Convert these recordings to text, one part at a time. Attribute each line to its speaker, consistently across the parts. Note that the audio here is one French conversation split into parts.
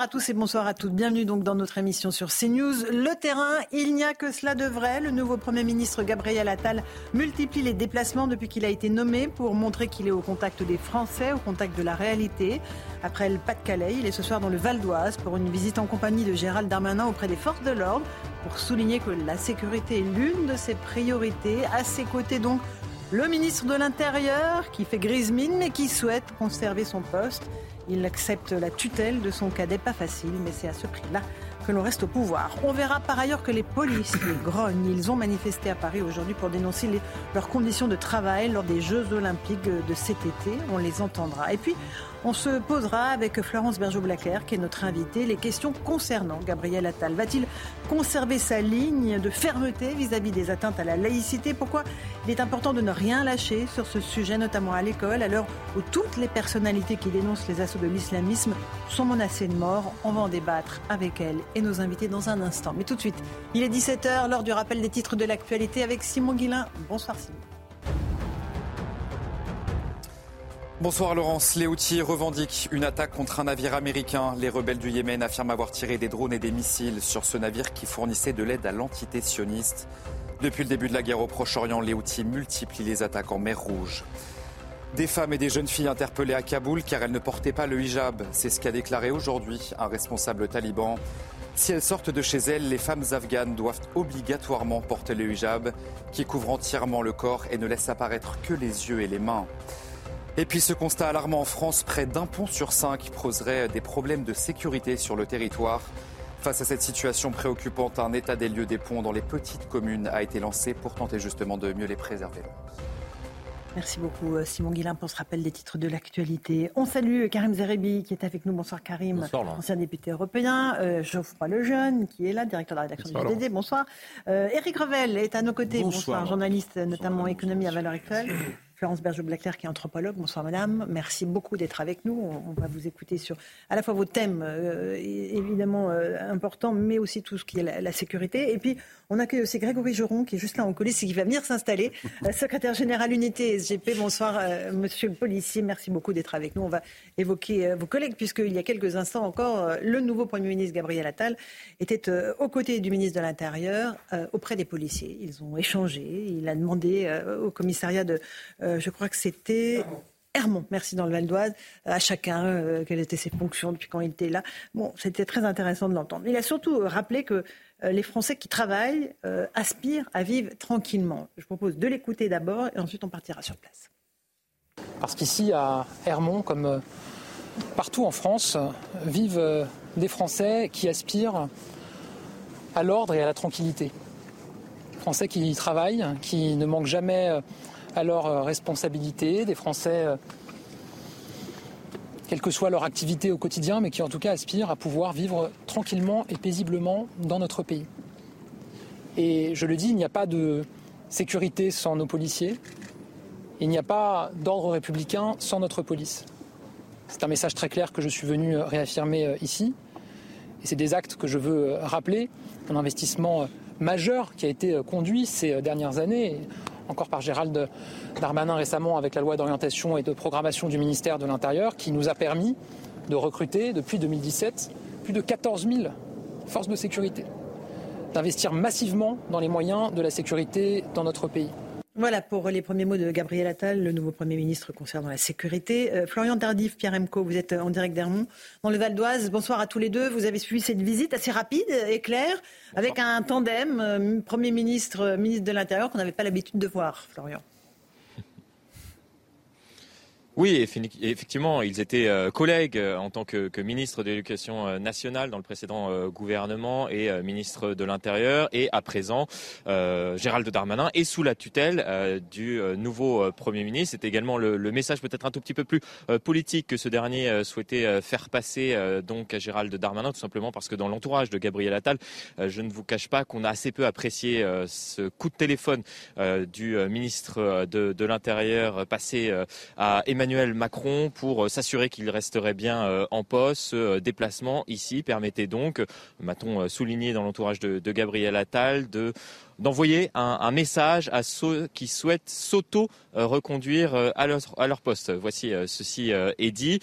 Speaker 1: À tous et bonsoir à toutes. Bienvenue donc dans notre émission sur CNews. Le terrain, il n'y a que cela de vrai. Le nouveau Premier ministre Gabriel Attal multiplie les déplacements depuis qu'il a été nommé pour montrer qu'il est au contact des Français, au contact de la réalité. Après le Pas-de-Calais, il est ce soir dans le Val d'Oise pour une visite en compagnie de Gérald Darmanin auprès des forces de l'ordre pour souligner que la sécurité est l'une de ses priorités. À ses côtés donc, le ministre de l'Intérieur qui fait grise mine mais qui souhaite conserver son poste. Il accepte la tutelle de son cadet, pas facile, mais c'est à ce prix-là que l'on reste au pouvoir. On verra par ailleurs que les policiers grognent. Ils ont manifesté à Paris aujourd'hui pour dénoncer leurs conditions de travail lors des Jeux olympiques de cet été. On les entendra. Et puis, on se posera avec Florence Bergeau-Blacker, qui est notre invitée, les questions concernant Gabriel Attal. Va-t-il conserver sa ligne de fermeté vis-à-vis des atteintes à la laïcité? Pourquoi il est important de ne rien lâcher sur ce sujet, notamment à l'école, à l'heure où toutes les personnalités qui dénoncent les assauts de l'islamisme sont menacées de mort? On va en débattre avec elle et nos invités dans un instant. Mais tout de suite, il est 17h, lors du rappel des titres de l'actualité avec Simon Guillain. Bonsoir Simon.
Speaker 2: Bonsoir Laurence. Les Houthis revendiquent une attaque contre un navire américain. Les rebelles du Yémen affirment avoir tiré des drones et des missiles sur ce navire qui fournissait de l'aide à l'entité sioniste. Depuis le début de la guerre au Proche-Orient, les Houthis multiplient les attaques en mer Rouge. Des femmes et des jeunes filles interpellées à Kaboul car elles ne portaient pas le hijab. C'est ce qu'a déclaré aujourd'hui un responsable taliban. Si elles sortent de chez elles, les femmes afghanes doivent obligatoirement porter le hijab qui couvre entièrement le corps et ne laisse apparaître que les yeux et les mains. Et puis ce constat alarmant en France, près d'un pont sur cinq poserait des problèmes de sécurité sur le territoire. Face à cette situation préoccupante, un état des lieux des ponts dans les petites communes a été lancé pour tenter justement de mieux les préserver.
Speaker 1: Merci beaucoup euh, Simon Guillain pour ce rappel des titres de l'actualité. On salue Karim Zerebi qui est avec nous. Bonsoir Karim,
Speaker 3: Bonsoir,
Speaker 1: ancien député européen. Euh, Geoffroy Lejeune qui est là, directeur de la rédaction
Speaker 3: Bonsoir,
Speaker 1: du JDD. Bonsoir. Euh, Éric Revel est à nos côtés.
Speaker 3: Bonsoir.
Speaker 1: journaliste notamment économie à valeur actuelle. Florence Berger-Blackler qui est anthropologue. Bonsoir madame. Merci beaucoup d'être avec nous. On, va vous écouter sur à la fois vos thèmes euh, évidemment euh, importants, mais aussi tout ce qui est la sécurité. Et puis on accueille aussi Grégory Joron qui est juste là en coulisses et qui va venir s'installer. Euh, secrétaire général unité SGP. Bonsoir euh, monsieur le policier. Merci beaucoup d'être avec nous. On va évoquer euh, vos collègues puisqu'il y a quelques instants encore, le nouveau Premier ministre Gabriel Attal était aux côtés du ministre de l'Intérieur auprès des policiers. Ils ont échangé. Il a demandé au commissariat de, je crois que c'était Hermont, merci dans le Val d'Oise, à chacun quelles étaient ses fonctions depuis quand il était là. Bon, c'était très intéressant de l'entendre. Il a surtout rappelé que les Français qui travaillent euh, aspirent à vivre tranquillement. Je propose de l'écouter d'abord et ensuite on partira sur place.
Speaker 4: Parce qu'ici, à Hermont, comme euh, partout en France, euh, vivent euh, des Français qui aspirent à l'ordre et à la tranquillité. Français qui travaillent, qui ne manquent jamais euh, à leurs euh, responsabilités, des Français, euh, quelle que soit leur activité au quotidien, mais qui en tout cas aspirent à pouvoir vivre tranquillement et paisiblement dans notre pays. Et je le dis, il n'y a pas de sécurité sans nos policiers, il n'y a pas d'ordre républicain sans notre police. C'est un message très clair que je suis venu réaffirmer euh, ici. Et c'est des actes que je veux euh, rappeler. Un investissement euh, majeur qui a été conduit ces dernières années, encore par Gérald Darmanin récemment avec la loi d'orientation et de programmation du ministère de l'Intérieur, qui nous a permis de recruter depuis 2017 plus de 14 000 forces de sécurité, d'investir massivement dans les moyens de la sécurité dans notre pays.
Speaker 1: Voilà pour les premiers mots de Gabriel Attal, le nouveau Premier ministre concernant la sécurité. Euh, Florian Tardif, Pierre Emco, vous êtes en direct d'Hermont, dans le Val d'Oise. Bonsoir à tous les deux. Vous avez suivi cette visite assez rapide et claire, avec un tandem, euh, Premier ministre, euh, ministre de l'Intérieur, qu'on n'avait pas l'habitude de voir, Florian.
Speaker 3: Oui, effectivement, ils étaient euh, collègues euh, en tant que, que ministre de l'Éducation euh, nationale dans le précédent gouvernement et ministre de l'Intérieur. Et à présent, Gérald Darmanin est sous la tutelle du nouveau Premier ministre. C'est également le, le message peut-être un tout petit peu plus politique que ce dernier souhaitait faire passer donc à Gérald Darmanin, tout simplement parce que dans l'entourage de Gabriel Attal, je ne vous cache pas qu'on a assez peu apprécié ce coup de téléphone du ministre de, de l'Intérieur passé à Emmanuel Emmanuel Macron pour euh, s'assurer qu'il resterait bien euh, en poste. Ce euh, déplacement ici permettait donc, m'a-t-on souligné dans l'entourage de, de Gabriel Attal, de d'envoyer un, un, message à ceux qui souhaitent s'auto-reconduire euh, à leur, à leur poste. Voici, euh, ceci euh, est dit.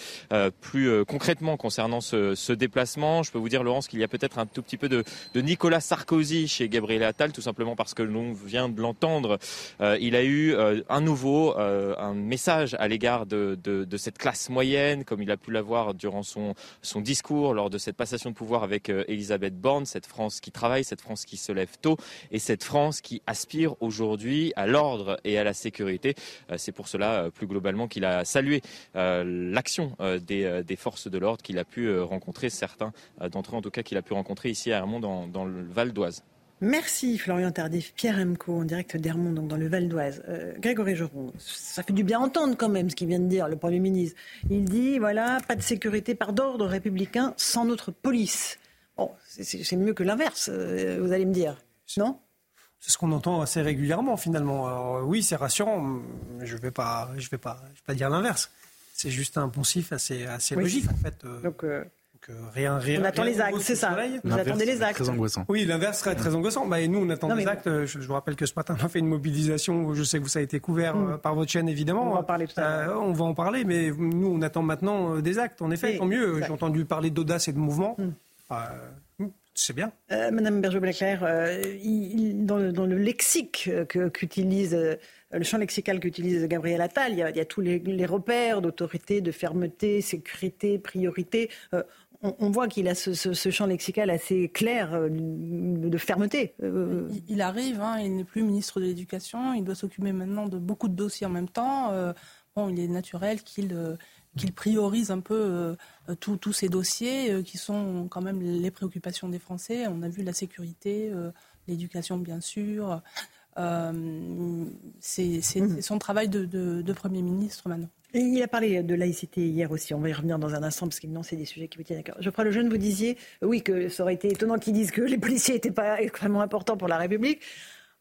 Speaker 3: Plus concrètement concernant ce, ce, déplacement, je peux vous dire, Laurence, qu'il y a peut-être un tout petit peu de, de, Nicolas Sarkozy chez Gabriel Attal, tout simplement parce que l'on vient de l'entendre. il a eu un nouveau un message à l'égard de, de, de, cette classe moyenne, comme il a pu l'avoir durant son, son discours lors de cette passation de pouvoir avec Elisabeth Borne, cette France qui travaille, cette France qui se lève tôt et cette France qui aspire aujourd'hui à l'ordre et à la sécurité. Euh, c'est pour cela, euh, plus globalement, qu'il a salué euh, l'action des, forces de l'ordre qu'il a pu rencontrer, certains d'entre eux en tout cas qu'il a pu rencontrer ici à Hermont dans, le Val d'Oise.
Speaker 1: Merci Florian Tardif, Pierre Emco en direct d'Hermont, donc dans le Val d'Oise. Grégory Joron, ça fait du bien entendre quand même ce qu'il vient de dire le Premier ministre. Il dit voilà, pas de sécurité par d'ordre républicain sans notre police. Bon, c'est mieux que l'inverse, vous allez me dire, non?
Speaker 5: C'est ce qu'on entend assez régulièrement finalement. Alors, oui, c'est rassurant, mais je ne vais, pas, je vais, pas, je vais pas dire l'inverse. C'est juste un poncif assez, assez logique en fait.
Speaker 1: Euh, donc, euh,
Speaker 5: donc euh, rien, rien,
Speaker 1: on attend les actes, c'est ça. Vous attendez les actes.
Speaker 6: Très angoissant.
Speaker 5: Oui, l'inverse serait très angoissant. Bah, et nous, on attend les actes. Je, vous rappelle que ce matin, on a fait une mobilisation. Je sais que ça a été couvert mm. par votre chaîne, évidemment.
Speaker 1: On va en parler tout à l'heure.
Speaker 5: on va en parler, mais nous, on attend maintenant des actes. En effet, tant mieux. J'ai entendu parler d'audace et de mouvement. Mm. C'est bien.
Speaker 1: Euh, Madame Berger-Blaclair, euh, dans, le lexique qu'utilise, euh, le champ lexical qu'utilise Gabriel Attal, il y a, tous les, repères d'autorité, de fermeté, sécurité, priorité. On, voit qu'il a ce, champ lexical assez clair de fermeté.
Speaker 7: Il, arrive, hein, il n'est plus ministre de l'Éducation, il doit s'occuper maintenant de beaucoup de dossiers en même temps. bon, il est naturel qu'il qu'il priorise un peu euh, tous ces dossiers euh, qui sont quand même les préoccupations des Français. On a vu la sécurité, euh, l'éducation bien sûr. c'est mmh. son travail de, Premier ministre maintenant.
Speaker 1: Et il a parlé de laïcité hier aussi. On va y revenir dans un instant parce qu'évidemment, c'est des sujets qui vous tiennent à cœur. Geoffroy Lejeune, vous disiez, oui, que ça aurait été étonnant qu'ils disent que les policiers n'étaient pas extrêmement importants pour la République.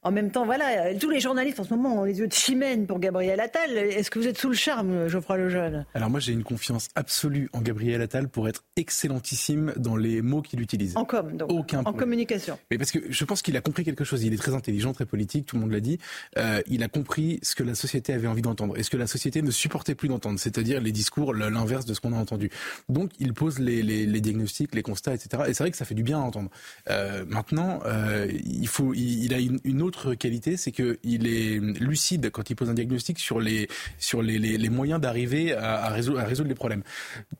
Speaker 1: En même temps, voilà, tous les journalistes en ce moment ont les yeux de chimène pour Gabriel Attal. Est-ce que vous êtes sous le charme, Geoffroy Lejeune?
Speaker 6: Alors moi, j'ai une confiance absolue en Gabriel Attal pour être excellentissime dans les mots qu'il utilise.
Speaker 1: En com, donc. Aucun en communication.
Speaker 6: Mais parce que je pense qu'il a compris quelque chose. Il est très intelligent, très politique, tout le monde l'a dit. Euh, il a compris ce que la société avait envie d'entendre et ce que la société ne supportait plus d'entendre, c'est-à-dire les discours, l'inverse de ce qu'on a entendu. Donc, il pose les, les, les, diagnostics, les constats, etc. Et c'est vrai que ça fait du bien à entendre. Euh, maintenant, euh, il faut, il, a une, une autre qualité c'est qu'il est lucide quand il pose un diagnostic sur les, sur les, les, moyens d'arriver à, résoudre, à résoudre les problèmes.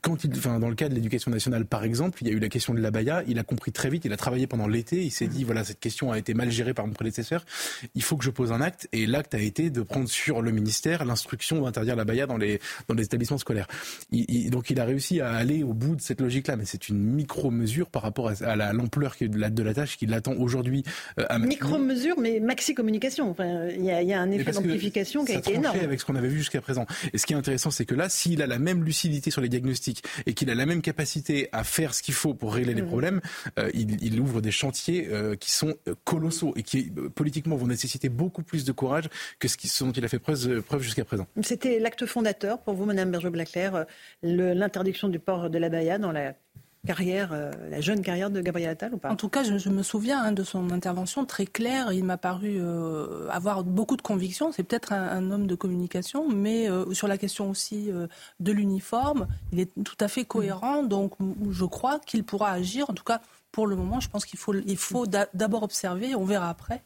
Speaker 6: Quand il, enfin, dans le cas de l'éducation nationale, par exemple, il y a eu la question de la Baïa, il a compris très vite, il a travaillé pendant l'été, il s'est dit, voilà, cette question a été mal gérée par mon prédécesseur, il faut que je pose un acte, et l'acte a été de prendre sur le ministère l'instruction d'interdire la Baïa dans les, dans les établissements scolaires. donc il a réussi à aller au bout de cette logique-là, mais c'est une micro-mesure par rapport à, l'ampleur de la, de la tâche qui l'attend aujourd'hui.
Speaker 1: Euh, micro-mesure, mais maxi communication. Enfin, il y, a un effet d'amplification qui a été énorme.
Speaker 6: avec ce qu'on avait vu jusqu'à présent. Et ce qui est intéressant, c'est que là, s'il a la même lucidité sur les diagnostics et qu'il a la même capacité à faire ce qu'il faut pour régler les mmh. problèmes, euh, il, ouvre des chantiers euh, qui sont euh, colossaux et qui politiquement vont nécessiter beaucoup plus de courage que ce, dont il a fait preuve, preuve jusqu'à présent.
Speaker 1: C'était l'acte fondateur pour vous, Madame Berger-Blaclair, l'interdiction du port de la Baïa dans la carrière, euh, la jeune carrière de Gabriel Attal ou pas?
Speaker 7: En tout cas, je, me souviens hein, de son intervention très claire. Il m'a paru euh, avoir beaucoup de convictions. C'est peut-être un, homme de communication, mais euh, sur la question aussi de l'uniforme, il est tout à fait cohérent. Donc, je crois qu'il pourra agir. En tout cas, pour le moment, je pense qu'il faut, il faut d'abord observer. On verra après.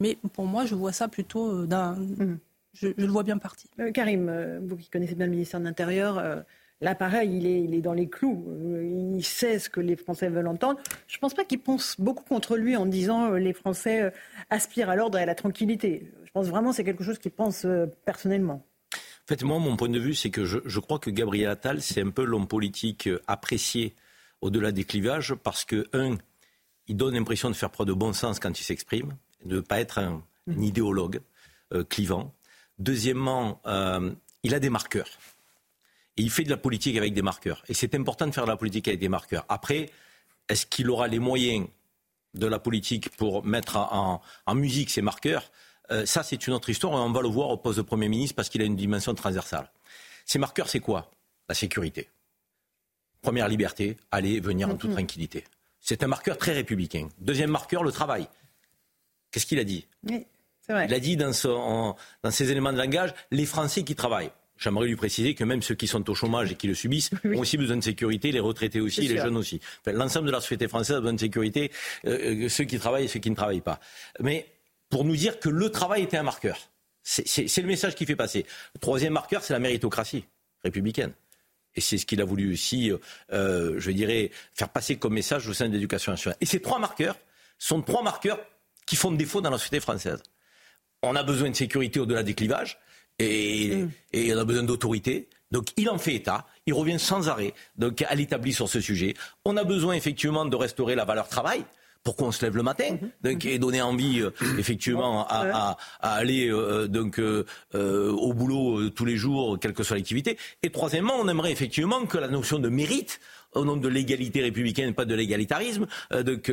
Speaker 7: Mais pour moi, je vois ça plutôt d'un. Mm. Je, je, le vois bien parti.
Speaker 1: Karim, vous qui connaissez bien le ministère de l'Intérieur Là, pareil, il est, il est dans les clous. Euh, il sait ce que les Français veulent entendre. Je ne pense pas qu'il pense beaucoup contre lui en disant euh, les Français euh, aspirent à l'ordre et à la tranquillité. Je pense vraiment que c'est quelque chose qu'il pense personnellement.
Speaker 8: En fait, moi, mon point de vue, c'est que je, je, crois que Gabriel Attal, c'est un peu l'homme politique apprécié au-delà des clivages parce que, un, il donne l'impression de faire preuve de bon sens quand il s'exprime, de ne pas être un, idéologue euh, clivant. Deuxièmement, euh, il a des marqueurs. Et il fait de la politique avec des marqueurs. Et c'est important de faire de la politique avec des marqueurs. Après, est-ce qu'il aura les moyens de la politique pour mettre en, musique ces marqueurs? Euh, Ça, c'est une autre histoire. Et on va le voir au poste de Premier ministre parce qu'il a une dimension transversale. Ces marqueurs, c'est quoi? La sécurité. Première liberté, aller, venir en toute mm-hmm. tranquillité. C'est un marqueur très républicain. Deuxième marqueur, le travail. Qu'est-ce qu'il a dit? Oui, vrai. Il a dit dans, dans ses éléments de langage, les Français qui travaillent. J'aimerais lui préciser que même ceux qui sont au chômage et qui le subissent ont aussi besoin de sécurité, les retraités aussi, les jeunes aussi. L'ensemble de la société française a besoin de sécurité, euh, euh, ceux qui travaillent et ceux qui ne travaillent pas. Mais pour nous dire que le travail était un marqueur. C'est le message qui fait passer. Le troisième marqueur, c'est la méritocratie républicaine. Et c'est ce qu'il a voulu aussi, euh, euh, je dirais, faire passer comme message au sein de l'éducation nationale. Et ces trois marqueurs sont trois marqueurs qui font défaut dans la société française. On a besoin de sécurité au-delà des clivages et, mm. et on a besoin d'autorité. Donc il en fait état, il revient sans arrêt donc, à l'établi sur ce sujet. On a besoin effectivement de restaurer la valeur travail pour qu'on se lève le matin mhm. donc, et donner envie euh, effectivement à, aller euh, donc euh, au boulot tous les jours, quelle que soit l'activité. Et troisièmement, on aimerait effectivement que la notion de mérite au nom de l'égalité républicaine, pas de l'égalitarisme,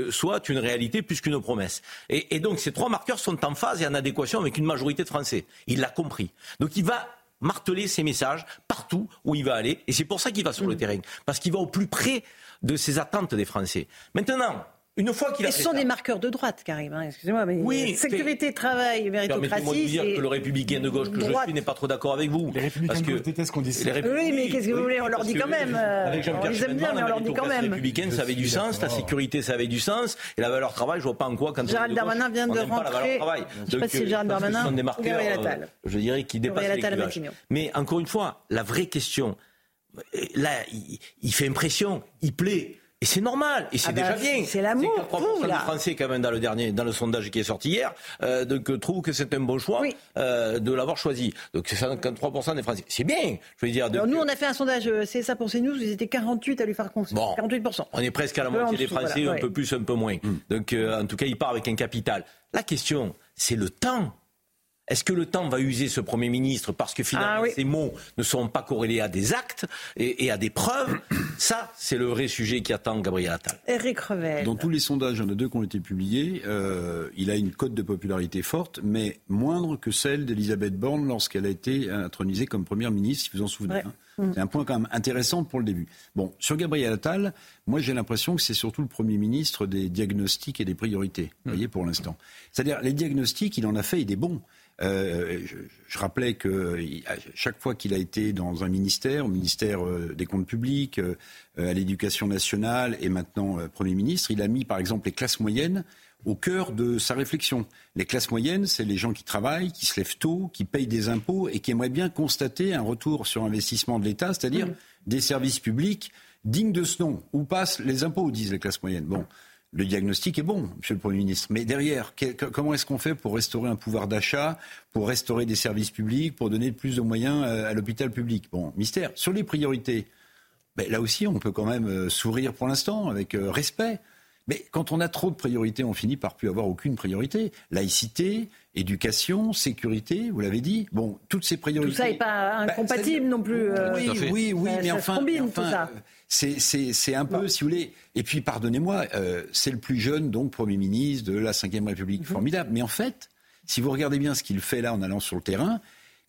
Speaker 8: soit une réalité plus qu'une promesse. Et, et, donc ces trois marqueurs sont en phase et en adéquation avec une majorité de Français. Il l'a compris. Donc il va marteler ces messages partout où il va aller. Et c'est pour ça qu'il va sur le mhm. terrain. Parce qu'il va au plus près de ces attentes des Français. Maintenant, une fois qu'il a
Speaker 1: Et ce sont des marqueurs de droite, Karim. Hein, excusez-moi, mais oui, sécurité, travail, méritocratie.
Speaker 8: Permettez-moi de dire que le républicain de gauche que je suis n'est pas trop d'accord avec vous.
Speaker 6: Les républicains de gauche détestent qu'on dise ça.
Speaker 1: Oui, mais qu'est-ce que vous voulez On leur dit quand même. Avec on les aime bien, mais on leur dit quand même.
Speaker 8: républicaine, ça avait du sens. La sécurité, ça avait du sens. Et la valeur travail, je vois pas en quoi. Quand
Speaker 1: Gérald Darmanin vient de rentrer. Je ne sais pas si c'est Gérald Darmanin ou Gabriel Attal.
Speaker 8: Euh, je dirais qui dépassent les Mais encore une fois, la vraie question, là, il fait impression, il plaît. Et c'est normal, et c'est ah déjà bah, bien.
Speaker 1: C'est l'amour.
Speaker 8: 3% des Français, quand même, dans le dernier, dans le sondage qui est sorti hier, euh, donc, euh, trouvent que c'est un bon choix euh, de l'avoir choisi. Donc c'est 53% des Français. C'est bien, je veux dire.
Speaker 1: Alors, nous, on a fait un sondage c'est ça pour CNews, ils étaient 48 à lui faire confiance. Bon, 48%.
Speaker 8: On est presque à la moitié des Français, un peu plus, un peu moins. Hmm. Donc en tout cas, il part avec un capital. La question, c'est le temps. Est-ce que le temps va user ce Premier ministre parce que finalement ah ces mots ne seront pas corrélés à des actes et, à des preuves? Ça, c'est le vrai sujet qui attend Gabriel Attal.
Speaker 1: Eric Revel.
Speaker 9: Dans tous les sondages, il y en a deux qui ont été publiés. Euh, il a une cote de popularité forte, mais moindre que celle d'Elisabeth Borne lorsqu'elle a été intronisée comme Première ministre, si vous en souvenez. Hein. Mm. C'est un point quand même intéressant pour le début. Bon, sur Gabriel Attal, moi j'ai l'impression que c'est surtout le Premier ministre des diagnostics et des priorités, vous mm. voyez, pour l'instant. C'est-à-dire, les diagnostics, il en a fait et des bons. Euh, je, rappelais que chaque fois qu'il a été dans un ministère, au ministère euh, des Comptes publics, euh, à l'Éducation nationale et maintenant Premier ministre, il a mis par exemple les classes moyennes au cœur de sa réflexion. Les classes moyennes, c'est les gens qui travaillent, qui se lèvent tôt, qui payent des impôts et qui aimeraient bien constater un retour sur investissement de l'État, c'est-à-dire mmh. des services publics dignes de ce nom, où passent les impôts, disent les classes moyennes. Bon, le diagnostic est bon, Monsieur le Premier ministre. Mais derrière, comment est-ce qu'on fait pour restaurer un pouvoir d'achat, pour restaurer des services publics, pour donner plus de moyens euh, à l'hôpital public? Bon, mystère. Sur les priorités, ben, là aussi, on peut quand même euh, sourire pour l'instant, avec euh, respect. Mais quand on a trop de priorités, on finit par plus avoir aucune priorité. Laïcité, éducation, sécurité, vous l'avez dit. Bon, toutes ces priorités. Tout
Speaker 1: ça n'est pas ben, incompatible non plus.
Speaker 9: Oui, oui, oui, mais enfin, c'est un peu, si vous voulez. Et puis, pardonnez-moi, euh, c'est le plus jeune, donc, Premier ministre de la Ve République. Mhm. Formidable. Mais en fait, si vous regardez bien ce qu'il fait là en allant sur le terrain,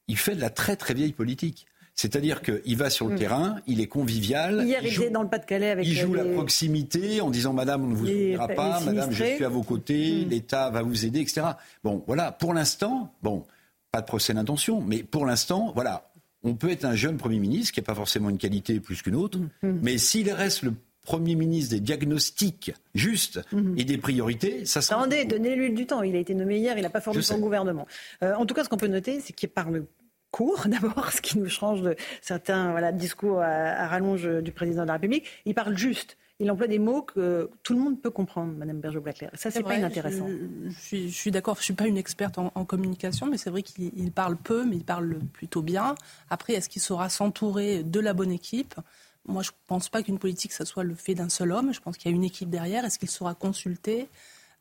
Speaker 9: il fait de la très très vieille politique. C'est-à-dire qu'il va sur le mhm. terrain, il est convivial.
Speaker 1: Hier, il, joue, dans le Pas-de-Calais avec.
Speaker 9: Il joue la proximité en disant Madame, on ne vous oubliera pas, Madame, je suis à vos côtés, mhm. l'État va vous aider, etc. Bon, voilà, pour l'instant, bon, pas de procès d'intention, mais pour l'instant, voilà, on peut être un jeune Premier ministre, qui n'est pas forcément une qualité plus qu'une autre, mm-hmm. mais s'il reste le Premier ministre des diagnostics justes et des priorités, ça sera...
Speaker 1: Attendez, donnez-lui du temps. Il a été nommé hier, il n'a pas formé son gouvernement. Euh, en tout cas, ce qu'on peut noter, c'est qu'il parle court, d'abord, ce qui nous change de certains voilà, discours à, rallonge du président de la République. Il parle juste. il emploie des mots que tout le monde peut comprendre, Madame Berger-Blaclair. Ça, c'est pas inintéressant.
Speaker 7: Je, suis, d'accord, je suis pas une experte en, communication, mais c'est vrai qu'il parle peu, mais il parle plutôt bien. Après, est-ce qu'il saura s'entourer de la bonne équipe? Moi, je ne pense pas qu'une politique, ça soit le fait d'un seul homme. Je pense qu'il y a une équipe derrière. Est-ce qu'il saura consulter?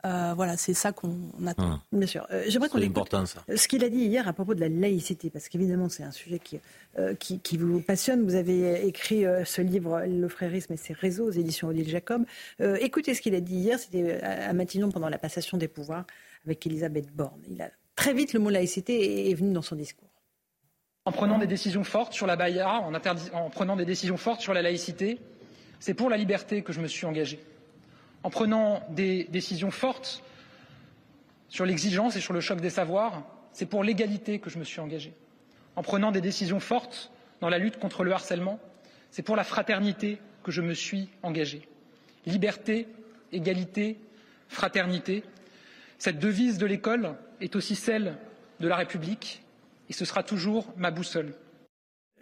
Speaker 7: Euh, voilà, c'est ça qu'on attend. Hum.
Speaker 1: Bien sûr. Euh, j'aimerais qu'on important ça. Ce qu'il a dit hier à propos de la laïcité, parce qu'évidemment c'est un sujet qui, euh, qui, vous passionne. Vous avez écrit ce livre Le frérisme et ses réseaux aux éditions Odile Jacob. écoutez ce qu'il a dit hier, c'était à Matignon pendant la passation des pouvoirs avec Elisabeth Borne. Il a très vite le mot laïcité est venu dans son discours.
Speaker 4: En prenant des décisions fortes sur la Baïa, en, en prenant des décisions fortes sur la laïcité, c'est pour la liberté que je me suis engagé en prenant des décisions fortes sur l'exigence et sur le choc des savoirs, c'est pour l'égalité que je me suis engagé. En prenant des décisions fortes dans la lutte contre le harcèlement, c'est pour la fraternité que je me suis engagé. Liberté, égalité, fraternité. Cette devise de l'école est aussi celle de la République et ce sera toujours ma boussole.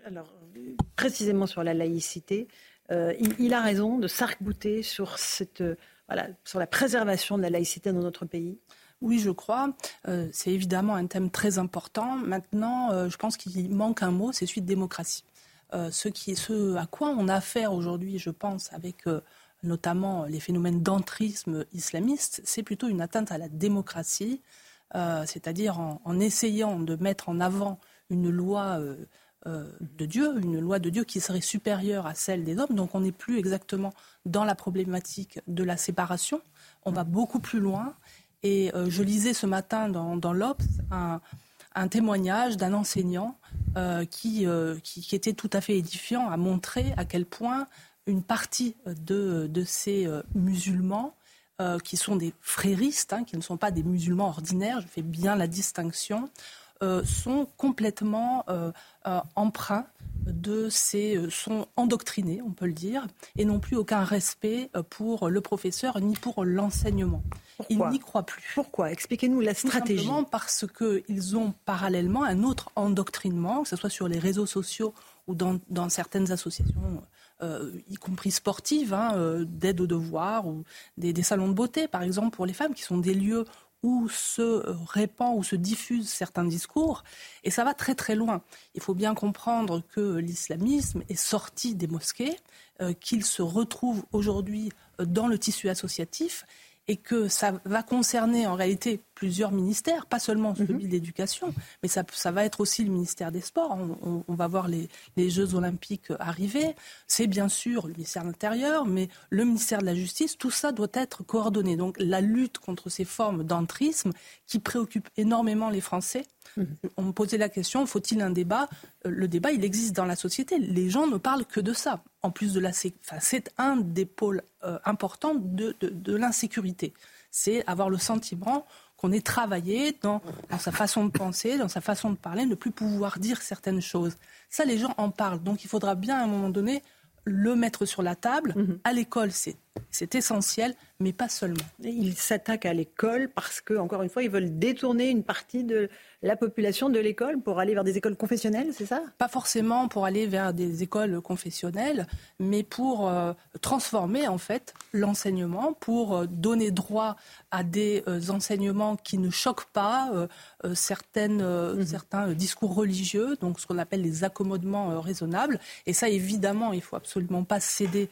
Speaker 1: Alors, précisément sur la laïcité, euh, il, a raison de s'arc-bouter sur cette sur la préservation de la laïcité dans notre pays
Speaker 7: oui, je crois. Euh, c'est évidemment un thème très important. Maintenant, euh, je pense qu'il manque un mot, c'est celui de démocratie. Euh, ce à quoi on a affaire aujourd'hui, je pense, avec notamment les phénomènes d'entrisme islamiste, c'est plutôt une atteinte à la démocratie, c'est-à-dire en, essayant de mettre en avant une loi euh, de Dieu, une loi de Dieu qui serait supérieure à celle des hommes. Donc on n'est plus exactement dans la problématique de la séparation. On va beaucoup plus loin. Et euh, je lisais ce matin dans, dans l'Obs un, témoignage d'un enseignant euh, qui, qui, était tout à fait édifiant, à montrer à quel point une partie de, de ces musulmans qui sont des fréristes, hein, qui ne sont pas des musulmans ordinaires, je fais bien la distinction, sont complètement euh, euh, emprunts de ces sont endoctrinés, on peut le dire, et n'ont plus aucun respect pour le professeur ni pour l'enseignement. Ils n'y croient plus.
Speaker 1: Pourquoi? Expliquez-nous la stratégie.
Speaker 7: Tout simplement parce qu'ils ont parallèlement un autre endoctrinement, que ce soit sur les réseaux sociaux ou dans, certaines associations, y compris sportives, hein, d'aide aux devoirs ou des, des, salons de beauté, par exemple, pour les femmes, qui sont des lieux où se répand, où se diffusent certains discours, et ça va très très loin. Il faut bien comprendre que l'islamisme est sorti des mosquées, euh, qu'il se retrouve aujourd'hui dans le tissu associatif, et que ça va concerner en réalité plusieurs ministères, pas seulement celui mhm. de l'éducation, mais ça, ça, va être aussi le ministère des Sports. On, va voir les, les, Jeux olympiques arriver. C'est bien sûr le ministère de l'Intérieur, mais le ministère de la Justice, tout ça doit être coordonné. Donc la lutte contre ces formes d'entrisme qui préoccupent énormément les Français. Mhm. On me posait la question, faut-il un débat? Euh, Le débat, il existe dans la société. Les gens ne parlent que de ça. En plus de la... Enfin, c'est un des pôles euh, importants de, de, de l'insécurité. C'est avoir le sentiment qu'on ait travaillé dans, sa façon de penser, dans sa façon de parler, ne plus pouvoir dire certaines choses. Ça, les gens en parlent. Donc il faudra bien à un moment donné le mettre sur la table. Mhm. À l'école, c'est essentiel, mais pas seulement.
Speaker 1: Ils s'attaquent à l'école parce que, encore une fois, ils veulent détourner une partie de la population de l'école pour aller vers des écoles confessionnelles, c'est ça?
Speaker 7: Pas forcément pour aller vers des écoles confessionnelles, mais pour euh, transformer en fait l'enseignement, pour euh, donner droit à des euh, enseignements qui ne choquent pas certaines, mhm. certains discours religieux, donc ce qu'on appelle les accommodements raisonnables. Et ça, évidemment, il faut absolument pas céder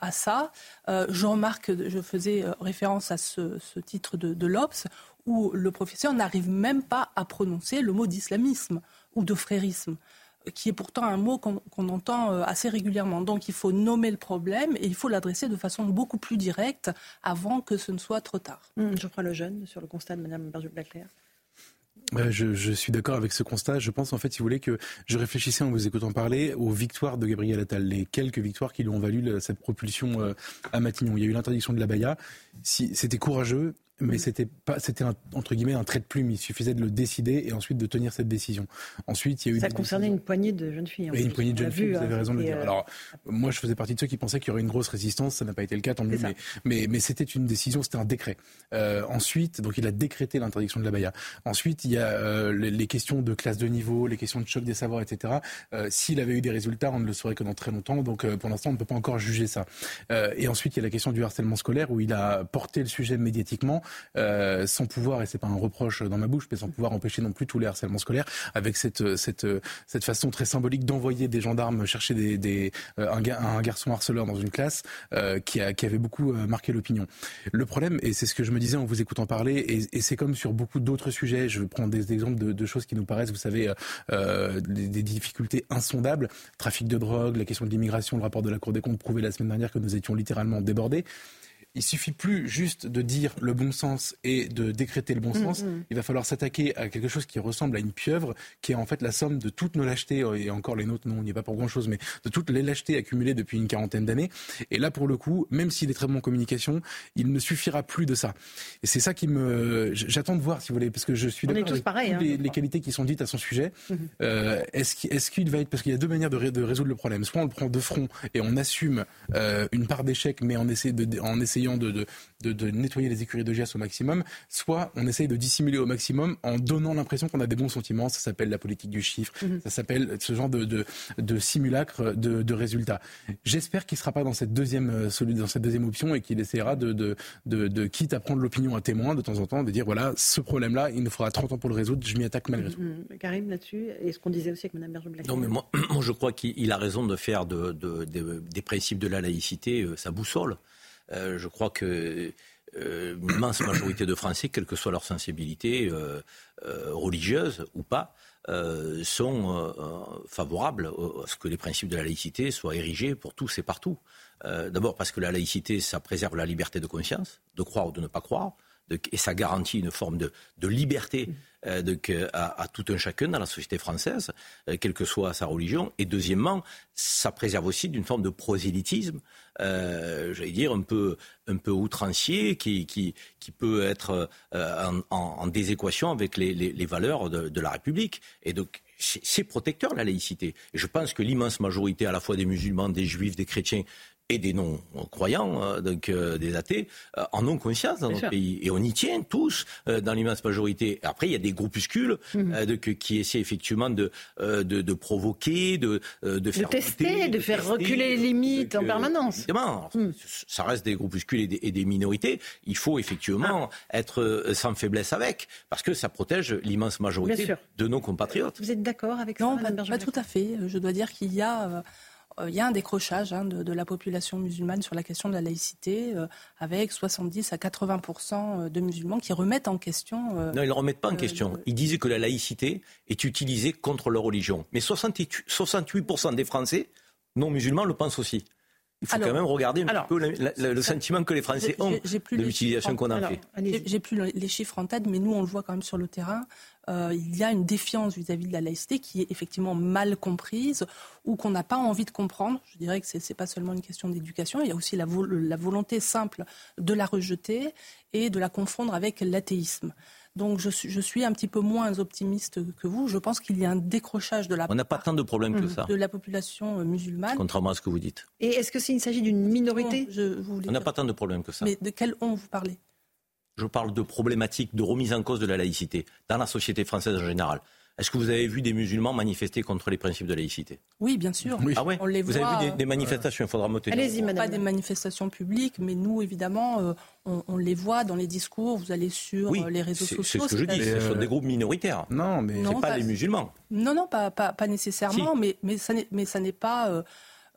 Speaker 7: à ça. je remarque, je faisais référence à ce, titre de, de l'Obs, où le professeur n'arrive même pas à prononcer le mot d'islamisme ou de frérisme qui est pourtant un mot qu'on entend euh, assez régulièrement. Donc il faut nommer le problème et il faut l'adresser de façon beaucoup plus directe avant que ce ne soit trop tard.
Speaker 1: Mmh, je crois le jeune sur le constat de Mme Berger-Blaclair.
Speaker 6: Euh, je, je, suis d'accord avec ce constat. Je pense en fait, si vous voulez, que je réfléchissais en vous écoutant parler aux victoires de Gabriel Attal, les quelques victoires qui lui ont valu cette propulsion euh, à Matignon. Il y a eu l'interdiction de la Baïa. Si, c'était courageux mais c'était pas, c'était entre guillemets un trait de plume. Il suffisait de le décider et ensuite de tenir cette décision. Ensuite, il y a eu
Speaker 1: ça concernait une poignée de jeunes filles.
Speaker 6: Et une poignée de jeunes filles. Vous avez hein, raison de le dire. Euh, Alors, moi, je faisais partie de ceux qui pensaient qu'il y aurait une grosse résistance. Ça n'a pas été le cas, tant mieux. Mais, mais, mais c'était une décision, c'était un décret. Euh, ensuite, donc il a décrété l'interdiction de la baya. Ensuite, il y a euh, les, questions de classe de niveau, les questions de choc des savoirs, etc. Euh, S'il avait eu des résultats, on ne le saurait que dans très longtemps. Donc, euh, pour l'instant, on ne peut pas encore juger ça. et ensuite, il y a la question du harcèlement scolaire où il a porté le sujet médiatiquement. Euh, sans pouvoir, et c'est pas un reproche dans ma bouche, mais sans pouvoir empêcher non plus tous les harcèlements scolaires, avec cette, cette, cette façon très symbolique d'envoyer des gendarmes chercher des, euh, un, garçon harceleur dans une classe euh, qui, a, qui avait beaucoup euh, marqué l'opinion. Le problème, et c'est ce que je me disais en vous écoutant parler, et, c'est comme sur beaucoup d'autres sujets, je prends des exemples de, choses qui nous paraissent, vous savez, euh, des, des, difficultés insondables, trafic de drogue, la question de l'immigration, le rapport de la Cour des comptes prouvait la semaine dernière que nous étions littéralement débordés il suffit plus juste de dire le bon sens et de décréter le bon mm, sens. Mm. Il va falloir s'attaquer à quelque chose qui ressemble à une pieuvre, qui est en fait la somme de toutes nos lâchetés, et encore les nôtres, non, il n'y a pas pour grand chose, mais de toutes les lâchetés accumulées depuis une quarantaine d'années. Et là, pour le coup, même s'il est très bon en communication, il ne suffira plus de ça. Et c'est ça qui me, j'attends de voir, si vous voulez, parce que je suis d'accord avec
Speaker 1: pareil,
Speaker 6: hein, les, qualités qui sont dites à son sujet. Mm-hmm. Euh, est-ce qu'il va être, parce qu'il y a deux manières de, résoudre le problème. Soit on le prend de front et on assume euh, une part d'échec, mais en, de, en essayant de, de, nettoyer les écuries de GS au maximum, soit on essaye de dissimuler au maximum en donnant l'impression qu'on a des bons sentiments. Ça s'appelle la politique du chiffre, mhm. ça s'appelle ce genre de, de, simulacre de, résultats. J'espère qu'il ne sera pas dans cette deuxième, euh, dans cette deuxième option et qu'il essaiera de, de, de, quitte à prendre l'opinion à témoin de temps en temps, de dire voilà, ce problème-là, il nous faudra 30 ans pour le résoudre, je m'y attaque malgré tout.
Speaker 1: Mhm. Karim, là-dessus, et ce qu'on disait aussi avec Mme Berger
Speaker 8: Non, mais moi, moi, je crois qu'il a raison de faire de, des principes de la laïcité euh, sa boussole. Euh, je crois que euh, l'immense majorité de Français, quelle que soit leur sensibilité euh, religieuse ou pas, sont favorables à ce que les principes de la laïcité soient érigés pour tous et partout. D'abord parce que la laïcité, ça préserve la liberté de conscience, de croire ou de ne pas croire, et ça garantit une forme de, liberté à, tout un chacun dans la société française, quelle que soit sa religion. Et deuxièmement, ça préserve aussi d'une forme de prosélytisme euh, j'allais dire, un peu, un peu outrancier, qui, qui, qui peut être euh, en, déséquation avec les valeurs de, de, la République. Et donc, c'est protecteur la laïcité. Et je pense que l'immense majorité, à la fois des musulmans, des juifs, des chrétiens, et des non-croyants, euh, donc euh, des athées, euh, en ont conscience dans notre pays. Et on y tient tous, dans l'immense majorité. Après, il y a des groupuscules mhm. qui essaient effectivement de, de, de provoquer, de, de faire...
Speaker 1: De tester, de faire reculer les limites en permanence.
Speaker 8: Évidemment, mhm. ça reste des groupuscules et des, et des minorités. Il faut effectivement ah. être sans faiblesse avec, parce que ça protège l'immense majorité de nos compatriotes.
Speaker 1: Vous êtes d'accord avec
Speaker 7: ça, Non, pas, pas tout à fait. Je dois dire qu'il y a euh, il y a un décrochage hein, de, la population musulmane sur la question de la laïcité, euh, avec 70 à 80% euh, de musulmans qui remettent en question.
Speaker 8: non, ils ne remettent pas en question. Ils disaient que la laïcité est utilisée contre leur religion. Mais 68, 68 des Français non musulmans le pensent aussi. Il faut quand même regarder un petit peu le, sentiment que les Français ont de l'utilisation qu'on a fait.
Speaker 7: J'ai plus les chiffres en tête, mais nous, on le voit quand même sur le terrain. Euh, il y a une défiance vis-à-vis de la laïcité qui est effectivement mal comprise ou qu'on n'a pas envie de comprendre. Je dirais que ce n'est pas seulement une question d'éducation, il y a aussi la, la volonté simple de la rejeter et de la confondre avec l'athéisme. Donc je suis, je suis, un petit peu moins optimiste que vous. Je pense qu'il y a un décrochage de la
Speaker 8: On n'a pas tant de problèmes que ça.
Speaker 7: de la population musulmane.
Speaker 8: Contrairement à ce que vous dites.
Speaker 1: Et est-ce que s'il s'agit d'une minorité
Speaker 8: On n'a pas tant de problèmes que ça.
Speaker 7: Mais de quel on vous parlez
Speaker 8: Je parle de problématiques de remise en cause de la laïcité dans la société française en général. Est-ce que vous avez vu des musulmans manifester contre les principes de laïcité?
Speaker 7: Oui, bien sûr.
Speaker 8: Ah ouais?
Speaker 7: On les
Speaker 8: vous avez vu des, manifestations Il faudra me
Speaker 1: Allez-y, madame.
Speaker 7: Pas des manifestations publiques, mais nous, évidemment, euh, on, les voit dans les discours. Vous allez sur euh, les réseaux sociaux.
Speaker 8: C'est ce que je dis. Ce sont des groupes minoritaires.
Speaker 6: Non, mais
Speaker 8: non, pas, les musulmans.
Speaker 7: Non, non, pas, pas, nécessairement. Mais, mais ça n'est pas.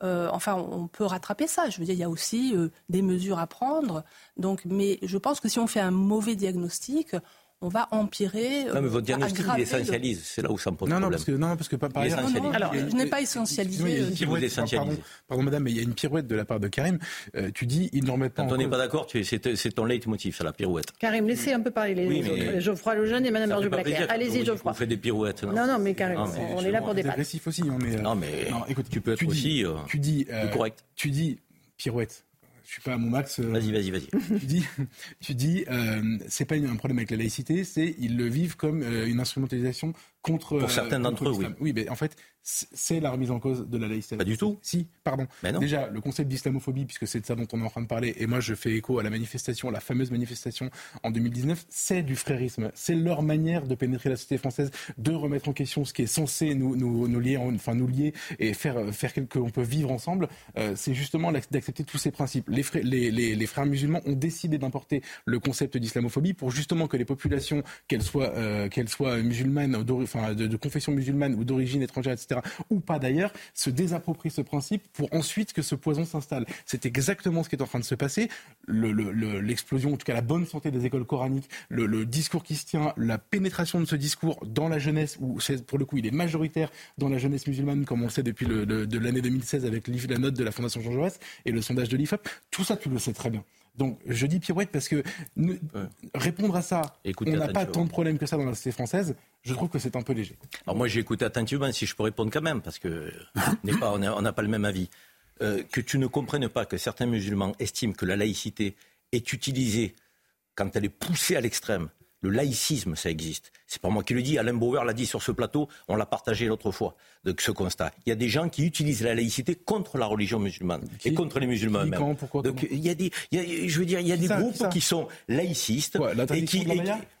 Speaker 7: Euh, enfin, on peut rattraper ça. Je veux dire, il y a aussi des mesures à prendre. Donc, mais je pense que si on fait un mauvais diagnostic, on va empirer.
Speaker 8: Non, mais votre diagnostic, il essentialise. C'est là où ça me pose
Speaker 6: non,
Speaker 8: problème.
Speaker 6: Non, parce que, non, parce que par
Speaker 7: ailleurs. Alors, je n'ai pas essentialisé.
Speaker 6: Pardon, pardon, madame, mais il y a une pirouette de la part de Karim. Euh, tu dis, ils ne remettent pas
Speaker 8: Quand on n'est pas d'accord, c'est ton leitmotiv, c'est la pirouette.
Speaker 1: Karim, laissez un peu parler les oui, autres. Geoffroy Lejeune et madame Berger Blaquer. Allez-y, Geoffroy.
Speaker 8: On fait des pirouettes.
Speaker 1: Non, non, mais Karim, on est là pour débattre.
Speaker 6: C'est agressif aussi.
Speaker 8: Non, mais écoute, tu peux être aussi
Speaker 6: tu dis,
Speaker 8: correct.
Speaker 6: Tu dis pirouette je suis pas à mon max.
Speaker 8: Euh, vas-y, vas-y, vas-y.
Speaker 6: Tu dis, tu dis, euh, c'est pas un problème avec la laïcité, c'est ils le vivent comme euh, une instrumentalisation contre.
Speaker 8: Pour certains d'entre eux, oui.
Speaker 6: Oui, mais en fait, c'est la remise en cause de la laïcité.
Speaker 8: Pas du tout.
Speaker 6: Si, pardon.
Speaker 8: non.
Speaker 6: Déjà, le concept d'islamophobie, puisque c'est de ça dont on est en train de parler, et moi je fais écho à la manifestation, la fameuse manifestation en 2019, c'est du frérisme. C'est leur manière de pénétrer la société française, de remettre en question ce qui est censé nous, nous, nous lier, enfin nous lier et faire, faire qu'on peut vivre ensemble. Euh, c'est justement d'accepter tous ces principes. Les, frères, les, les, les frères musulmans ont décidé d'importer le concept d'islamophobie pour justement que les populations, qu'elles soient, euh, qu'elles soient musulmanes, enfin, de, de confession musulmane ou d'origine étrangère, etc., ou pas d'ailleurs, se désapproprient ce principe pour ensuite que ce poison s'installe. C'est exactement ce qui est en train de se passer. L'explosion, en tout cas la bonne santé des écoles coraniques, le, discours qui se tient, la pénétration de ce discours dans la jeunesse, où pour le coup il est majoritaire dans la jeunesse musulmane, comme on le sait depuis l'année 2016 avec la note de la Fondation Jean Jaurès et le sondage de l'IFOP, tout ça tu le sais très bien. Donc je dis pirouette parce que répondre à ça, on n'a pas tant de problèmes que ça dans la société française, je trouve que c'est un peu léger.
Speaker 8: Alors moi j'ai écouté attentivement, si je peux répondre quand même, parce que on n'a pas le même avis. Euh, que tu ne comprennes pas que certains musulmans estiment que la laïcité est utilisée quand elle est poussée à l'extrême. Le laïcisme, ça existe. C'est pas moi qui le dis, Alain Bauer l'a dit sur ce plateau, on l'a partagé l'autre fois, de ce constat. Il y a des gens qui utilisent la laïcité contre la religion musulmane et contre les musulmans eux-mêmes. Donc il y a des, il y a, je veux dire, il y a des groupes qui sont laïcistes et qui,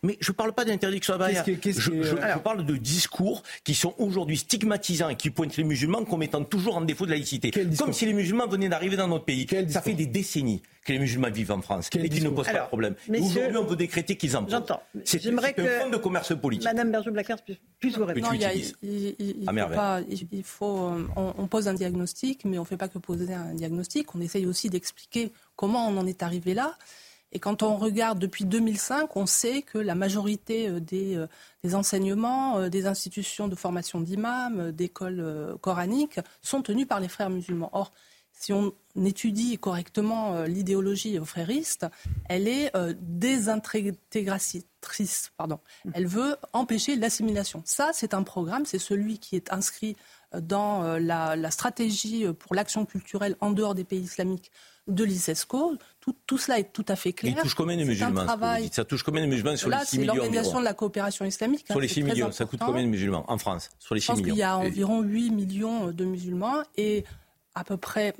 Speaker 8: mais je parle pas d'interdiction à la je, je, je, parle de discours qui sont aujourd'hui stigmatisants et qui pointent les musulmans comme étant toujours en défaut de laïcité, comme si les musulmans venaient d'arriver dans notre pays. Ça fait des décennies que les musulmans vivent en France et qu'ils ne posent pas de problème. Aujourd'hui, on veut décréter qu'ils en posent.
Speaker 1: J'entends.
Speaker 8: C'est un fond de commerce
Speaker 1: Madame Berger-Blacker puisse vous répondre. Non, il,
Speaker 7: il, faut, on, pose un diagnostic, mais on ne fait pas que poser un diagnostic. On essaye aussi d'expliquer comment on en est arrivé là. Et quand on regarde depuis 2005, on sait que la majorité euh, des, euh, des enseignements, euh, des institutions de formation d'imams, d'écoles coraniques sont tenus par les frères musulmans. Or, si on étudie correctement euh, l'idéologie frériste, elle est euh, désintégratrice. Pardon. Elle veut empêcher l'assimilation. Ça, c'est un programme, c'est celui qui est inscrit euh, dans la, stratégie pour l'action culturelle en dehors des pays islamiques de l'ICESCO. Tout, cela est tout à fait clair.
Speaker 8: Il touche combien de musulmans Ça touche combien de musulmans sur les 6 millions
Speaker 7: C'est l'organisation de la coopération islamique.
Speaker 8: Sur les 6 millions, ça coûte combien de musulmans en France sur les 6
Speaker 7: Je pense
Speaker 8: qu'il
Speaker 7: y a environ 8 millions de musulmans et à peu près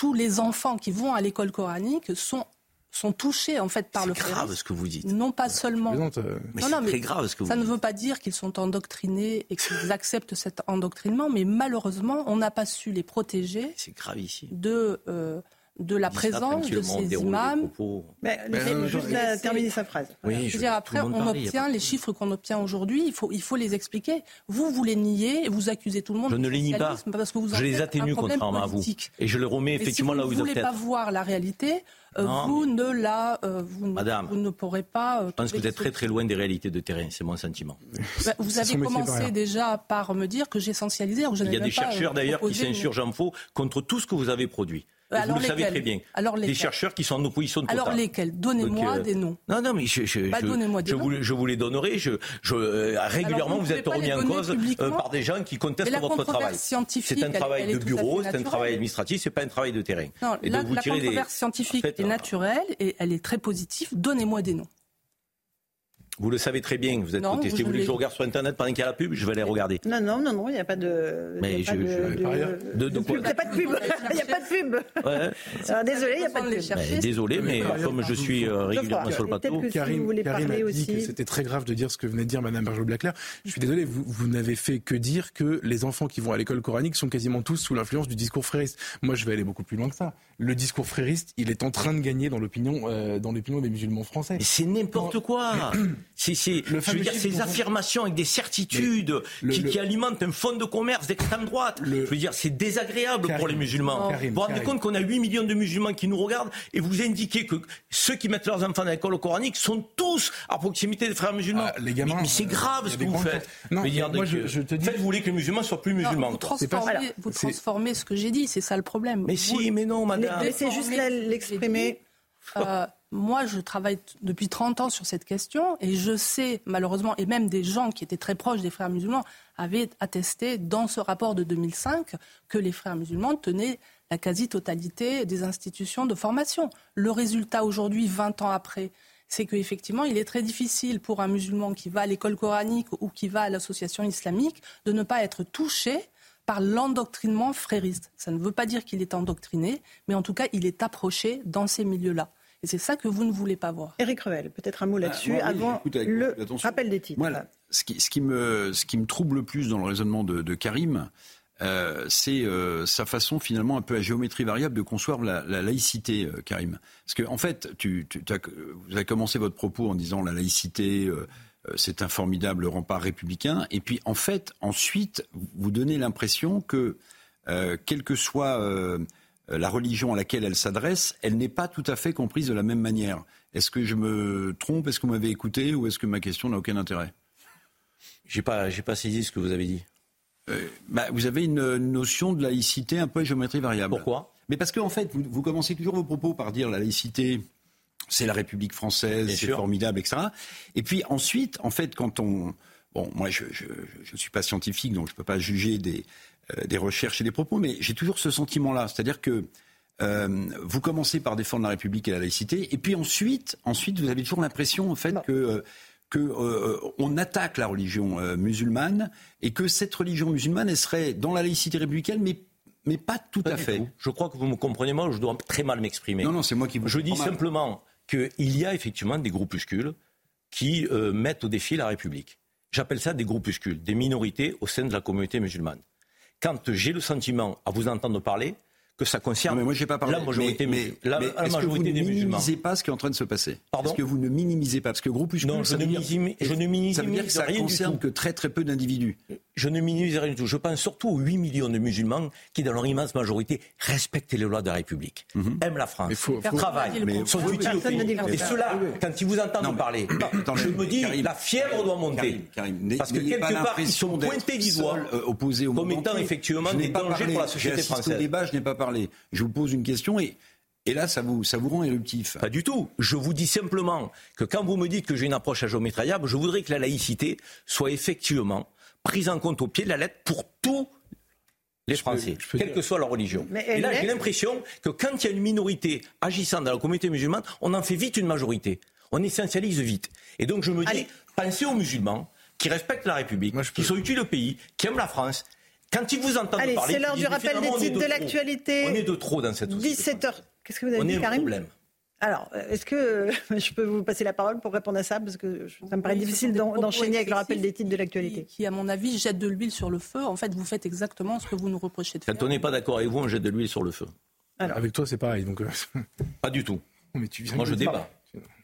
Speaker 7: tous les enfants qui vont à l'école coranique sont sont touchés en fait par le
Speaker 8: C'est grave ce que vous dites.
Speaker 7: Non pas seulement.
Speaker 8: Euh, mais c'est très grave ce que vous
Speaker 7: Ça
Speaker 8: ne
Speaker 7: veut pas dire qu'ils sont endoctrinés et qu'ils acceptent cet endoctrinement, mais malheureusement, on n'a pas su les protéger.
Speaker 8: C'est grave ici.
Speaker 7: De euh, de la présence de ces imams.
Speaker 1: Mais, euh, juste terminer sa phrase.
Speaker 7: Oui, je veux dire, après, on obtient les chiffres qu'on obtient aujourd'hui, il faut, il faut les expliquer. Vous, vous les niez et vous accusez tout le monde.
Speaker 8: Je ne les nie pas.
Speaker 7: Parce que vous
Speaker 8: je les atténue contrairement à vous. Et je les remets effectivement là où
Speaker 7: vous
Speaker 8: êtes.
Speaker 7: Si vous ne voulez pas voir la réalité, euh, vous ne la, euh, vous,
Speaker 8: Madame,
Speaker 7: vous ne pourrez pas.
Speaker 8: je pense que vous êtes très très loin des réalités de terrain, c'est mon sentiment.
Speaker 7: Bah, vous avez commencé déjà par me dire que j'essentialisais.
Speaker 8: Il y a des chercheurs d'ailleurs qui s'insurgent en faux contre tout ce que vous avez produit. Alors vous le savez très bien. Alors Des chercheurs qui sont en opposition totale.
Speaker 7: Alors lesquels Donnez-moi euh, des noms.
Speaker 8: Non, non, mais je, je, bah, je, vous, je, vous, les donnerai. Je, je, euh, régulièrement, vous, êtes remis en cause euh, par des gens qui contestent votre travail. C'est un travail de bureau, c'est un travail administratif, c'est pas un travail de terrain.
Speaker 7: Non, et la, la controverse scientifique est naturelle et elle est très positive. Donnez-moi des noms.
Speaker 8: Vous le savez très bien, vous êtes non, protesté. Vous voulez que je regarde sur Internet pendant qu'il y a la pub? Je vais aller regarder.
Speaker 1: Non, non, non, non, il n'y a pas de.
Speaker 8: Mais je.
Speaker 1: Il n'y a pas de pub. Il n'y a pas de pub. Ouais. Alors, désolé, il n'y a pas de pub.
Speaker 8: désolé, mais comme je suis euh, régulièrement sur le plateau.
Speaker 6: Karim, Karim a dit que c'était très grave de dire ce que venait de dire Mme Berger Blaclair. Je suis désolé, vous, vous n'avez fait que dire que les enfants qui vont à l'école coranique sont quasiment tous sous l'influence du discours frériste. Moi, je vais aller beaucoup plus loin que ça. Le discours frériste, il est en train de gagner dans l'opinion, euh, dans l'opinion des musulmans français.
Speaker 8: C'est n'importe quoi. C'est je veux dire, ces affirmations avec des certitudes qui, alimentent un fonds de commerce d'extrême droite. Je veux dire, c'est désagréable pour les musulmans. vous vous rendez compte qu'on a 8 millions de musulmans qui nous regardent et vous indiquez que ceux qui mettent leurs enfants à l'école coranique sont tous à proximité des frères musulmans. Ah, les gamins, mais, c'est grave ce que vous faites. Non, moi, je, te dis... vous voulez que les musulmans soient plus musulmans.
Speaker 7: vous transformez, vous transformez ce que j'ai dit, c'est ça le problème.
Speaker 8: Mais si, mais non, madame.
Speaker 1: Laissez juste l'exprimer.
Speaker 7: Euh, moi, je travaille depuis 30 ans sur cette question et je sais, malheureusement, et même des gens qui étaient très proches des frères musulmans avaient attesté dans ce rapport de 2005 que les frères musulmans tenaient la quasi-totalité des institutions de formation. Le résultat aujourd'hui, 20 ans après, c'est qu'effectivement, il est très difficile pour un musulman qui va à l'école coranique ou qui va à l'association islamique de ne pas être touché par l'endoctrinement frériste. Ça ne veut pas dire qu'il est endoctriné, mais en tout cas, il est approché dans ces milieux-là. Et c'est ça que vous ne voulez pas voir.
Speaker 1: Éric Revel, peut-être un mot là-dessus ah, avant le rappel des titres.
Speaker 9: ce, qui, ce, qui, me, ce qui me trouble le plus dans le raisonnement de, Karim, euh, c'est euh, sa façon finalement un peu à géométrie variable de concevoir la, laïcité, euh, Karim. Parce qu'en en fait, tu, as, vous avez commencé votre propos en disant la laïcité, c'est un formidable rempart républicain. Et puis en fait, ensuite, vous donnez l'impression que, quel que soit euh, la religion à laquelle elle s'adresse, elle n'est pas tout à fait comprise de la même manière. Est-ce que je me trompe? Est-ce que vous m'avez écouté? Ou est-ce que ma question n'a aucun intérêt?
Speaker 8: J'ai pas, pas saisi ce que vous avez dit.
Speaker 9: Euh, bah, vous avez une notion de laïcité un peu à géométrie variable.
Speaker 8: Pourquoi?
Speaker 9: Mais parce qu'en en fait, vous, commencez toujours vos propos par dire la laïcité, c'est la République française, c'est formidable, etc. Et puis ensuite, en fait, quand on... Bon, moi, je ne suis pas scientifique, donc je ne peux pas juger des, euh, des recherches et des propos, mais j'ai toujours ce sentiment-là. C'est-à-dire que euh, vous commencez par défendre la République et la laïcité, et puis ensuite, ensuite vous avez toujours l'impression en fait que euh, que on attaque la religion musulmane et que cette religion musulmane elle serait dans la laïcité républicaine, mais mais pas tout à fait.
Speaker 8: Je crois que vous me comprenez mal, je dois très mal m'exprimer.
Speaker 9: Non, non, c'est moi qui vous
Speaker 8: Je dis simplement qu'il y a effectivement des groupuscules qui mettent au défi la République. J'appelle ça des groupuscules, des minorités au sein de la communauté musulmane quand j'ai le sentiment, à vous entendre parler, que ça concerne
Speaker 9: mais moi, j'ai pas parlé.
Speaker 8: la majorité,
Speaker 9: mais, la, est-ce que vous ne minimisez pas ce qui est en train de se passer? Est-ce que vous ne minimisez pas? Parce que groupuscule,
Speaker 8: non, je ne, minimise, je ne minimise
Speaker 9: ça veut dire que ça
Speaker 8: rien
Speaker 9: concerne que très très peu d'individus?
Speaker 8: Je ne minimise rien du tout. Je pense surtout aux 8 millions de musulmans qui, dans leur immense majorité, respectent les lois de la République, mhm. aiment la France, travaillent, sont utiles au pays. Et ceux-là, quand ils vous entendent parler, je me dis, la fièvre doit monter. Parce que quelque part, ils sont pointés du doigt comme étant effectivement des dangers pour la société française.
Speaker 9: débat, je n'ai pas parlé. Je vous pose une question et, et là, ça vous, ça vous rend éruptif.
Speaker 8: Pas du tout. Je vous dis simplement que quand vous me dites que j'ai une approche à géométriable, je voudrais que la laïcité soit effectivement prise en compte au pied de la lettre pour tous les Français, quelle que soit leur religion. et là, j'ai l'impression que quand il y a une minorité agissant dans la communauté musulmane, on en fait vite une majorité. On essentialise vite. Et donc, je me dis, pensez aux musulmans qui respectent la République, qui sont utiles au pays, qui aiment la France, quand ils vous entendent
Speaker 1: Allez,
Speaker 8: parler,
Speaker 1: c'est l'heure du rappel des titres de, l'actualité.
Speaker 8: On est de trop dans cette
Speaker 1: société. 17h. Qu'est-ce que vous avez
Speaker 8: on
Speaker 1: dit,
Speaker 8: est
Speaker 1: Karim?
Speaker 8: problème.
Speaker 1: Alors, est-ce que je peux vous passer la parole pour répondre à ça? Parce que ça me paraît difficile d'enchaîner avec le rappel des titres de l'actualité.
Speaker 7: Qui, à mon avis, jette de l'huile sur le feu. En fait, vous faites exactement ce que vous nous reprochez de faire.
Speaker 8: Quand on n'est pas d'accord avec vous, on jette de l'huile sur le feu.
Speaker 6: Alors. Avec toi, c'est pareil. Donc... Euh,
Speaker 8: pas du tout. Mais tu Moi, je débat.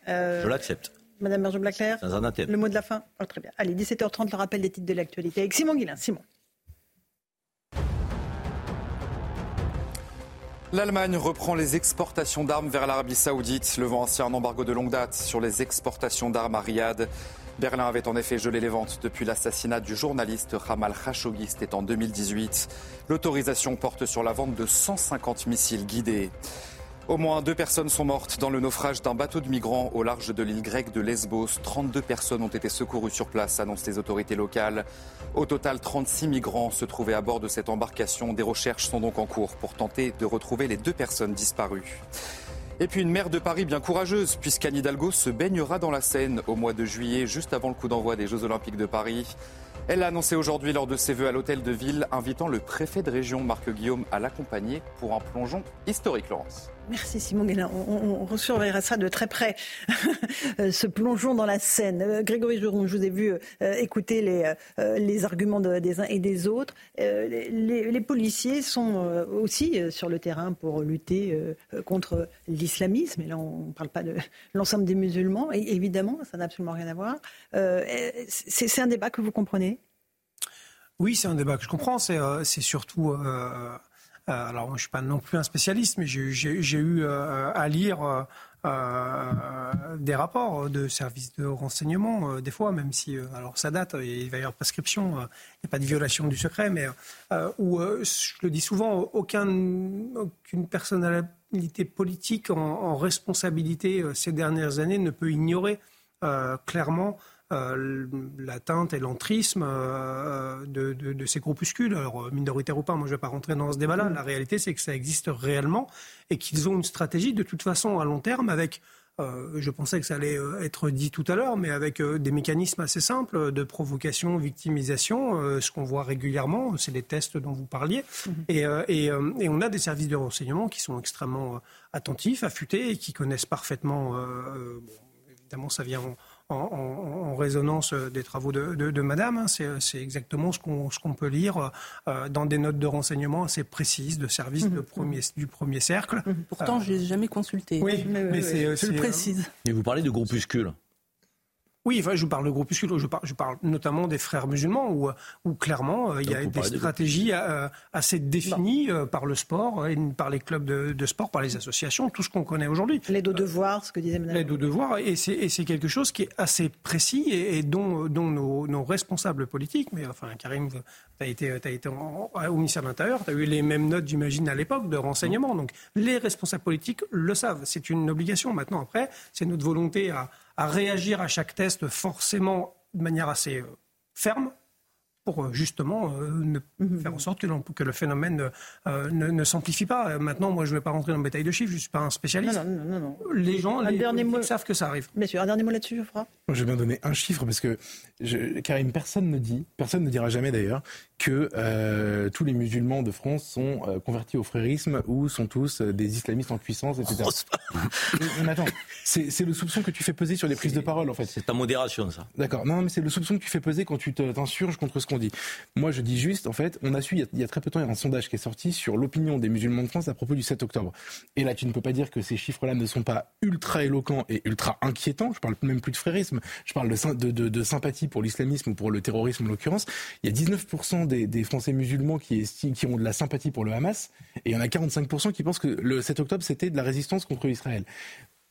Speaker 8: Euh, je l'accepte.
Speaker 1: Madame Marjon Blaclair, le mot de la fin? Oh, Très bien. Allez, 17h30, le rappel des titres de l'actualité avec Simon Guillain. Simon.
Speaker 2: L'Allemagne reprend les exportations d'armes vers l'Arabie saoudite, levant ainsi un embargo de longue date sur les exportations d'armes à Riyad. Berlin avait en effet gelé les ventes depuis l'assassinat du journaliste Ramal Khashoggi, c'était en 2018. L'autorisation porte sur la vente de 150 missiles guidés. Au moins deux personnes sont mortes dans le naufrage d'un bateau de migrants au large de l'île grecque de Lesbos. 32 personnes ont été secourues sur place, annoncent les autorités locales. Au total, 36 migrants se trouvaient à bord de cette embarcation. Des recherches sont donc en cours pour tenter de retrouver les deux personnes disparues. Et puis une maire de Paris bien courageuse, puisqu'Anne Hidalgo se baignera dans la Seine au mois de juillet, juste avant le coup d'envoi des Jeux Olympiques de Paris. Elle l'a annoncé aujourd'hui lors de ses vœux à l'hôtel de ville, invitant le préfet de région, Marc Guillaume, à l'accompagner pour un plongeon historique, Laurence.
Speaker 1: Merci Simon Guélin. On, surveillera ça de très près, ce plongeon dans la Seine. Euh, Grégory Juron, je vous ai vu euh, écouter les, euh, arguments des uns et des autres. les, policiers sont aussi sur le terrain pour lutter contre l'islamisme. Et là, on ne parle pas de l'ensemble des musulmans. Évidemment, ça n'a absolument rien à voir. c'est un débat que vous comprenez?
Speaker 5: Oui, c'est un débat que je comprends. C'est surtout euh, alors, je ne suis pas non plus un spécialiste, mais j'ai eu euh, à lire euh, des rapports de services de renseignement, des fois, même si, alors ça date, il va y avoir prescription, il n'y a pas de violation du secret, mais où, je le dis souvent, aucun, aucune personnalité politique en responsabilité ces dernières années ne peut ignorer clairement l'atteinte et l'entrisme de, de, ces groupuscules. Alors, minoritaires ou pas, moi je ne vais pas rentrer dans ce débat-là. La réalité, c'est que ça existe réellement et qu'ils ont une stratégie de toute façon à long terme avec euh, je pensais que ça allait euh, être dit tout à l'heure, mais avec euh, des mécanismes assez simples de provocation, victimisation, ce qu'on voit régulièrement, c'est les tests dont vous parliez. Mhm. Et, et, et, on a des services de renseignement qui sont extrêmement attentifs, affûtés et qui connaissent parfaitement. Bon, évidemment, ça vient en, en, résonance euh, des travaux de, Madame. Hein. C'est exactement ce qu'on peut lire euh, dans des notes de renseignement assez précises de services de mhm. du premier cercle.
Speaker 7: Mhm. Pourtant, je ne l'ai jamais consulté.
Speaker 5: Oui, mais, c'est
Speaker 7: je le précise.
Speaker 8: Et vous parlez de groupuscules.
Speaker 5: Oui, enfin, je vous parle de groupuscules, je parle, je parle notamment des frères musulmans, où, où clairement, euh, il y a des stratégies euh, assez définies euh, par le sport, et par les clubs de, sport, par les associations, tout ce qu'on connaît aujourd'hui.
Speaker 1: L'aide aux devoirs, ce que disait Mme.
Speaker 5: L'aide aux devoirs, et c'est quelque chose qui est assez précis et, dont, dont nos, responsables politiques, mais enfin, Karim, tu as été, as été au ministère de l'Intérieur, tu as eu les mêmes notes, j'imagine, à l'époque de renseignement. Donc, les responsables politiques le savent. C'est une obligation. Maintenant, après, c'est notre volonté à à réagir à chaque test forcément de manière assez euh, ferme pour euh, justement euh, ne, mhm. faire en sorte que, que le phénomène ne, ne, s'amplifie pas. Maintenant, moi, je ne vais pas rentrer dans le bétail de chiffres, je ne suis pas un spécialiste.
Speaker 1: Non, non, non,
Speaker 5: Les gens les savent que ça arrive.
Speaker 1: Bien sûr, un dernier mot là-dessus,
Speaker 6: Moi, Je vais bien donner un chiffre parce que, Karim, personne ne dit, personne ne dira jamais d'ailleurs, que euh, tous les musulmans de France sont euh, convertis au frérisme ou sont tous euh, des islamistes en puissance, etc. mais, attends, c'est le soupçon que tu fais peser sur les prises de parole, en fait.
Speaker 8: C'est ta modération, ça.
Speaker 6: D'accord. Non, mais c'est le soupçon que tu fais peser quand tu t'insurges contre ce qu'on dit. Moi, je dis juste, en fait, on a su, il y a, très peu de temps, il y a un sondage qui est sorti sur l'opinion des musulmans de France à propos du 7 octobre. Et là, tu ne peux pas dire que ces chiffres-là ne sont pas ultra éloquents et ultra inquiétants. Je parle même plus de frérisme. Je parle de, de, de sympathie pour l'islamisme ou pour le terrorisme, en l'occurrence. Il y a 19% des, Français musulmans qui, qui ont de la sympathie pour le Hamas, et il y en a 45% qui pensent que le 7 octobre, c'était de la résistance contre Israël.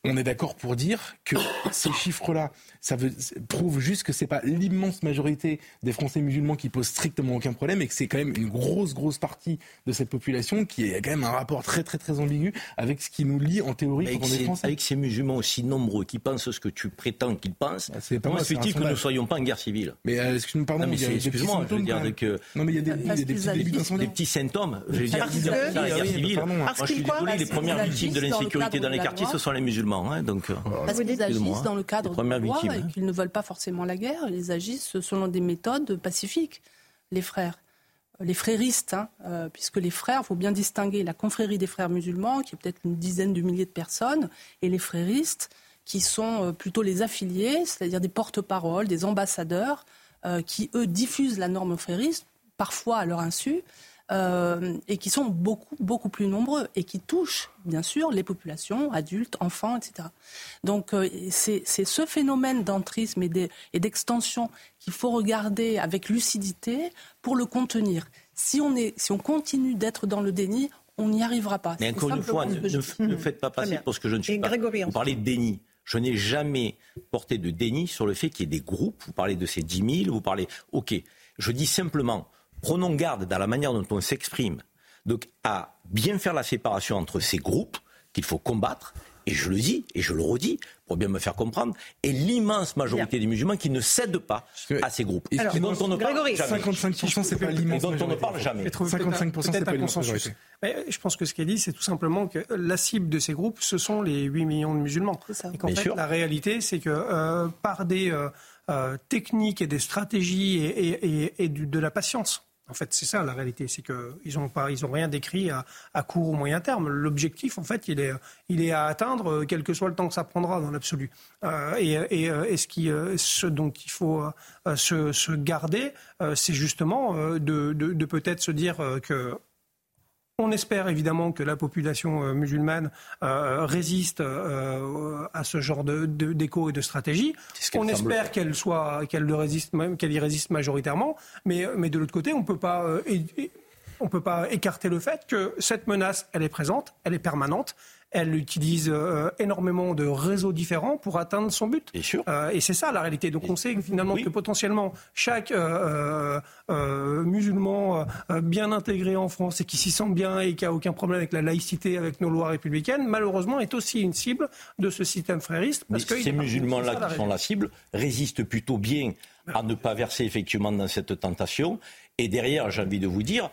Speaker 6: On est d'accord pour dire que ces chiffres-là, ça veut, prouve juste que c'est pas l'immense majorité des Français musulmans qui posent strictement aucun problème et que c'est quand même une grosse, grosse partie de cette population qui a quand même un rapport très, très, très ambigu avec ce qui nous lie en théorie
Speaker 8: avec
Speaker 6: quand on est
Speaker 8: français. Avec ces musulmans aussi nombreux qui pensent ce que tu prétends qu'ils pensent, bah, c'est comment se fait-il que nous ne soyons pas en guerre civile
Speaker 6: Mais euh, excuse-moi, pardon, mais
Speaker 8: excuse-moi, je veux dire que...
Speaker 6: Non, mais il y a des,
Speaker 8: des, petits, des petits symptômes. Je veux dire, la guerre civile. Moi, je suis désolé, les premières victimes de l'insécurité dans les quartiers, ce sont les musulmans. Hein, donc, euh,
Speaker 7: parce qu'ils agissent dans le cadre de la loi et qu'ils ne veulent pas forcément la guerre. Ils agissent selon des méthodes pacifiques, les frères. Les fréristes, hein, euh, puisque les frères, il faut bien distinguer la confrérie des frères musulmans, qui est peut-être une dizaine de milliers de personnes, et les fréristes, qui sont euh, plutôt les affiliés, c'est-à-dire des porte-paroles, des ambassadeurs, euh, qui, eux, diffusent la norme frériste, parfois à leur insu, euh, et qui sont beaucoup, beaucoup plus nombreux et qui touchent, bien sûr, les populations, adultes, enfants, etc. Donc euh, c'est ce phénomène d'entrisme et d'extension qu'il faut regarder avec lucidité pour le contenir. Si on, est, si on continue d'être dans le déni, on n'y arrivera pas.
Speaker 8: Mais encore une fois, ne, faites pas passer pour ce que je ne suis pas. vous parlez de déni. Je n'ai jamais porté de déni sur le fait qu'il y ait des groupes. Vous parlez de ces 10 000, vous parlez. OK. Je dis simplement, prenons garde dans la manière dont on s'exprime, donc à bien faire la séparation entre ces groupes qu'il faut combattre, et je le dis, et je le redis, pour bien me faire comprendre, et l'immense majorité des musulmans qui ne cèdent pas à ces groupes.
Speaker 5: Et dont on ne parle jamais. 55%, c'est pas l'immense
Speaker 8: dont on ne parle jamais.
Speaker 5: 55%, c'est pas l'immense majorité. je pense que ce est dit, c'est tout simplement que la cible de ces groupes, ce sont les 8 millions de musulmans. Et qu'en fait, la réalité, c'est que euh, par des euh, euh, techniques et des stratégies et, et de la patience, en fait, c'est ça la réalité, c'est qu'ils n'ont pas, ils rien décrit à, à, court ou moyen terme. L'objectif, en fait, il est, il est à atteindre, euh, quel que soit le temps que ça prendra dans l'absolu. Euh, et, et, et, ce, qui, euh, ce dont il faut se, se, garder, c'est justement de, de, de peut-être se dire que on espère évidemment que la population euh, musulmane euh, résiste euh, à ce genre de, d'écho et de stratégie. On espère qu'elle soit, qu'elle résiste, même qu'elle y résiste majoritairement. Mais, mais de l'autre côté, on peut pas. on ne peut pas écarter le fait que cette menace, elle est présente, elle est permanente, elle utilise euh, énormément de réseaux différents pour atteindre son but.
Speaker 8: Bien sûr.
Speaker 5: Euh, et c'est ça la réalité. Donc on sait que, finalement que potentiellement chaque euh, musulman bien intégré en France et qui s'y sent bien et qui a aucun problème avec la laïcité, avec nos lois républicaines, malheureusement est aussi une cible de ce système frériste.
Speaker 8: Mais
Speaker 5: Parce que
Speaker 8: ces musulmans-là qui sont la cible résistent plutôt bien à ne pas verser effectivement dans cette tentation. Et derrière, j'ai envie de vous dire,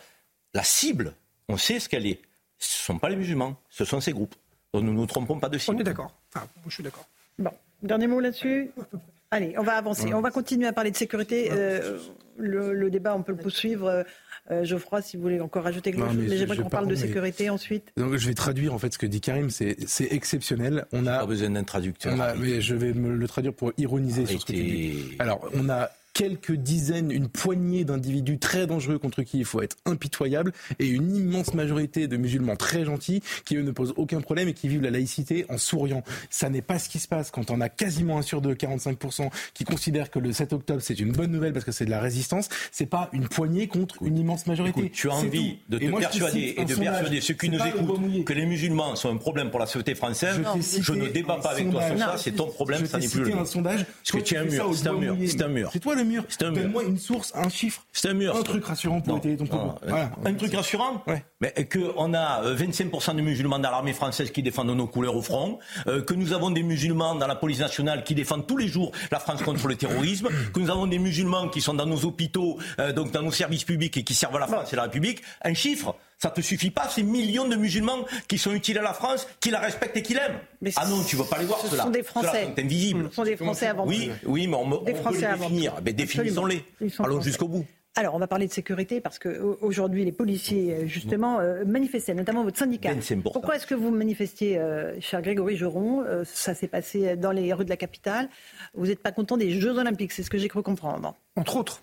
Speaker 8: la cible, on sait ce qu'elle est. Ce ne sont pas les musulmans, ce sont ces groupes. Donc nous ne nous trompons pas de
Speaker 5: On
Speaker 8: cible.
Speaker 5: est d'accord. Enfin, moi, je suis d'accord.
Speaker 1: Bon, dernier mot là-dessus Allez, on va avancer. On va continuer à parler de sécurité. Euh, le, le débat, on peut le poursuivre. Euh, euh, Geoffroy, si vous voulez encore ajouter quelque
Speaker 6: Non,
Speaker 1: chose.
Speaker 6: mais
Speaker 1: Mais
Speaker 6: je-
Speaker 1: j'aimerais qu'on parle de
Speaker 6: mais-
Speaker 1: sécurité ensuite.
Speaker 6: Donc je vais traduire en fait ce que dit Karim, c'est exceptionnel. On a,
Speaker 8: Pas besoin d'un traducteur.
Speaker 6: on a- mais je vais me le traduire pour ironiser sur ce que tu dis. Alors, on a quelques dizaines, une poignée d'individus très dangereux contre qui il faut être impitoyable et une immense majorité de musulmans très gentils qui eux ne posent aucun problème et qui vivent la laïcité en souriant. Ça n'est pas ce qui se passe quand on a quasiment un sur deux, 45% qui considèrent que le 7 octobre c'est une bonne nouvelle parce que c'est de la résistance. C'est pas une poignée contre une immense majorité.
Speaker 8: Écoute, tu as envie
Speaker 6: tout.
Speaker 8: de te
Speaker 6: Et moi, je
Speaker 8: persuader et de
Speaker 6: sondage.
Speaker 8: persuader ceux qui nous écoutent que les musulmans sont un problème pour la société française.
Speaker 6: Je
Speaker 8: ne débat pas avec toi sur ça, c'est ton problème,
Speaker 6: Je
Speaker 8: ça n'est plus le
Speaker 6: un sondage.
Speaker 8: Parce que
Speaker 6: Toi,
Speaker 8: tu es un mur, c'est un mur,
Speaker 6: mouillé.
Speaker 8: c'est un mur.
Speaker 6: C'est toi le
Speaker 8: C'est un mur.
Speaker 6: Donne-moi une source, un chiffre.
Speaker 8: C'est un mur.
Speaker 6: Un truc rassurant pour étayer ton propos. Voilà.
Speaker 8: Un truc rassurant
Speaker 6: Ouais.
Speaker 8: Mais qu'on a euh, 25% de musulmans dans l'armée française qui défendent nos couleurs au front, euh, que nous avons des musulmans dans la police nationale qui défendent tous les jours la France contre le terrorisme, que nous avons des musulmans qui sont dans nos hôpitaux, euh, donc dans nos services publics et qui servent la France et la République. Un chiffre, ça te suffit pas, ces millions de musulmans qui sont utiles à la France, qui la respectent et qui l'aiment.
Speaker 1: Mais
Speaker 8: Ah non, tu veux pas les voir,
Speaker 1: ce
Speaker 8: ceux-là.
Speaker 1: sont des Français.
Speaker 8: sont invisibles.
Speaker 1: Ce sont des Français avant
Speaker 8: Oui,
Speaker 1: tout.
Speaker 8: oui, mais on, on peut les définir. Mais définissons-les. Allons jusqu'au bout.
Speaker 1: Alors, on va parler de sécurité parce que au- aujourd'hui, les policiers, euh, justement, euh, manifestaient, notamment votre syndicat.
Speaker 8: Ben.
Speaker 1: Pourquoi est-ce que vous manifestiez, euh, cher Grégory Geron Euh, Ça s'est passé dans les rues de la capitale. Vous n'êtes pas content des Jeux Olympiques, c'est ce que j'ai cru comprendre.
Speaker 5: Entre autres.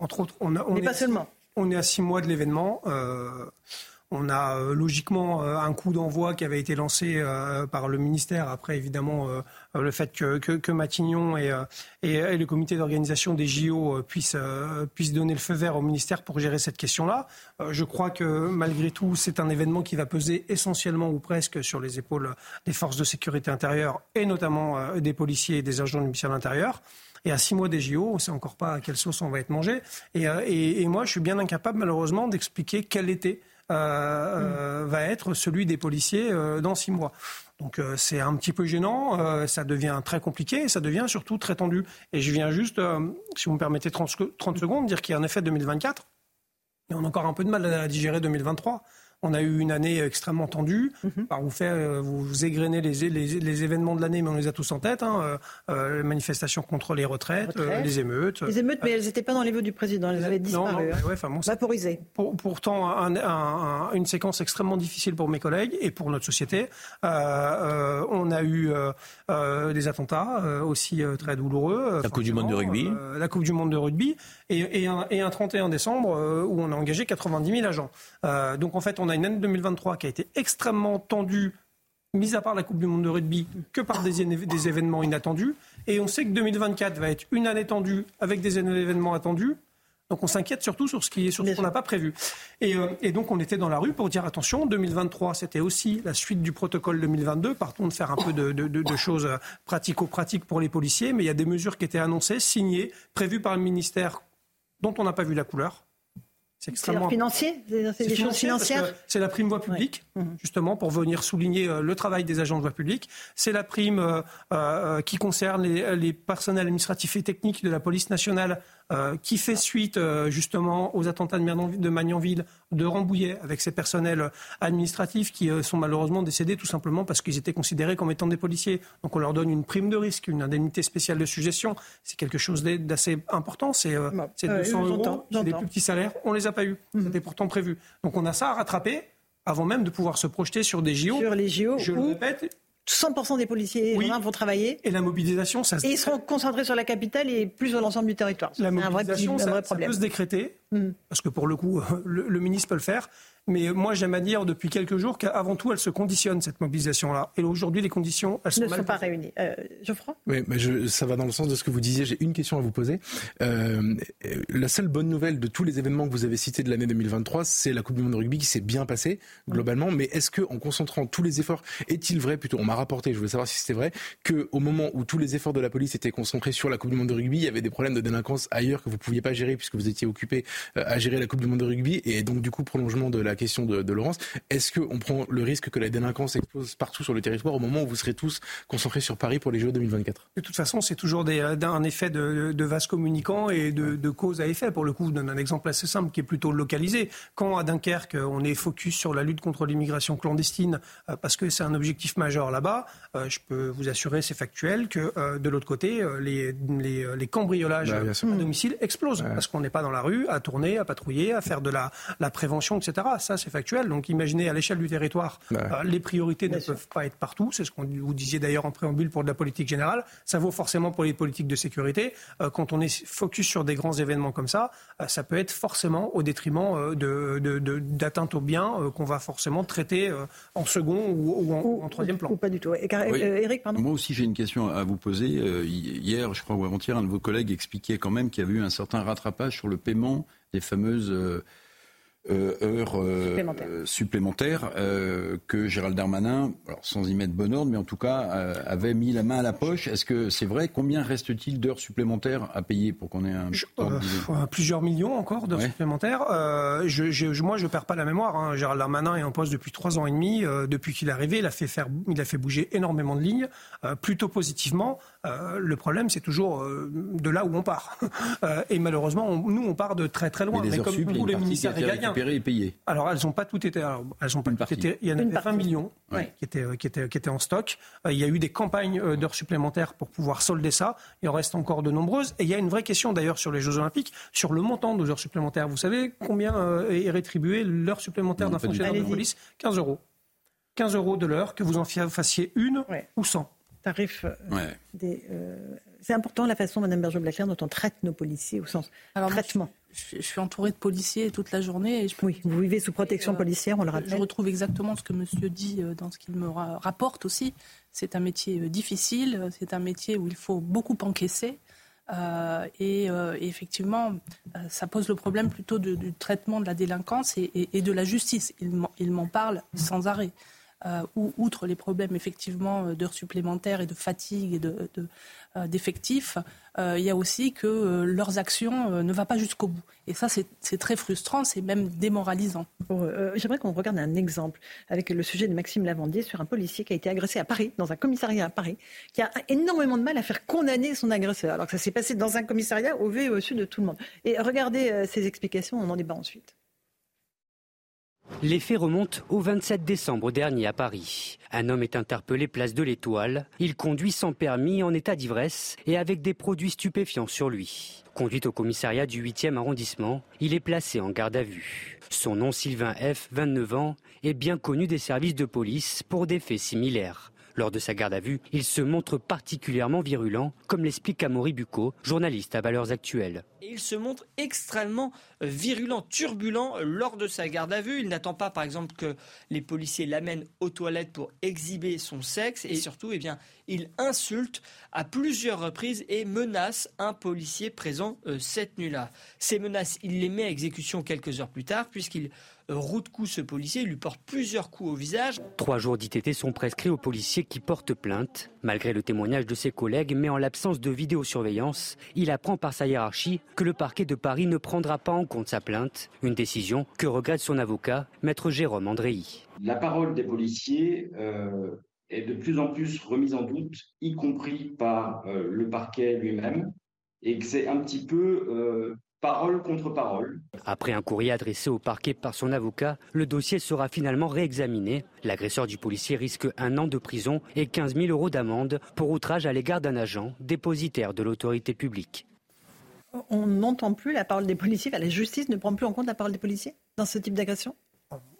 Speaker 5: Entre autres. On, a, on
Speaker 1: Mais
Speaker 5: est
Speaker 1: pas seulement.
Speaker 5: On est à six mois de l'événement. euh, on a euh, logiquement euh, un coup d'envoi qui avait été lancé par le ministère après évidemment le fait que, Matignon et, le comité d'organisation des JO puissent, puissent donner le feu vert au ministère pour gérer cette question-là. Je crois que malgré tout, c'est un événement qui va peser essentiellement ou presque sur les épaules des forces de sécurité intérieure et notamment des policiers et des agents du ministère de l'Intérieur. Et à six mois des JO, on ne sait encore pas à quelle sauce on va être mangé. Et, euh, moi, je suis bien incapable, malheureusement, d'expliquer quel été euh, euh, va être celui des policiers dans six mois. Donc c'est un petit peu gênant, ça devient très compliqué et ça devient surtout très tendu. Et je viens juste, si vous me permettez 30, sec- 30 secondes, dire qu'il y a en effet 2024, et on a encore un peu de mal à digérer 2023. On a eu une année extrêmement tendue. Par vous, fait, vous, vous égrenez les, les, les événements de l'année, mais on les a tous en tête. Hein. Euh, euh, les manifestations contre les retraites, euh, les émeutes.
Speaker 1: Les émeutes, mais elles n'étaient pas dans les vœux du président, elles avaient disparu.
Speaker 5: non,
Speaker 1: hein.
Speaker 5: ouais, bon,
Speaker 1: Vaporisées.
Speaker 5: pour- pourtant un- un- un- une séquence extrêmement difficile pour mes collègues et pour notre société. Euh, euh, on a eu euh, euh, des attentats euh, aussi euh, très douloureux.
Speaker 8: La Coupe du monde de rugby.
Speaker 5: Euh, la Coupe du monde de rugby et, et un, et un 31 décembre euh, où on a engagé 90 000 agents. Euh, donc en fait, on a une année 2023 qui a été extrêmement tendue mis à part la Coupe du Monde de rugby, que par des, événements inattendus. Et on sait que 2024 va être une année tendue avec des événements attendus. Donc on s'inquiète surtout sur ce qui sur ce qu'on n'a pas prévu. Et, euh, et donc on était dans la rue pour dire attention, 2023 c'était aussi la suite du protocole 2022. Partons de faire un peu de, de- de- de choses pratico-pratiques pour les policiers, mais il y a des mesures qui étaient annoncées, signées, prévues par le ministère dont on n'a pas vu la couleur. C'est extrêmement
Speaker 1: financier C'est des choses financières
Speaker 5: la prime voie publique, justement, pour venir souligner euh, le travail des agents de voie publique. C'est la prime euh, euh, qui concerne les, les personnels administratifs et techniques de la police nationale, euh, qui fait suite euh, justement aux attentats de Magnanville- de Rambouillet, avec ces personnels administratifs qui euh, sont malheureusement décédés tout simplement parce qu'ils étaient considérés comme étant des policiers. Donc on leur donne une prime de risque, une indemnité spéciale de suggestion. C'est quelque chose d'assez important. C'est
Speaker 1: Bon, euh,
Speaker 5: 200
Speaker 1: j'entends,
Speaker 5: euros, c'est des plus petits salaires. On les a pas eu. C'était pourtant prévu. Donc on a ça à rattraper avant même de pouvoir se projeter sur des JO.
Speaker 1: sur les JO
Speaker 5: Je le répète.
Speaker 1: 100% des policiers
Speaker 5: Oui.
Speaker 1: gendarmes vont travailler
Speaker 5: Et la mobilisation, ça se
Speaker 1: et ils seront concentrés sur la capitale et plus sur l'ensemble du territoire. C'est
Speaker 5: La
Speaker 1: un vrai,
Speaker 5: mobilisation,
Speaker 1: un
Speaker 5: ça,
Speaker 1: vrai
Speaker 5: ça
Speaker 1: problème.
Speaker 5: peut se décréter. Mm. Parce que pour le coup, le, ministre peut le faire. Mais moi, j'aime à dire depuis quelques jours qu'avant tout, elle se conditionne, cette mobilisation-là. Et aujourd'hui, les conditions, elles sont
Speaker 1: ne sont pas réunies. Euh, Geoffroy?
Speaker 6: Oui, mais je, ça va dans le sens de ce que vous disiez. J'ai une question à vous poser. Euh, la seule bonne nouvelle de tous les événements que vous avez cités de l'année 2023, c'est la Coupe du Monde de rugby qui s'est bien passée, globalement. Mais est-ce qu'en concentrant tous les efforts, est-il vrai, plutôt, on m'a rapporté, je voulais savoir si c'était vrai, qu'au moment où tous les efforts de la police étaient concentrés sur la Coupe du Monde de rugby, il y avait des problèmes de délinquance ailleurs que vous ne pouviez pas gérer puisque vous étiez occupé euh, à gérer la Coupe du Monde de rugby? Et donc du coup prolongement de la question de, Laurence. Est-ce qu'on prend le risque que la délinquance explose partout sur le territoire au moment où vous serez tous concentrés sur Paris pour les Jeux 2024
Speaker 5: De toute façon, c'est toujours des, euh, un effet de, de vase communicant et de, cause à effet. Pour le coup, je donne un exemple assez simple qui est plutôt localisé. Quand à Dunkerque, on est focus sur la lutte contre l'immigration clandestine euh, parce que c'est un objectif majeur là-bas, je peux vous assurer, c'est factuel, que de l'autre côté, les, les, cambriolages bah, à domicile explosent parce qu'on n'est pas dans la rue à tourner, à patrouiller, à faire de la, la prévention, etc. Ça, c'est factuel. Donc imaginez à l'échelle du territoire, euh, les priorités ne peuvent pas être partout. C'est ce qu'on vous disiez d'ailleurs en préambule pour de la politique générale. Ça vaut forcément pour les politiques de sécurité. Euh, quand on est focus sur des grands événements comme ça, euh, ça peut être forcément au détriment d'atteinte de, de, aux biens qu'on va forcément traiter en second ou, en, troisième plan.
Speaker 1: Ou pas du tout. Eric, pardon.
Speaker 9: Moi aussi, j'ai une question à vous poser. hier, je crois, ou avant-hier, un de vos collègues expliquait quand même qu'il y avait eu un certain rattrapage sur le paiement des fameuses euh, euh, heures euh, supplémentaires, euh, que Gérald Darmanin, alors sans y mettre bon ordre, mais en tout cas avait mis la main à la poche. Est-ce que c'est vrai? Combien reste-t-il d'heures supplémentaires à payer pour qu'on ait un
Speaker 5: Plusieurs millions encore d'heures supplémentaires. Je, je, moi, je perds pas la mémoire. Hein. Gérald Darmanin est en poste depuis trois ans et demi. depuis qu'il est arrivé, il a fait faire, il a fait bouger énormément de lignes, plutôt positivement. Le problème, c'est toujours de là où on part. et malheureusement, nous, on part de très très loin.
Speaker 9: Mais, comme tous les ministères régaliens,
Speaker 5: alors, elles n'ont pas toutes été. elles ont pas toutes été. Il y en a 20 millions qui, étaient, qui, étaient, qui étaient en stock. Euh, il y a eu des campagnes euh, d'heures supplémentaires pour pouvoir solder ça. Il en reste encore de nombreuses. Et il y a une vraie question d'ailleurs sur les Jeux Olympiques, sur le montant de heures supplémentaires. Vous savez combien euh, est rétribué l'heure supplémentaire d'un fonctionnaire de police? 15 euros. 15 euros de l'heure, que vous en fassiez une ou 100
Speaker 1: tarif des. c'est important la façon, Mme Berger-Blaclair, dont on traite nos policiers au sens Alors, traitement
Speaker 7: je, suis entourée de policiers toute la journée.
Speaker 1: oui, vous vivez sous protection euh, policière, on le rappelle.
Speaker 7: Je retrouve exactement ce que monsieur dit euh, dans ce qu'il me rapporte aussi. C'est un métier euh, difficile, c'est un métier où il faut beaucoup encaisser. et, effectivement, ça pose le problème plutôt du traitement de la délinquance et, de la justice. Il m'en parle sans arrêt. Outre les problèmes effectivement d'heures supplémentaires et de fatigue et de, euh, d'effectifs, euh, il y a aussi que euh, leurs actions ne vont pas jusqu'au bout. Et ça, c'est très frustrant, c'est même démoralisant.
Speaker 1: J'aimerais qu'on regarde un exemple avec le sujet de Maxime Lavandier sur un policier qui a été agressé à Paris, dans un commissariat à Paris, qui a énormément de mal à faire condamner son agresseur, alors que ça s'est passé dans un commissariat au vu et au su de tout le monde. Et regardez ces explications, on en débat ensuite.
Speaker 10: Les faits remontent au 27 décembre dernier à Paris. Un homme est interpellé place de l'Étoile. Il conduit sans permis, en état d'ivresse et avec des produits stupéfiants sur lui. Conduit au commissariat du 8e arrondissement, il est placé en garde à vue. Son nom Sylvain F, 29 ans, est bien connu des services de police pour des faits similaires. Lors de sa garde à vue, il se montre particulièrement virulent, comme l'explique Amaury Bucco, journaliste à Valeurs Actuelles.
Speaker 11: il se montre extrêmement virulent, turbulent euh, lors de sa garde à vue. Il n'attend pas, par exemple, que les policiers l'amènent aux toilettes pour exhiber son sexe. Et surtout, eh bien, il insulte à plusieurs reprises et menace un policier présent euh, cette nuit-là. Ces menaces, il les met à exécution quelques heures plus tard, puisqu'il coup ce policier, il lui porte plusieurs coups au visage.
Speaker 10: Trois jours d'ITT sont prescrits aux policiers qui portent plainte. Malgré le témoignage de ses collègues, mais en l'absence de vidéosurveillance, il apprend par sa hiérarchie que le parquet de Paris ne prendra pas en compte sa plainte. Une décision que regrette son avocat, maître Jérôme Andréy.
Speaker 12: La parole des policiers euh, est de plus en plus remise en doute, y compris par euh, le parquet lui-même, et que c'est un petit peu euh, parole contre parole.
Speaker 10: Après un courrier adressé au parquet par son avocat, le dossier sera finalement réexaminé. L'agresseur du policier risque un an de prison et 15 000 euros d'amende pour outrage à l'égard d'un agent dépositaire de l'autorité publique.
Speaker 1: On n'entend plus la parole des policiers, la justice ne prend plus en compte la parole des policiers dans ce type d'agression?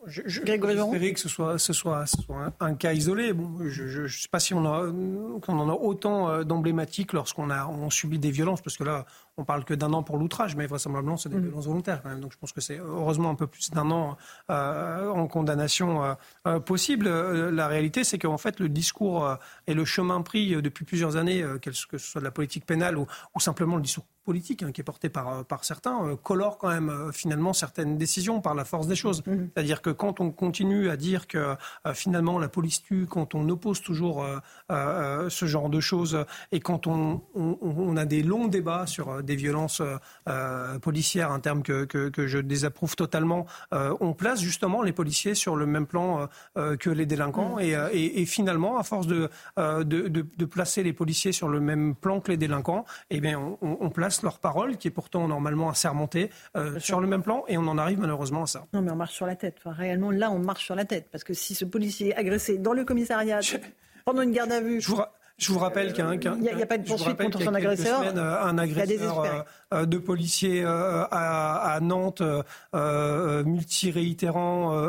Speaker 5: Je, je, que ce soit, ce soit, ce soit un, cas isolé. Bon, je ne sais pas si on, a, on en a autant euh, d'emblématiques lorsqu'on a on subit des violences, parce que là, on parle que d'un an pour l'outrage, mais vraisemblablement, c'est des mm. violences volontaires quand même. Donc je pense que c'est heureusement un peu plus d'un an euh, en condamnation euh, euh possible. Euh, la réalité, c'est qu'en fait, le discours et le chemin pris depuis plusieurs années, que ce soit de la politique pénale ou, ou simplement le discours politique hein, qui est porté par, par certains, colore quand même finalement certaines décisions par la force des choses. Mm. C'est-à-dire que quand on continue à dire que finalement la police tue, quand on oppose toujours ce genre de choses et quand on, on, on a des longs débats sur des violences euh, euh, policières, un terme que, que, je désapprouve totalement, euh, on place justement les policiers sur le même plan que les délinquants. Mm. Et, finalement, à force de, de, de, placer les policiers sur le même plan que les délinquants, eh bien, on, on place leur parole, qui est pourtant normalement assermentée, sur le même plan, et on en arrive malheureusement à ça.
Speaker 1: Non, mais on marche sur la tête. Enfin, réellement, là, on marche sur la tête. Parce que si ce policier est agressé dans le commissariat pendant une garde à vue...
Speaker 5: Je vous rappelle qu'un.
Speaker 1: Il n'y a, pas de poursuite contre son agresseur.
Speaker 5: un agresseur euh, de policiers euh, à, Nantes, euh, multi-réitérant,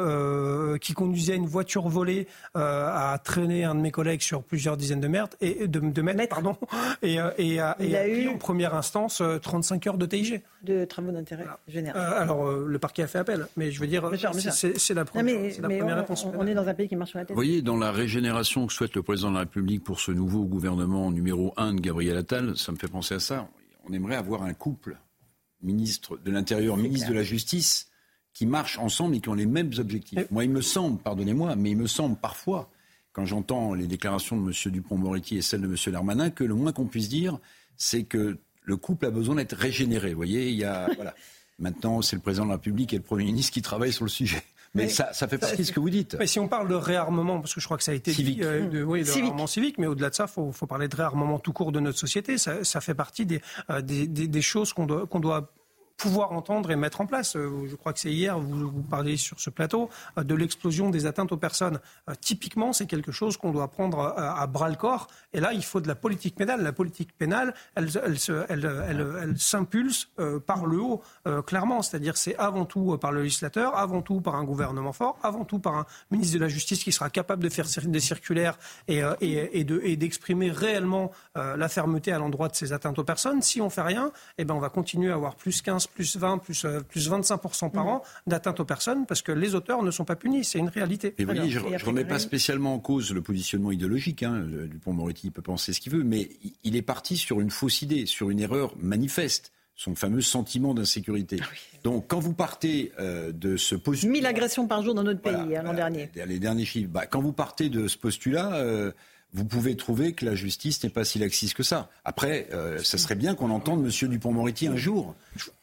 Speaker 5: qui conduisait une voiture volée, a traîné un de mes collègues sur plusieurs dizaines de mètres, et de, de mètres, pardon, et, et, a, eu en première instance 35 heures de TIG.
Speaker 1: De travaux d'intérêt général.
Speaker 5: alors, le parquet a fait appel, mais je veux dire, c'est la, première, la première réponse.
Speaker 1: On, est dans un pays qui marche sur la tête.
Speaker 9: Vous voyez, dans la régénération que souhaite le président de la République pour ce nouveau gouvernement numéro 1 de Gabriel Attal, ça me fait penser à ça on aimerait avoir un couple, ministre de l'Intérieur, ministre de la Justice, qui marchent ensemble et qui ont les mêmes objectifs. Moi, il me semble, pardonnez-moi, mais il me semble parfois, quand j'entends les déclarations de M. Dupont-Moretti et celles de M. Darmanin, que le moins qu'on puisse dire, c'est que le couple a besoin d'être régénéré. Vous voyez, il y a. Voilà. Maintenant, c'est le président de la République et le Premier ministre qui travaillent sur le sujet. Mais, ça, ça, fait partie de ce que vous dites.
Speaker 5: Mais si on parle de réarmement, parce que je crois que ça a été
Speaker 9: civique. dit,
Speaker 5: euh, de, oui, de réarmement civique, mais au-delà de ça, il faut, faut, parler de réarmement tout court de notre société. Ça, ça fait partie des, euh, des, des, des choses qu'on doit, qu'on doit pouvoir entendre et mettre en place. Euh, je crois que c'est hier, vous, vous parliez sur ce plateau, euh, de l'explosion des atteintes aux personnes. Euh, typiquement, c'est quelque chose qu'on doit prendre à, bras le corps. Et là, il faut de la politique pénale. La politique pénale, elle, elle, elle, elle s'impulse par le haut, clairement. C'est-à-dire, c'est avant tout par le législateur, avant tout par un gouvernement fort, avant tout par un ministre de la Justice qui sera capable de faire des circulaires et, et, et d'exprimer réellement la fermeté à l'endroit de ces atteintes aux personnes. Si on fait rien, eh ben, on va continuer à avoir plus 15 plus 20, plus, euh, plus 25% par mm. an d'atteinte aux personnes parce que les auteurs ne sont pas punis. C'est une réalité.
Speaker 9: Et je ne remets pas spécialement en cause le positionnement idéologique. Hein. Dupont-Moretti peut penser ce qu'il veut, mais il est parti sur une fausse idée, sur une erreur manifeste son fameux sentiment d'insécurité. Ah Donc, quand vous partez euh, de ce postulat...
Speaker 1: 1000 agressions par jour dans notre pays hein, l'an dernier.
Speaker 9: Les derniers chiffres. Bah, quand vous partez de ce postulat, euh, vous pouvez trouver que la justice n'est pas si laxiste que ça. Après, euh, ça serait bien qu'on entende M. Dupont-Moretti un jour.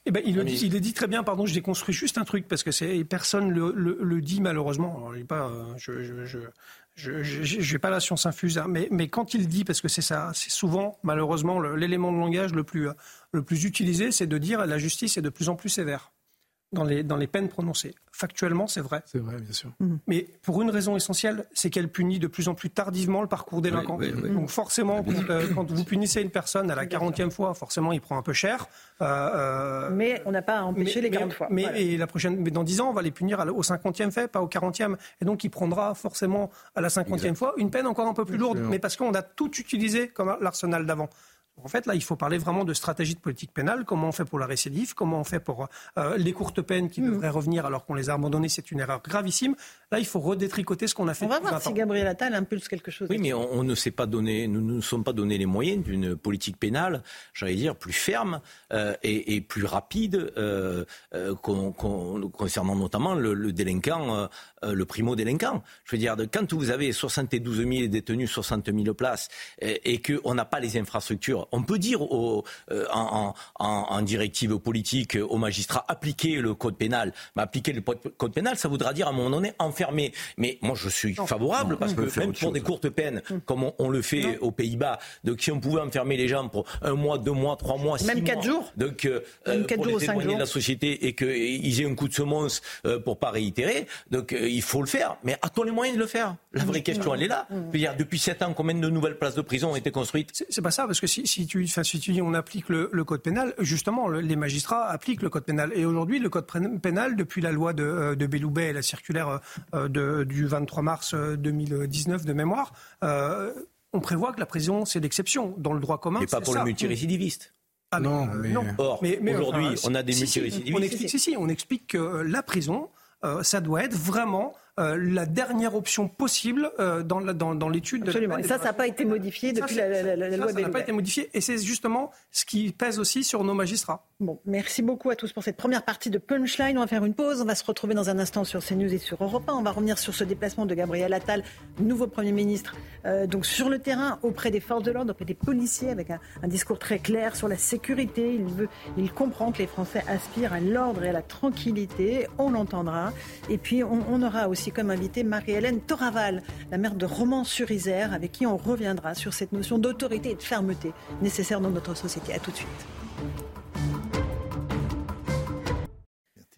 Speaker 5: Eh ben, il, le, il, dit très bien, pardon, je déconstruis juste un truc, parce que c'est, personne le, le, dit malheureusement. Alors, pas, euh, je, je, je n'ai pas la science infuse, hein, mais, mais, quand il dit, parce que c'est ça, c'est souvent, malheureusement, l'élément de langage le plus, le plus utilisé, c'est de dire la justice est de plus en plus sévère dans les, dans les peines prononcées. Factuellement, c'est vrai.
Speaker 6: C'est vrai, bien sûr.
Speaker 5: Mhm. Mais pour une raison essentielle, c'est qu'elle punit de plus en plus tardivement le parcours délinquant. Donc forcément, euh, quand vous punissez une personne à la 40e fois, forcément, il prend un peu cher.
Speaker 1: Euh, euh, mais on n'a pas empêché les 40 fois.
Speaker 5: Mais, et la prochaine, mais dans 10 ans, on va les punir au 50e fait, pas au 40e. Et donc, il prendra forcément à la 50e fois une peine encore un peu plus lourde. Mais parce qu'on a tout utilisé comme l'arsenal d'avant. En fait, là, il faut parler vraiment de stratégie de politique pénale. Comment on fait pour la récidive Comment on fait pour euh, les courtes peines qui mmh. devraient revenir alors qu'on les a abandonnées C'est une erreur gravissime. Là, il faut redétricoter ce qu'on a fait.
Speaker 1: On va voir si Gabriel Attal impulse quelque chose.
Speaker 8: Oui, mais on, ne s'est pas donné, nous ne nous sommes pas donné les moyens d'une politique pénale, j'allais dire, plus ferme euh, et, plus rapide euh, concernant notamment le, délinquant, le primo-délinquant. Je veux dire, quand vous avez 72 000 détenus, 60 000 places et, et qu'on n'a pas les infrastructures on peut dire euh, en, directive politique aux magistrats appliquer le code pénal. Mais appliquer le code pénal, ça voudra dire à un moment donné enfermer. Mais moi, je suis favorable parce que même pour des courtes peines, mm. comme on, le fait aux Pays-Bas, donc si on pouvait enfermer les gens pour un mois, deux mois, trois mois, six
Speaker 1: même
Speaker 8: quatre
Speaker 1: jours,
Speaker 8: donc euh, même quatre pour jours, les de la société et qu'ils aient un coup de semonce euh, pour pas réitérer, donc il faut le faire. Mais a-t-on les moyens de le faire La vraie question, elle est là. Mm. Dire, depuis sept ans, combien de nouvelles places de prison ont été construites?
Speaker 5: C'est pas ça, parce que si si tu, si tu dis on applique le, code pénal, justement, les magistrats appliquent le code pénal. Et aujourd'hui, le code pénal, depuis la loi de, de Belloubet et la circulaire de, du 23 mars 2019 de mémoire, on prévoit que la prison, c'est l'exception. Dans le droit commun,
Speaker 8: Mais pas pour le multirécidiviste.
Speaker 5: Ah non, mais, non.
Speaker 8: Or, aujourd'hui, on a des multirécidivistes.
Speaker 5: On explique, si, si, on explique que la prison, ça doit être vraiment euh, la dernière option possible euh, dans, dans, dans l'étude.
Speaker 1: Absolument. Et ça, ça n'a pas été modifié depuis la, la, la, loi
Speaker 5: Ça n'a pas été modifié et c'est justement ce qui pèse aussi sur nos magistrats.
Speaker 1: Bon, merci beaucoup à tous pour cette première partie de Punchline. On va faire une pause. On va se retrouver dans un instant sur CNews et sur Europe 1. On va revenir sur ce déplacement de Gabriel Attal, nouveau Premier ministre, euh, donc sur le terrain, auprès des forces de l'ordre, auprès des policiers, avec un, un, discours très clair sur la sécurité. Il, veut, il comprend que les Français aspirent à l'ordre et à la tranquillité. On l'entendra. Et puis, on, on aura aussi comme invité Marie-Hélène Toraval, la maire de Romans-sur-Isère, avec qui on reviendra sur cette notion d'autorité et de fermeté nécessaire dans notre société. À tout de suite.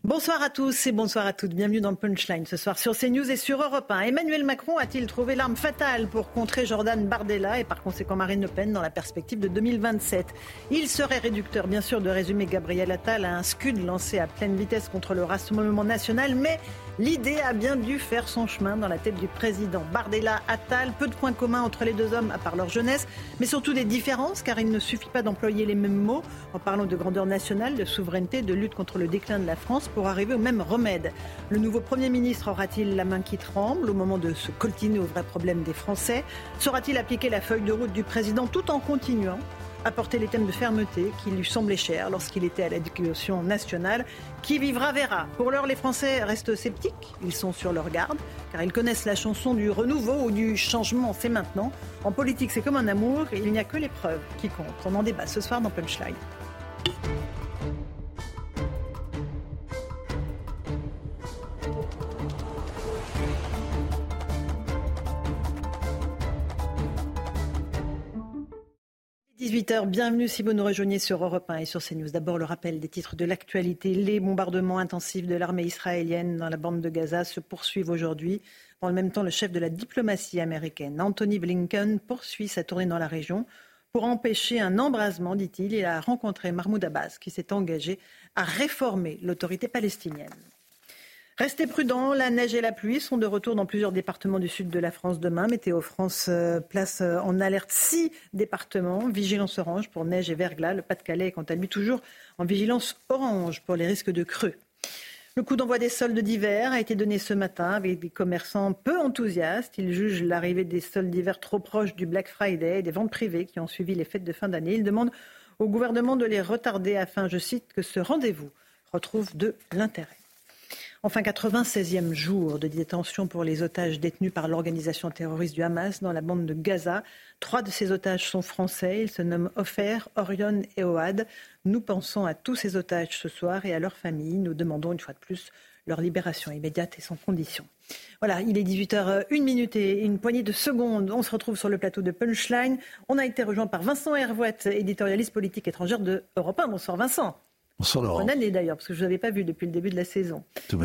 Speaker 1: Bonsoir à tous et bonsoir à toutes. Bienvenue dans Punchline ce soir sur CNews et sur Europe 1. Emmanuel Macron a-t-il trouvé l'arme fatale pour contrer Jordan Bardella et par conséquent Marine Le Pen dans la perspective de 2027 Il serait réducteur, bien sûr, de résumer Gabriel Attal à un scud lancé à pleine vitesse contre le Rassemblement national, mais L'idée a bien dû faire son chemin dans la tête du président. Bardella, Attal, peu de points communs entre les deux hommes à part leur jeunesse, mais surtout des différences car il ne suffit pas d'employer les mêmes mots en parlant de grandeur nationale, de souveraineté, de lutte contre le déclin de la France pour arriver au même remède. Le nouveau Premier ministre aura-t-il la main qui tremble au moment de se coltiner aux vrais problèmes des Français? Saura-t-il appliquer la feuille de route du président tout en continuant apporter les thèmes de fermeté qui lui semblaient chers lorsqu'il était à l'éducation nationale. Qui vivra verra. Pour l'heure, les Français restent sceptiques. Ils sont sur leur garde, car ils connaissent la chanson du renouveau ou du changement, c'est maintenant. En politique, c'est comme un amour, il n'y a que l'épreuve qui compte. On en débat ce soir dans Punchline. 18h, bienvenue si vous nous rejoignez sur Europe 1 et sur CNews. D'abord le rappel des titres de l'actualité. Les bombardements intensifs de l'armée israélienne dans la bande de Gaza se poursuivent aujourd'hui. Dans le même temps, le chef de la diplomatie américaine, Anthony Blinken, poursuit sa tournée dans la région. Pour empêcher un embrasement, dit-il, il a rencontré Mahmoud Abbas qui s'est engagé à réformer l'autorité palestinienne. Restez prudents, la neige et la pluie sont de retour dans plusieurs départements du sud de la France demain. Météo France euh, place euh, en alerte six départements, vigilance orange pour neige et verglas. Le Pas-de-Calais est quant à lui toujours en vigilance orange pour les risques de creux. Le coup d'envoi des soldes d'hiver a été donné ce matin avec des commerçants peu enthousiastes. Ils jugent l'arrivée des soldes d'hiver trop proches du Black Friday et des ventes privées qui ont suivi les fêtes de fin d'année. Ils demandent au gouvernement de les retarder afin, je cite, que ce rendez-vous retrouve de l'intérêt. Enfin, 96e jour de détention pour les otages détenus par l'organisation terroriste du Hamas dans la bande de Gaza. Trois de ces otages sont français. Ils se nomment Ofer, Orion et Oad. Nous pensons à tous ces otages ce soir et à leurs familles. Nous demandons une fois de plus leur libération immédiate et sans condition. Voilà, il est 18h, 1 minute et une poignée de secondes. On se retrouve sur le plateau de Punchline. On a été rejoint par Vincent Hervouette, éditorialiste politique étrangère de Europe 1. Bonsoir Vincent.
Speaker 13: Bonsoir Laurent.
Speaker 1: Bonne année d'ailleurs, parce que je ne vous avais pas vu depuis le début de la saison.
Speaker 13: Tout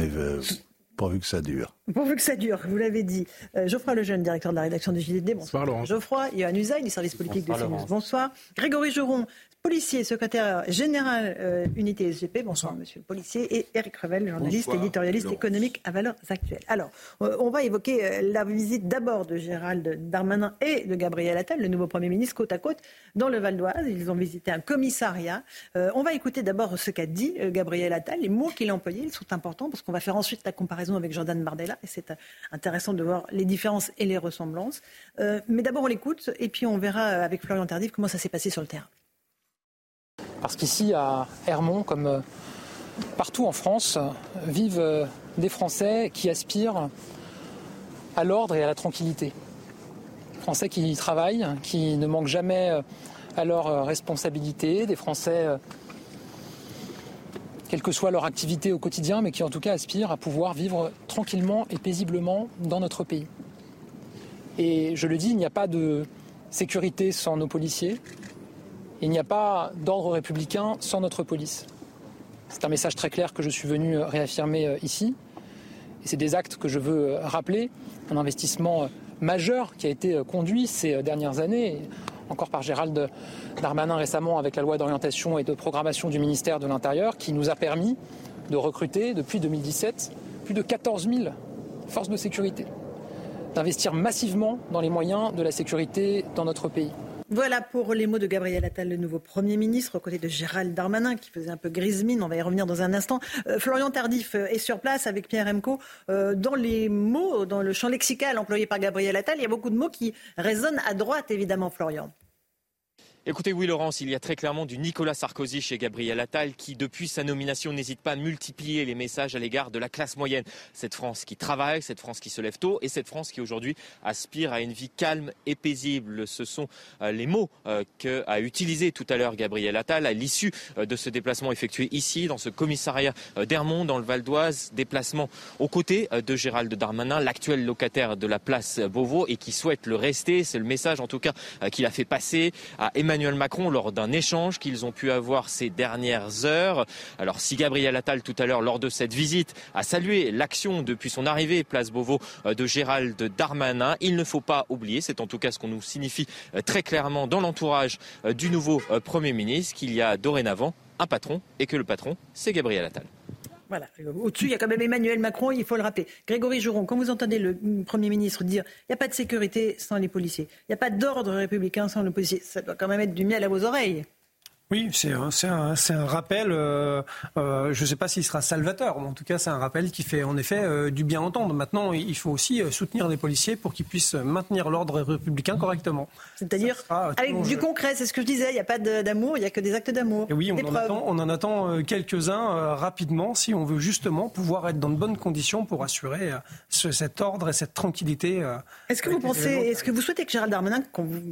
Speaker 13: pourvu que ça dure.
Speaker 1: Pourvu que ça dure, vous l'avez dit. Euh, Geoffroy Lejeune, directeur de la rédaction du JDD.
Speaker 6: Bonsoir, Laurent.
Speaker 1: Geoffroy, Yohann Usaï, du service politique de CNews. Bonsoir. Grégory Geron, policier, secrétaire général euh, unité SGP. Bonsoir, monsieur le policier. Et Eric Revel, journaliste, éditorialiste économique à valeurs actuelles. Alors, euh, on va évoquer euh, la visite d'abord de Gérald Darmanin et de Gabriel Attal, le nouveau Premier ministre, côte à côte dans le Val d'Oise. Ils ont visité un commissariat. on va écouter d'abord ce qu'a dit Gabriel Attal. Les mots qu'il a employés, ils sont importants parce qu'on va faire ensuite la comparaison avec Jordan Bardella. Et c'est intéressant de voir les différences et les ressemblances. mais d'abord, on l'écoute et puis on verra avec Florian Tardif comment ça s'est passé sur le terrain.
Speaker 4: Parce qu'ici, à Hermont, comme euh, partout en France, vivent euh, des Français qui aspirent à l'ordre et à la tranquillité. Français qui travaillent, qui ne manquent jamais euh, à leurs responsabilités, des Français, quelle que soit leur activité au quotidien, mais qui en tout cas aspirent à pouvoir vivre tranquillement et paisiblement dans notre pays. Et je le dis, il n'y a pas de sécurité sans nos policiers, il n'y a pas d'ordre républicain sans notre police. C'est un message très clair que je suis venu réaffirmer euh, ici. Et c'est des actes que je veux euh, rappeler. Un investissement euh, majeur qui a été conduit ces dernières années. Encore par Gérald Darmanin récemment avec la loi d'orientation et de programmation du ministère de l'Intérieur, qui nous a permis de recruter depuis 2017 plus de 14 000 forces de sécurité, d'investir massivement dans les moyens de la sécurité dans notre pays.
Speaker 1: Voilà pour les mots de Gabriel Attal, le nouveau Premier ministre, aux côtés de Gérald Darmanin, qui faisait un peu grise mine. On va y revenir dans un instant. Euh, Florian Tardif euh, est sur place avec Pierre Emco. Euh, dans les mots, dans le champ lexical employé par Gabriel Attal, il y a beaucoup de mots qui résonnent à droite, évidemment, Florian.
Speaker 3: Écoutez, oui, Laurence, il y a très clairement du Nicolas Sarkozy chez Gabriel Attal qui, depuis sa nomination, n'hésite pas à multiplier les messages à l'égard de la classe moyenne. Cette France qui travaille, cette France qui se lève tôt et cette France qui aujourd'hui aspire à une vie calme et paisible. Ce sont euh, les mots euh, qu'a utilisé tout à l'heure Gabriel Attal à l'issue euh, de ce déplacement effectué ici, dans ce commissariat d'Hermont, dans le Val d'Oise. Déplacement aux côtés de Gérald Darmanin, l'actuel locataire de la place Beauvau et qui souhaite le rester. C'est le message, en tout cas, qu'il a fait passer à Emmanuel Emmanuel Macron lors d'un échange qu'ils ont pu avoir ces dernières heures. Alors si Gabriel Attal tout à l'heure lors de cette visite a salué l'action depuis son arrivée place Beauvau euh, de Gérald Darmanin, il ne faut pas oublier, c'est en tout cas ce qu'on nous signifie euh, très clairement dans l'entourage euh, du nouveau Premier ministre, qu'il y a dorénavant un patron et que le patron c'est Gabriel Attal.
Speaker 1: Voilà. Au-dessus, il y a quand même Emmanuel Macron, il faut le rappeler. Grégory Jouron, quand vous entendez le Premier ministre dire il n'y a pas de sécurité sans les policiers, il n'y a pas d'ordre républicain sans les policiers, ça doit quand même être du miel à vos oreilles.
Speaker 5: Oui, c'est un, un, un, rappel, euh, euh, je ne sais pas s'il sera salvateur, mais en tout cas c'est un rappel qui fait en effet euh, du bien entendre. Maintenant, il faut aussi soutenir les policiers pour qu'ils puissent maintenir l'ordre républicain correctement.
Speaker 1: C'est-à-dire avec du concret, c'est ce que je disais, il n'y a pas d'amour, il n'y a que des actes d'amour.
Speaker 5: oui, on en, attend, on en, attend, quelques-uns rapidement si on veut justement pouvoir être dans de bonnes conditions pour assurer cet ordre et cette tranquillité.
Speaker 1: est-ce que vous pensez, est-ce que vous souhaitez que Gérald Darmanin,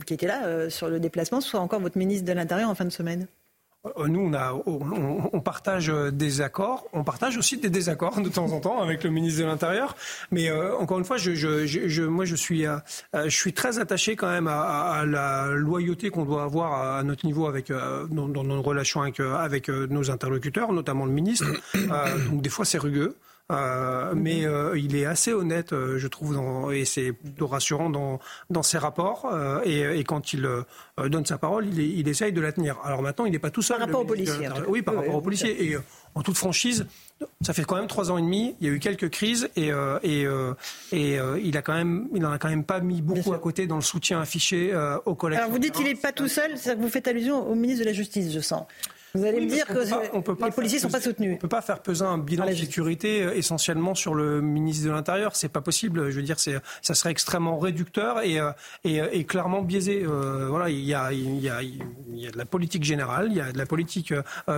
Speaker 1: qui était là sur le déplacement, soit encore votre ministre de l'Intérieur en fin de semaine?
Speaker 5: Nous, on, partage des accords, on partage aussi des désaccords de temps en temps avec le ministre de l'Intérieur. Mais euh, encore une fois, je, moi, je suis, euh, très attaché quand même à, la loyauté qu'on doit avoir à notre niveau avec, dans, dans, nos relations avec, avec nos interlocuteurs, notamment le ministre. donc des fois, c'est rugueux. Euh, mais euh, il est assez honnête, euh, je trouve, dans, et c'est plutôt rassurant dans, dans ses rapports. Et, et, quand il donne sa parole, il, il, essaye de la tenir. Alors maintenant, il n'est pas tout seul.
Speaker 1: Par rapport aux policiers.
Speaker 5: Oui, par rapport aux policiers. Et en toute franchise, ça fait quand même trois ans et demi. Il y a eu quelques crises et, et, et il a quand même, il n'en a quand même pas mis beaucoup à côté dans le soutien affiché aux collègues.
Speaker 1: Alors vous dites qu'il n'est pas tout seul, c'est que vous faites allusion au ministre de la Justice, je sens. Vous allez me dire que les policiers ne sont pas soutenus.
Speaker 5: On ne peut pas faire peser un bilan de sécurité euh, essentiellement sur le ministre de l'Intérieur. C'est pas possible. Je veux dire, ça serait extrêmement réducteur et, euh, et, euh, et clairement biaisé. voilà, il y, a, il, y a, il y a de la politique générale, il y a de la politique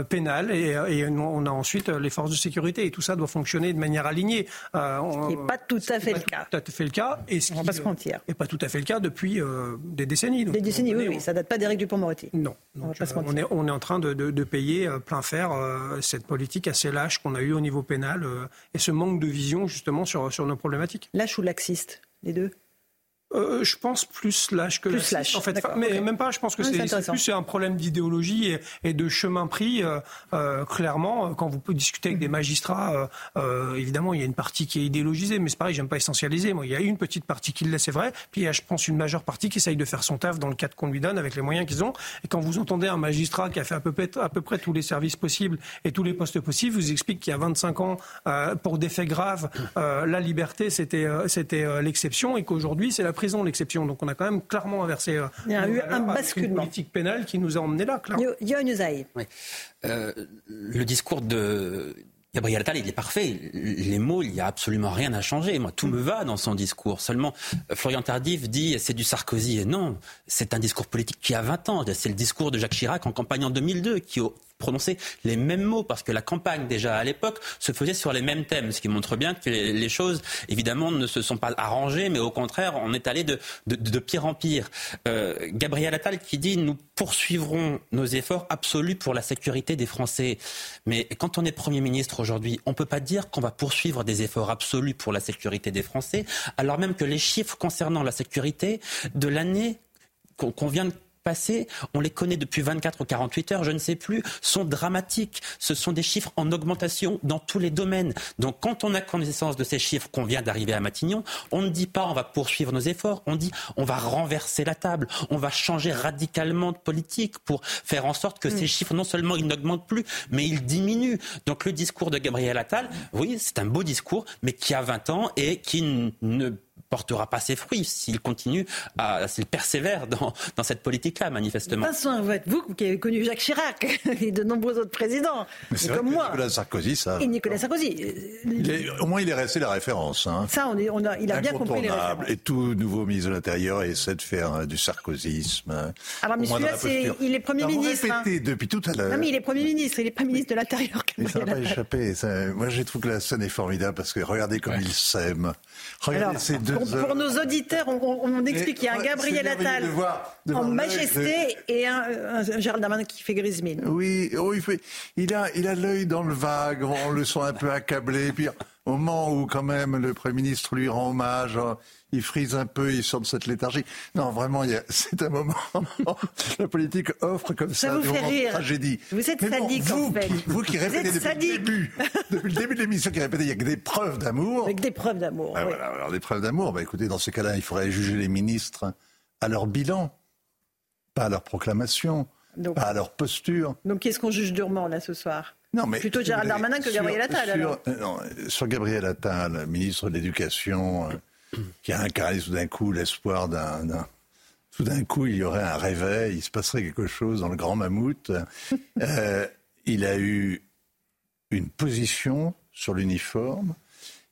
Speaker 5: pénale et, et, on a ensuite les forces de sécurité et tout ça doit fonctionner de manière alignée.
Speaker 1: ce n'est pas tout à fait le cas.
Speaker 5: Tout à fait le cas. Et ce
Speaker 1: on va pas se mentir.
Speaker 5: Et pas tout à fait le cas depuis des décennies.
Speaker 1: des décennies, oui, oui. Ça date pas d'Éric Dupond-Moretti.
Speaker 5: Non. on, on, est, on est en train de, de, de payer euh, plein fer euh, cette politique assez lâche qu'on a eue au niveau pénal euh, et ce manque de vision justement sur, sur nos problématiques.
Speaker 1: Lâche ou laxiste, les deux?
Speaker 5: Euh, je pense plus lâche que
Speaker 1: plus lâche.
Speaker 5: En fait, mais même pas. Je pense que c'est plus un problème d'idéologie et, et, de chemin pris. Euh, euh, clairement, quand vous discuter avec des magistrats, euh, évidemment, il y a une partie qui est idéologisée, mais c'est pareil. J'aime pas essentialiser. Moi, il y a une petite partie qui l'est, c'est vrai. Puis il y a, je pense, une majeure partie qui essaye de faire son taf dans le cadre qu'on lui donne avec les moyens qu'ils ont. Et quand vous entendez un magistrat qui a fait à peu près, à peu près tous les services possibles et tous les postes possibles, vous explique qu'il y a 25 ans, pour des faits graves, la liberté c'était c'était l'exception et qu'aujourd'hui c'est la prison l'exception. Donc on a quand même clairement inversé
Speaker 1: euh, Il y a eu un basculement.
Speaker 5: Une politique pénale qui nous a emmenés là, clairement.
Speaker 1: Oui.
Speaker 14: Euh, le discours de Gabriel Attal, il est parfait. Les mots, il n'y a absolument rien à changer. Moi, tout me va dans son discours. Seulement, Florian Tardif dit c'est du Sarkozy. Et non, c'est un discours politique qui a 20 ans. C'est le discours de Jacques Chirac en campagne en 2002 qui, prononcer les mêmes mots parce que la campagne déjà à l'époque se faisait sur les mêmes thèmes, ce qui montre bien que les choses évidemment ne se sont pas arrangées, mais au contraire on est allé de, de, de pire en pire. Euh, Gabriel Attal qui dit nous poursuivrons nos efforts absolus pour la sécurité des Français. Mais quand on est Premier ministre aujourd'hui, on ne peut pas dire qu'on va poursuivre des efforts absolus pour la sécurité des Français, alors même que les chiffres concernant la sécurité de l'année qu'on vient de on les connaît depuis 24 ou 48 heures, je ne sais plus, sont dramatiques. Ce sont des chiffres en augmentation dans tous les domaines. Donc quand on a connaissance de ces chiffres qu'on vient d'arriver à Matignon, on ne dit pas on va poursuivre nos efforts, on dit on va renverser la table, on va changer radicalement de politique pour faire en sorte que mm. ces chiffres, non seulement ils n'augmentent plus, mais ils diminuent. Donc le discours de Gabriel Attal, oui, c'est un beau discours, mais qui a 20 ans et qui ne portera pas ses fruits s'il continue, à, s'il persévère dans, dans cette politique-là, manifestement.
Speaker 1: Vincent, vous, qui avez connu Jacques Chirac et de nombreux autres présidents,
Speaker 13: Mais c'est comme moi. Nicolas Sarkozy, ça.
Speaker 1: Et Nicolas Sarkozy.
Speaker 13: est, au moins, il est resté la référence. Hein.
Speaker 1: Ça, on, est, on a, il a bien compris les références.
Speaker 13: Et tout nouveau ministre de l'Intérieur essaie de faire hein, du sarkozysme. Hein.
Speaker 1: Alors, mais celui-là, il est Premier ministre.
Speaker 13: Répété depuis tout à l'heure.
Speaker 1: Non, mais il est Premier ministre, il n'est pas ministre de l'Intérieur.
Speaker 13: Ça n'a pas échappé. moi, j'ai trouvé que la scène est formidable parce que regardez comme il s'aime.
Speaker 1: Regardez ces deux pour, pour nos auditeurs, on, explique qu'il y a un Gabriel Attal en majesté et un, Gérald Darmanin qui fait grise mine.
Speaker 13: Oui, oh, il, fait, il a il a l'œil dans le vague, on le sent un peu accablé. Puis au moment où quand même le Premier ministre lui rend hommage, hein, il frise un peu, il sort de cette léthargie. Non, vraiment, c'est un moment. la politique offre comme ça,
Speaker 1: ça vous fait rire.
Speaker 13: tragédie.
Speaker 1: Vous êtes sadique,
Speaker 13: vous,
Speaker 1: en fait.
Speaker 13: Vous qui répétez depuis le début, depuis le début de l'émission, qui répétez, il y a que des preuves d'amour.
Speaker 1: Avec des preuves d'amour.
Speaker 13: Ah, voilà, alors des preuves d'amour. Bah, écoutez, dans ces cas-là, il faudrait juger les ministres à leur bilan, pas à leur proclamation, pas à leur posture.
Speaker 1: Donc, qu'est-ce qu'on juge durement là ce soir? Non, mais Plutôt Gérald Darmanin que Gabriel Attal.
Speaker 13: Sur, euh, non, sur Gabriel Attal, ministre de l'Éducation, euh, qui a incarné tout d'un coup l'espoir d'un. Tout d'un coup, il y aurait un réveil, il se passerait quelque chose dans le grand mammouth. Euh, il a eu une position sur l'uniforme,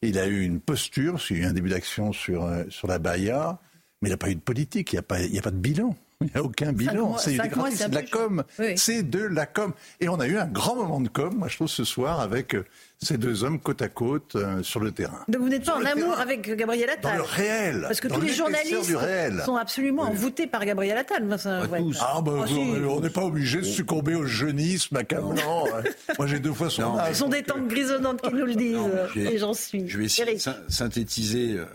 Speaker 13: il a eu une posture, qu'il y a eu un début d'action sur, sur la Baïa, mais il n'a pas eu de politique, il n'y a, a pas de bilan. Il n'y a aucun bilan. C'est de la com. C'est de la com. Et on a eu un grand moment de com, moi je trouve, ce soir, avec euh, ces deux hommes côte à côte euh, sur le terrain.
Speaker 1: Donc vous n'êtes pas en amour avec Gabriel Attal
Speaker 13: Dans le réel.
Speaker 1: Parce que tous les journalistes sont absolument envoûtés par Gabriel Attal.
Speaker 13: Ah, bah, ah on n'est pas obligé de succomber au jeunisme accablant. Moi j'ai deux fois son âge.
Speaker 1: Ce sont des temps grisonnantes qui nous le disent. et j'en suis.
Speaker 9: Je vais essayer de synthétiser euh,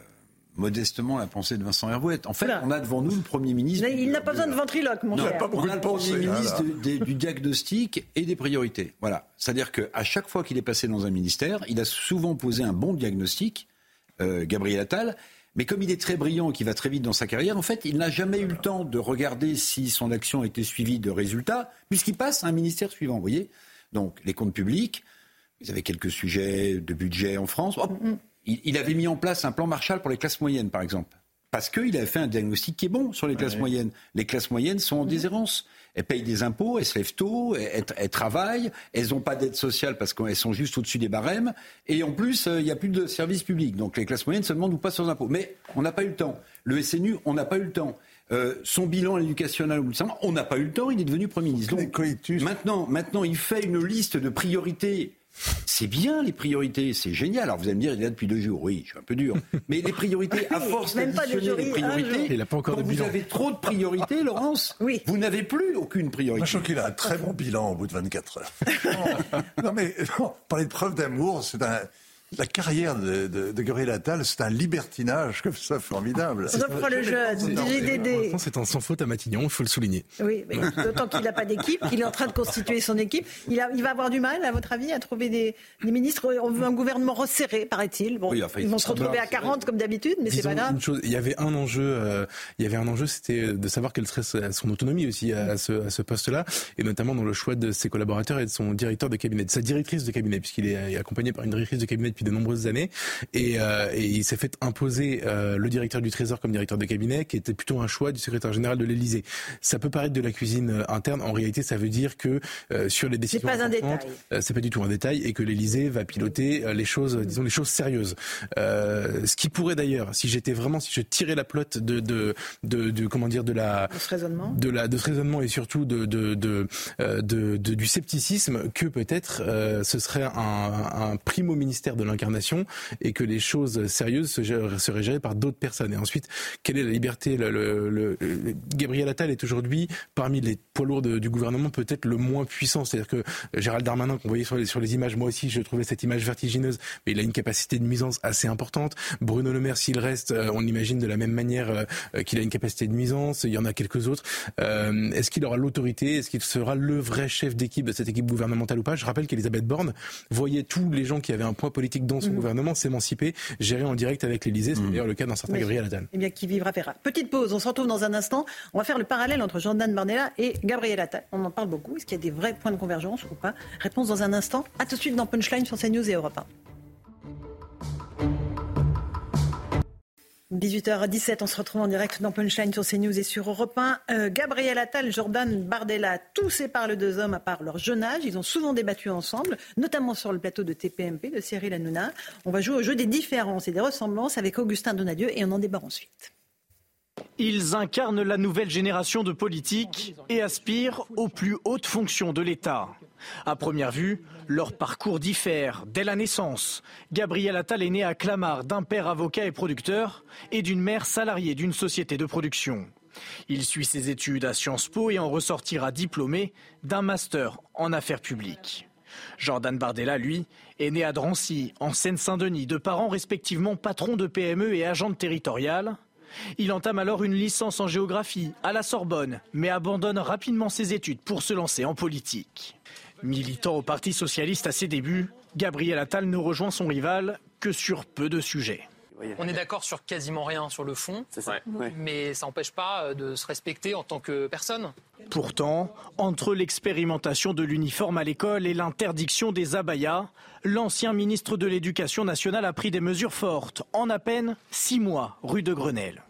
Speaker 9: modestement la pensée de Vincent Herbouet. En fait, on a devant nous le Premier ministre.
Speaker 1: il n'a pas besoin de ventriloque, mon cher.
Speaker 9: on a le Premier ministre du diagnostic et des priorités. Voilà. C'est-à-dire qu'à chaque fois qu'il est passé dans un ministère, il a souvent posé un bon diagnostic, euh, Gabriel Attal. Mais comme il est très brillant et qu'il va très vite dans sa carrière, en fait, il n'a jamais eu le temps de regarder si son action était suivie de résultats, puisqu'il passe à un ministère suivant. Vous voyez Donc, les comptes publics, vous avez quelques sujets de budget en France. Mm, il, avait mis en place un plan Marshall pour les classes moyennes, par exemple. Parce qu'il avait fait un diagnostic qui est bon sur les classes moyennes. Les classes moyennes sont en déshérence. Elles payent des impôts, elles se lèvent tôt, elles, travaillent, elles n'ont pas d'aide sociale parce qu'elles sont juste au-dessus des barèmes. Et en plus, euh, il n'y a plus de services publics. Donc les classes moyennes se demandent où pas leurs impôts. Mais on n'a pas eu le temps. Le SNU, on n'a pas eu le temps. Euh, son bilan éducationnel, on n'a pas eu le temps, il est devenu Premier ministre. maintenant, maintenant, il fait une liste de priorités c'est bien les priorités, c'est génial. Alors vous allez me dire, il est là depuis deux jours. Oui, je suis un peu dur. Mais les priorités, à force d'additionner les priorités,
Speaker 6: il a pas encore
Speaker 9: quand vous avez trop de priorités, Laurence, oui. vous n'avez plus aucune priorité.
Speaker 13: je trouve qu'il a un très bon bilan au bout de 24 heures. non, mais parler de preuve d'amour, c'est un la carrière de, de, de Gabriel Attal, c'est un libertinage comme ça formidable.
Speaker 1: On reprend le jeu JDD.
Speaker 6: C'est un sans faute à Matignon, il faut le souligner.
Speaker 1: Oui, d'autant qu'il n'a pas d'équipe, qu'il est en train de constituer son équipe. Il, a, il, va avoir du mal, à votre avis, à trouver des, des ministres? On veut un gouvernement resserré, paraît-il. Bon, ils vont se retrouver à 40 comme d'habitude, mais c'est pas grave.
Speaker 6: il y avait un enjeu, euh, il y avait un enjeu, c'était de savoir quelle serait son autonomie aussi à ce, à ce poste-là, et notamment dans le choix de ses collaborateurs et de son directeur de cabinet, de sa directrice de cabinet, puisqu'il est accompagné par une directrice de cabinet de nombreuses années. Et, euh, et il s'est fait imposer euh, le directeur du Trésor comme directeur de cabinet, qui était plutôt un choix du secrétaire général de l'Élysée. Ça peut paraître de la cuisine euh, interne. En réalité, ça veut dire que sur les décisions
Speaker 1: c'est pas un détail.
Speaker 6: c'est pas du tout un détail, et que l'Élysée va piloter les choses, disons les choses sérieuses. ce qui pourrait d'ailleurs, si j'étais vraiment, si je tirais la plotte de de, de, de comment dire de la
Speaker 1: de ce raisonnement,
Speaker 6: de la de ce raisonnement et surtout de de, de, de, du scepticisme que peut-être ce serait un, un primo ministère de incarnation et que les choses sérieuses seraient gérées par d'autres personnes. Et ensuite, quelle est la liberté? Gabriel Attal est aujourd'hui parmi les poids lourds du gouvernement peut-être le moins puissant. C'est-à-dire que Gérald Darmanin, qu'on voyait sur les, images, moi aussi, je trouvais cette image vertigineuse, mais il a une capacité de nuisance assez importante. Bruno Le Maire, s'il reste, euh, on l'imagine de la même manière euh, qu'il a une capacité de nuisance. Il y en a quelques autres. Euh, est-ce qu'il aura l'autorité? Est-ce qu'il sera le vrai chef d'équipe de cette équipe gouvernementale ou pas? Je rappelle qu'Elisabeth Borne voyait tous les gens qui avaient un poids politique dans son mmh. gouvernement s'émanciper, gérer en direct avec l'Élysée. C'est mmh. d'ailleurs le cas d'un certain Gabriel Attal.
Speaker 1: Eh bien, qui vivra verra. Petite pause. On se retrouve dans un instant. On va faire le parallèle entre Jordan Bardella et Gabriel Attal. On en parle beaucoup. Est-ce qu'il y a des vrais points de convergence ou pas? Réponse dans un instant. À tout de suite dans Punchline sur CNews et Europe 1. 18h17, on se retrouve en direct dans Punchline sur CNews et sur Europe 1. Euh, Gabriel Attal, Jordan Bardella, tous séparent les deux hommes à part leur jeune âge. Ils ont souvent débattu ensemble, notamment sur le plateau de TPMP de Cyril Hanouna. On va jouer au jeu des différences et des ressemblances avec Augustin Donadieu et on en débat ensuite.
Speaker 15: Ils incarnent la nouvelle génération de politiques et aspirent aux plus hautes fonctions de l'État. À première vue, leur parcours diffère dès la naissance. Gabriel Attal est né à Clamart d'un père avocat et producteur et d'une mère salariée d'une société de production. Il suit ses études à Sciences Po et en ressortira diplômé d'un master en affaires publiques. Jordan Bardella, lui, est né à Drancy, en Seine-Saint-Denis, de parents respectivement patrons de PME et agents territoriales. Il entame alors une licence en géographie à la Sorbonne, mais abandonne rapidement ses études pour se lancer en politique. Militant au Parti socialiste à ses débuts, Gabriel Attal ne rejoint son rival que sur peu de sujets.
Speaker 16: On est d'accord sur quasiment rien sur le fond, mais ça n'empêche pas euh, de se respecter en tant que personne.
Speaker 15: Pourtant, entre l'expérimentation de l'uniforme à l'école et l'interdiction des abayas, l'ancien ministre de l'Éducation nationale a pris des mesures fortes en à peine six mois rue de Grenelle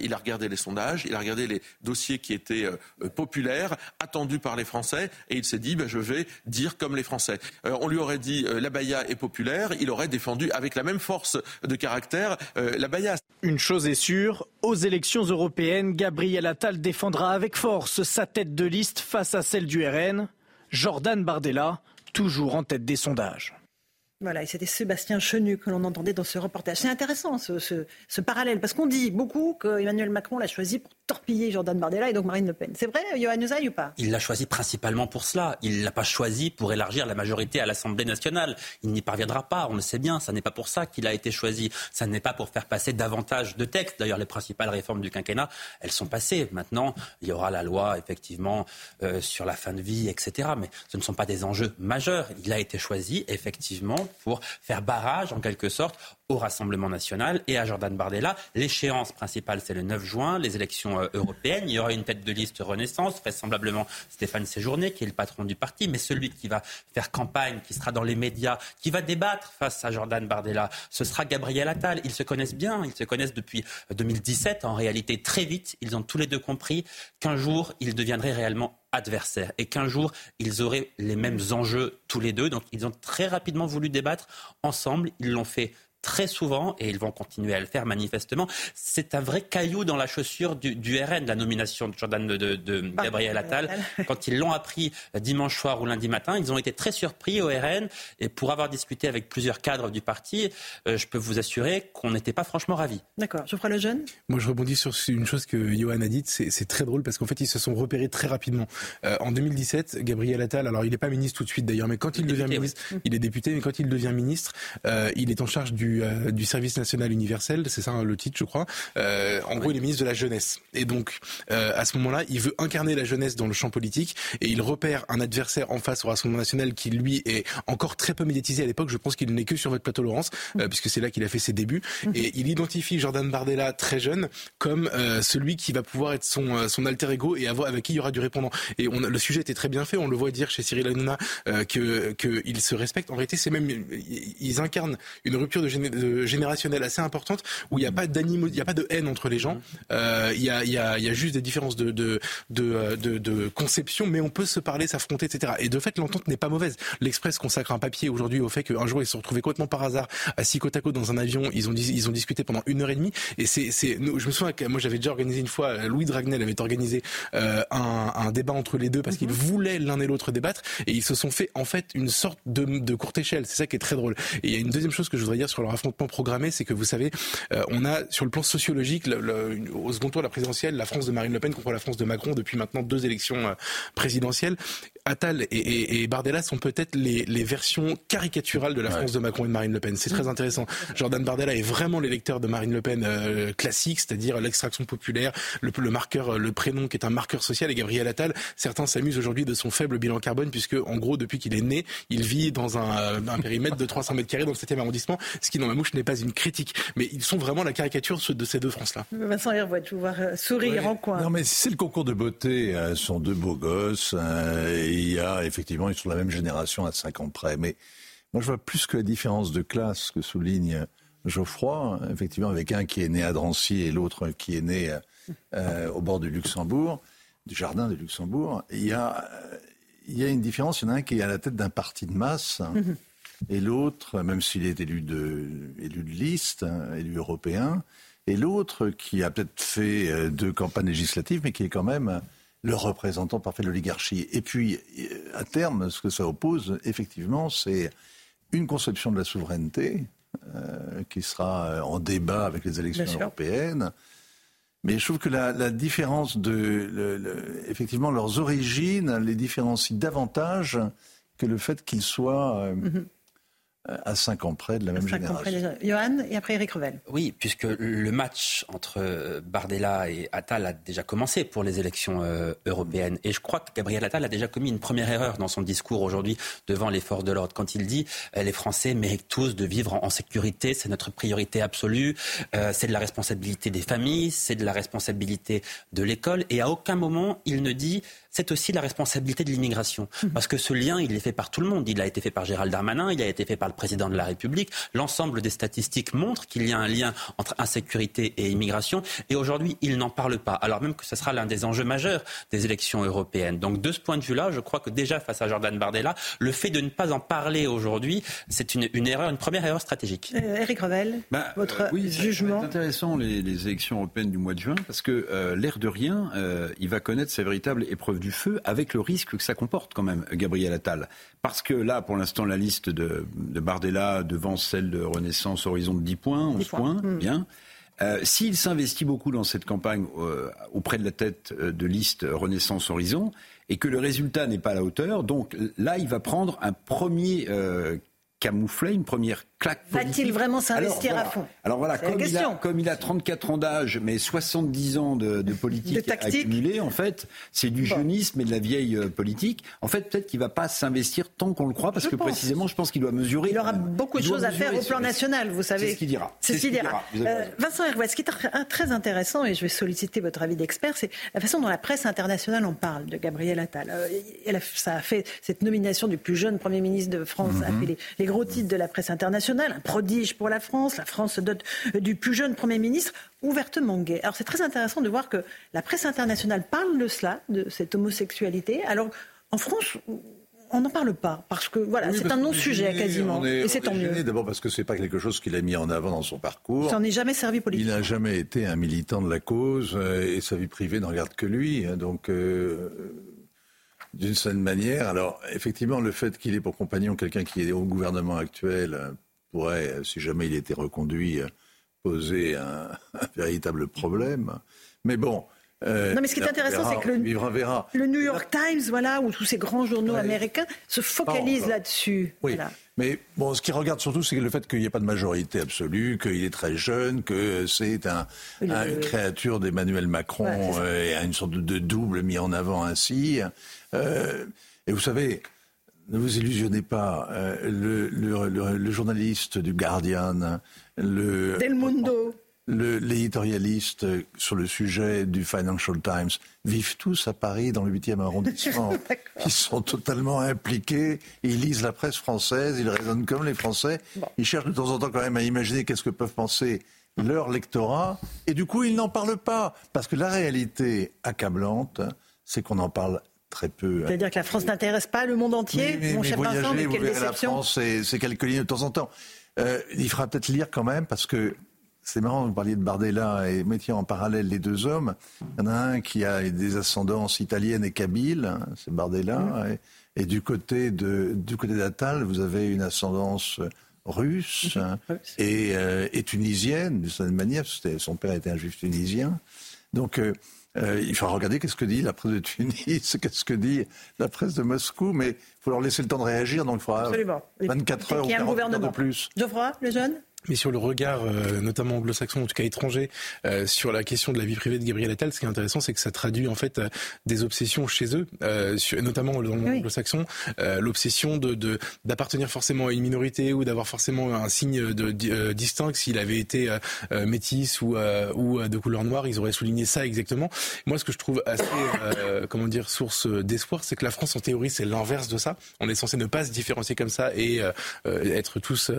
Speaker 17: il a regardé les sondages, il a regardé les dossiers qui étaient euh, euh, populaires, attendus par les Français, et il s'est dit ben, je vais dire comme les Français. Euh, on lui aurait dit la l'abaya est populaire, il aurait défendu avec la même force de caractère la l'abaya.
Speaker 15: Une chose est sûre, aux élections européennes, Gabriel Attal défendra avec force sa tête de liste face à celle du RN. Jordan Bardella, toujours en tête des sondages.
Speaker 1: Voilà, et c'était Sébastien Chenu que l'on entendait dans ce reportage. C'est intéressant ce, parallèle, parce qu'on dit beaucoup qu'Emmanuel Macron l'a choisi pour torpiller Jordan Bardella et donc Marine Le Pen. C'est vrai, Johan Usaï ou pas?
Speaker 14: Il l'a choisi principalement pour cela. Il ne l'a pas choisi pour élargir la majorité à l'Assemblée nationale. Il n'y parviendra pas, on le sait bien. Ça n'est pas pour ça qu'il a été choisi. Ça n'est pas pour faire passer davantage de textes. D'ailleurs, les principales réformes du quinquennat, elles sont passées. Maintenant, il y aura la loi, effectivement, euh, sur la fin de vie, etc. Mais ce ne sont pas des enjeux majeurs. Il a été choisi, effectivement, pour faire barrage, en quelque sorte, au Rassemblement national et à Jordan Bardella. L'échéance principale, c'est le 9 juin, les élections euh, européennes. Il y aura une tête de liste Renaissance, vraisemblablement Stéphane Séjourné, qui est le patron du parti, mais celui qui va faire campagne, qui sera dans les médias, qui va débattre face à Jordan Bardella, ce sera Gabriel Attal. Ils se connaissent bien, ils se connaissent depuis 2017. En réalité, très vite, ils ont tous les deux compris qu'un jour, ils deviendraient réellement et qu'un jour ils auraient les mêmes enjeux tous les deux. Donc ils ont très rapidement voulu débattre ensemble. Ils l'ont fait très souvent, et ils vont continuer à le faire manifestement, c'est un vrai caillou dans la chaussure du, du RN, la nomination de Jordan de, Gabriel Attal. Quand ils l'ont appris dimanche soir ou lundi matin, ils ont été très surpris au RN, et pour avoir discuté avec plusieurs cadres du parti, euh, je peux vous assurer qu'on n'était pas franchement ravis.
Speaker 1: D'accord. Je ferai le jeune
Speaker 6: Moi, je rebondis sur une chose que Johan a dite, c'est très drôle, parce qu'en fait, ils se sont repérés très rapidement. Euh, en 2017, Gabriel Attal, alors il n'est pas ministre tout de suite d'ailleurs, mais quand il, devient ministre, il est député, mais quand il devient ministre, euh, il est en charge du euh, du, service national universel, c'est ça hein, le titre, je crois. Euh, en gros, il est ministre de la jeunesse. Et donc, euh, à ce moment-là, il veut incarner la jeunesse dans le champ politique et il repère un adversaire en face au Rassemblement national qui, lui, est encore très peu médiatisé à l'époque. Je pense qu'il n'est que sur votre plateau, Laurence, puisque c'est là qu'il a fait ses débuts. Et il identifie Jordan Bardella, très jeune, comme celui qui va pouvoir être son, son alter ego et avoir, avec qui il y aura du répondant. Et on, le sujet était très bien fait. On le voit dire chez Cyril Hanouna que qu'il se respecte. En réalité, c'est même ils incarnent une rupture de génération générationnelle assez importante où il n'y a pas d'animo, il n'y a pas de haine entre les gens. Euh, il y, a, y, a, y, a, juste des différences de, de, de, de, conception, mais on peut se parler, s'affronter, etc. Et de fait, l'entente n'est pas mauvaise. L'Express consacre un papier aujourd'hui au fait qu'un jour ils se sont retrouvés complètement par hasard assis côte à côte dans un avion. Ils ont, ils ont discuté pendant une heure et demie. Et c'est, je me souviens que moi j'avais déjà organisé une fois, Louis Dragnel avait organisé euh, un, un, débat entre les deux parce qu'ils mhm. voulaient l'un et l'autre débattre et ils se sont fait en fait une sorte de, de courte échelle. C'est ça qui est très drôle. Et il y a une deuxième chose que je voudrais dire sur leur affrontement programmé, c'est que vous savez, euh, on a sur le plan sociologique, le, au second tour de la présidentielle, la France de Marine Le Pen contre la France de Macron depuis maintenant deux élections euh, présidentielles. Attal et, et, Bardella sont peut-être les, les, versions caricaturales de la France de Macron et de Marine Le Pen. C'est très intéressant. Jordan Bardella est vraiment l'électeur de Marine Le Pen euh, classique, c'est-à-dire l'extraction populaire, le, le, marqueur, le prénom qui est un marqueur social. Et Gabriel Attal, certains s'amusent aujourd'hui de son faible bilan carbone puisque, en gros, depuis qu'il est né, il vit dans un, un périmètre de 300 mètres carrés dans le 7e arrondissement, ce qui dans ma mouche n'est pas une critique. Mais ils sont vraiment la caricature de ces deux France-là.
Speaker 1: Vincent Hervoit, je vous voir euh, sourire en coin.
Speaker 13: Non, mais c'est le concours de beauté. Hein, ce sont deux beaux gosses. Hein, il y a effectivement, ils sont de la même génération à 5 ans près. Mais moi, je vois plus que la différence de classe que souligne Geoffroy, effectivement, avec un qui est né à Drancy et l'autre qui est né euh, au bord du Luxembourg, du jardin du Luxembourg. Il y a, il y a une différence. Il y en a un qui est à la tête d'un parti de masse. Mhm. Et l'autre, même s'il est élu de, élu de liste, hein, élu européen, et l'autre qui a peut-être fait euh, deux campagnes législatives, mais qui est quand même le représentant parfait de l'oligarchie. Et puis, à terme, ce que ça oppose, effectivement, c'est une conception de la souveraineté euh, qui sera euh, en débat avec les élections européennes. Mais je trouve que la, différence de, effectivement, leurs origines les différencie davantage que le fait qu'ils soient euh, mhm à 5 ans près de la même génération.
Speaker 1: Johan et après Eric Revel.
Speaker 14: Oui, puisque le match entre Bardella et Attal a déjà commencé pour les élections euh, européennes. Et je crois que Gabriel Attal a déjà commis une première erreur dans son discours aujourd'hui devant les forces de l'ordre. Quand il dit euh, les Français méritent tous de vivre en, sécurité, c'est notre priorité absolue, euh, c'est de la responsabilité des familles, c'est de la responsabilité de l'école. Et à aucun moment il ne dit c'est aussi la responsabilité de l'immigration. Mhm. Parce que ce lien, il est fait par tout le monde. Il a été fait par Gérald Darmanin, il a été fait par le président de la République. L'ensemble des statistiques montrent qu'il y a un lien entre insécurité et immigration. Et aujourd'hui, il n'en parle pas. Alors même que ce sera l'un des enjeux majeurs des élections européennes. Donc de ce point de vue-là, je crois que déjà face à Jordan Bardella, le fait de ne pas en parler aujourd'hui, c'est une, erreur, une première erreur stratégique.
Speaker 1: Eric euh, Revel, bah, votre euh, oui, jugement
Speaker 9: C'est intéressant les, élections européennes du mois de juin parce que euh, l'air de rien, il va connaître sa véritable épreuve du feu avec le risque que ça comporte quand même, Gabriel Attal. Parce que là, pour l'instant, la liste de, Bardella devant celle de Renaissance Horizon de 10 points, 11 points, hmm. bien. Euh, s'il s'investit beaucoup dans cette campagne euh, auprès de la tête euh, de liste Renaissance Horizon et que le résultat n'est pas à la hauteur, donc là, il va prendre un premier camouflet, une première
Speaker 1: Va-t-il vraiment s'investir
Speaker 9: à
Speaker 1: fond?
Speaker 9: Alors voilà, comme il, a, comme il, a, 34 ans d'âge, mais 70 ans de, de politique de accumulée, en fait, c'est du jeunisme et de la vieille euh, politique. En fait, peut-être qu'il ne va pas s'investir tant qu'on le croit, parce que précisément, je pense qu'il doit mesurer.
Speaker 1: Il aura beaucoup de choses à faire au plan national, vous savez.
Speaker 9: C'est ce qu'il dira.
Speaker 1: C'est ce qu'il dira. Euh, Vincent Hervé, ce qui est très intéressant, et je vais solliciter votre avis d'expert, c'est la façon dont la presse internationale en parle de Gabriel Attal. Euh, ça a fait cette nomination du plus jeune Premier ministre de France, a mhm. fait les, les gros titres de la presse internationale un prodige pour la France. La France se dote du plus jeune Premier ministre, ouvertement gay. Alors c'est très intéressant de voir que la presse internationale parle de cela, de cette homosexualité. Alors en France, on n'en parle pas parce que voilà, c'est un non-sujet quasiment. et c'est tant mieux.
Speaker 13: D'abord parce que c'est pas quelque chose qu'il a mis en avant dans son parcours.
Speaker 1: Ça n'en est jamais servi politiquement.
Speaker 13: Il n'a jamais été un militant de la cause euh, et sa vie privée n'en regarde que lui. Hein. donc. Euh, d'une certaine manière, alors effectivement, le fait qu'il ait pour compagnon quelqu'un qui est au gouvernement actuel pourrait, si jamais il était reconduit, poser un, véritable problème. Mais bon.
Speaker 1: Euh, non, mais ce qui est intéressant, c'est que le, le, New York Times, voilà, ou tous ces grands journaux américains se focalisent là-dessus.
Speaker 13: Oui. Mais bon, ce qui regarde surtout, c'est le fait qu'il n'y ait pas de majorité absolue, qu'il est très jeune, que c'est un, une créature d'Emmanuel Macron et une sorte de, double mis en avant ainsi. Euh, et vous savez, ne vous illusionnez pas. Euh, le, le, le, journaliste du Guardian, le
Speaker 1: Del Mundo.
Speaker 13: l'éditorialiste sur le sujet du Financial Times vivent tous à Paris dans le 8e arrondissement. ils sont totalement impliqués, ils lisent la presse française, ils raisonnent comme les Français. Ils cherchent de temps en temps quand même à imaginer qu'est-ce que peuvent penser leur lectorat. Et du coup, ils n'en parlent pas. Parce que la réalité accablante, c'est qu'on en parle très peu.
Speaker 1: C'est-à-dire que la France n'intéresse pas le monde entier
Speaker 13: Mon cher Vincent, mais quelle déception. La France, c'est quelques lignes de temps en temps. Euh, il faudra peut-être lire quand même, parce que c'est marrant, vous parliez de Bardella et mettiez en parallèle les deux hommes. Il y en a un qui a des ascendances italiennes et kabyles, hein, c'est Bardella. Mmh. Et, du côté de, du côté d'Attal, vous avez une ascendance russe mmh. et, euh, et, tunisienne, d'une certaine manière, son père était un juif tunisien. Donc, euh, euh, il faut regarder qu'est-ce que dit la presse de Tunis, qu'est-ce que dit la presse de Moscou, mais il faut leur laisser le temps de réagir, donc il faudra 24 heures ou 40 heures de plus.
Speaker 1: Geoffroy, le jeune?
Speaker 6: Mais sur le regard, euh, notamment anglo-saxon, en tout cas étranger, euh, sur la question de la vie privée de Gabriel Attal, ce qui est intéressant, c'est que ça traduit en fait euh, des obsessions chez eux, sur, notamment dans le monde anglo-saxon, l'obsession de d'appartenir forcément à une minorité ou d'avoir forcément un signe de, distinct. S'il avait été métis ou ou de couleur noire, ils auraient souligné ça exactement. Moi, ce que je trouve assez, comment dire, source d'espoir, c'est que la France, en théorie, c'est l'inverse de ça. On est censé ne pas se différencier comme ça et être tous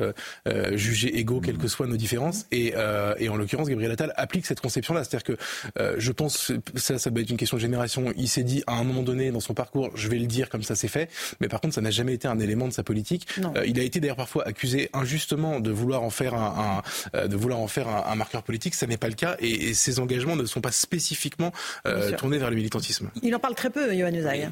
Speaker 6: jugés égaux quelles que soient nos différences. Et, euh, et en l'occurrence, Gabriel Attal applique cette conception-là. C'est-à-dire que euh, je pense, ça, ça doit être une question de génération. Il s'est dit à un moment donné dans son parcours, je vais le dire comme ça c'est fait. Mais par contre, ça n'a jamais été un élément de sa politique. Euh, il a été d'ailleurs parfois accusé injustement de vouloir en faire un, un de vouloir en faire un, marqueur politique. Ça n'est pas le cas. Et, ses engagements ne sont pas spécifiquement tournés vers le militantisme.
Speaker 1: Il en parle très peu, Johan Usaï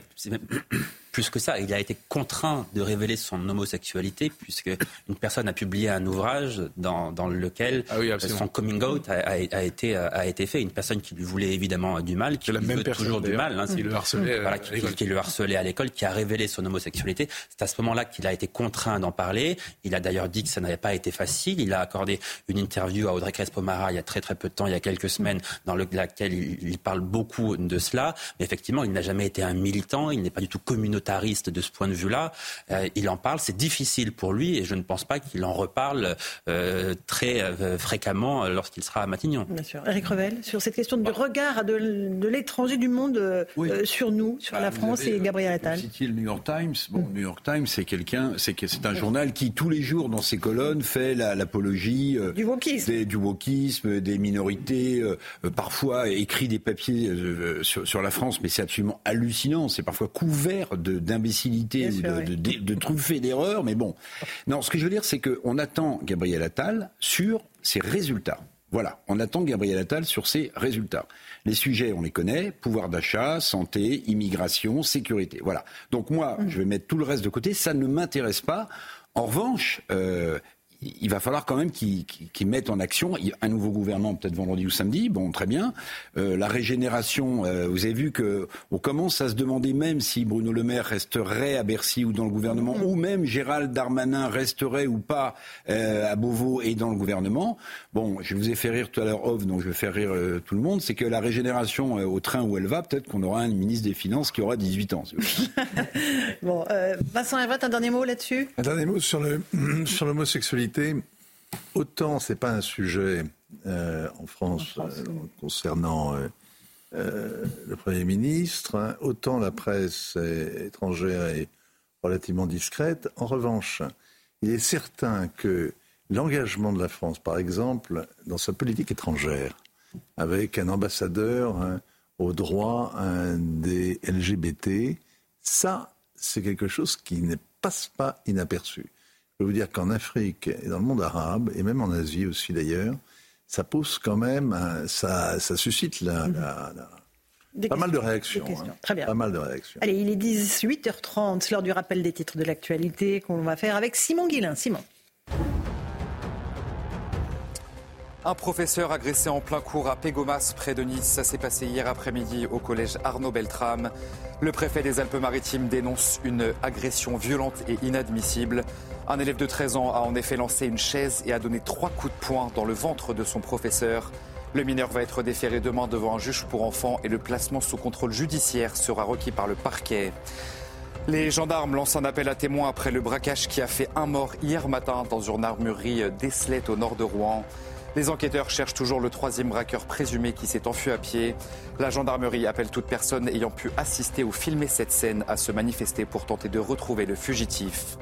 Speaker 14: plus que ça. Il a été contraint de révéler son homosexualité puisque une personne a publié un ouvrage dans, dans lequel ah son coming out a, a, été, a été fait. Une personne qui lui voulait évidemment du mal, qui lui veut toujours du mal, hein, qui, le harcelait, voilà, qui, qui, le harcelait à l'école, qui a révélé son homosexualité. C'est à ce moment-là qu'il a été contraint d'en parler. Il a d'ailleurs dit que ça n'avait pas été facile. Il a accordé une interview à Audrey Crespo-Mara il y a très très peu de temps, il y a quelques semaines, dans laquelle il, il parle beaucoup de cela. Mais effectivement, il n'a jamais été un militant, il n'est pas du tout communautaire de ce point de vue-là. Euh, il en parle, c'est difficile pour lui et je ne pense pas qu'il en reparle euh, très euh, fréquemment lorsqu'il sera à Matignon.
Speaker 1: Bien sûr. Eric Revel, sur cette question du regard de, l'étranger du monde sur nous, sur la bah, France et Gabriel Attal.
Speaker 9: Vous le New York Times. Bon, New York Times, c'est quelqu'un, c'est c'est un journal qui tous les jours dans ses colonnes fait l'apologie
Speaker 1: du wokisme,
Speaker 9: des, du wokisme, des minorités, parfois écrit des papiers sur, sur la France, mais c'est absolument hallucinant. C'est parfois couvert de d'imbécilité ou de, de, de, truffer d'erreurs, mais bon. Non, ce que je veux dire, c'est qu'on attend Gabriel Attal sur ses résultats. Voilà, on attend Gabriel Attal sur ses résultats. Les sujets, on les connaît, pouvoir d'achat, santé, immigration, sécurité. Voilà. Donc moi, mmh. je vais mettre tout le reste de côté, ça ne m'intéresse pas. En revanche, euh, il va falloir quand même qu'ils mettent en action un nouveau gouvernement, peut-être vendredi ou samedi. Bon, très bien. Euh, la régénération, euh, vous avez vu que on commence à se demander même si Bruno Le Maire resterait à Bercy ou dans le gouvernement, ou même Gérald Darmanin resterait ou pas euh, à Beauvau et dans le gouvernement. Bon, je vous ai fait rire tout à l'heure off, donc je vais faire rire tout le monde. C'est que la régénération au train où elle va, peut-être qu'on aura un ministre des Finances qui aura 18 ans.
Speaker 1: bon, Vincent Everett, un dernier mot là-dessus?
Speaker 13: Un dernier mot sur le sur l'homosexualité autant c'est pas un sujet euh, en France, euh, concernant euh, le Premier ministre, hein, autant la presse étrangère est relativement discrète. En revanche, il est certain que l'engagement de la France, par exemple, dans sa politique étrangère, avec un ambassadeur hein, au droit hein, des LGBT, ça, c'est quelque chose qui ne passe pas inaperçu. Je peux vous dire qu'en Afrique et dans le monde arabe, et même en Asie aussi d'ailleurs, ça pose quand même, ça, ça suscite la, mhm. pas mal de réactions. Hein.
Speaker 1: Très bien.
Speaker 13: Pas mal de réactions.
Speaker 1: Allez, il est 18h30, l'heure du rappel des titres de l'actualité qu'on va faire avec Simon Guillain. Simon.
Speaker 2: Un professeur agressé en plein cours à Pégomas, près de Nice. Ça s'est passé hier après-midi au collège Arnaud Beltrame. Le préfet des Alpes-Maritimes dénonce une agression violente et inadmissible. Un élève de 13 ans a en effet lancé une chaise et a donné trois coups de poing dans le ventre de son professeur. Le mineur va être déféré demain devant un juge pour enfants et le placement sous contrôle judiciaire sera requis par le parquet. Les gendarmes lancent un appel à témoins après le braquage qui a fait un mort hier matin dans une armurerie d'Eslet au nord de Rouen. Les enquêteurs cherchent toujours le troisième braqueur présumé qui s'est enfui à pied. La gendarmerie appelle toute personne ayant pu assister ou filmer cette scène à se manifester pour tenter de retrouver le fugitif.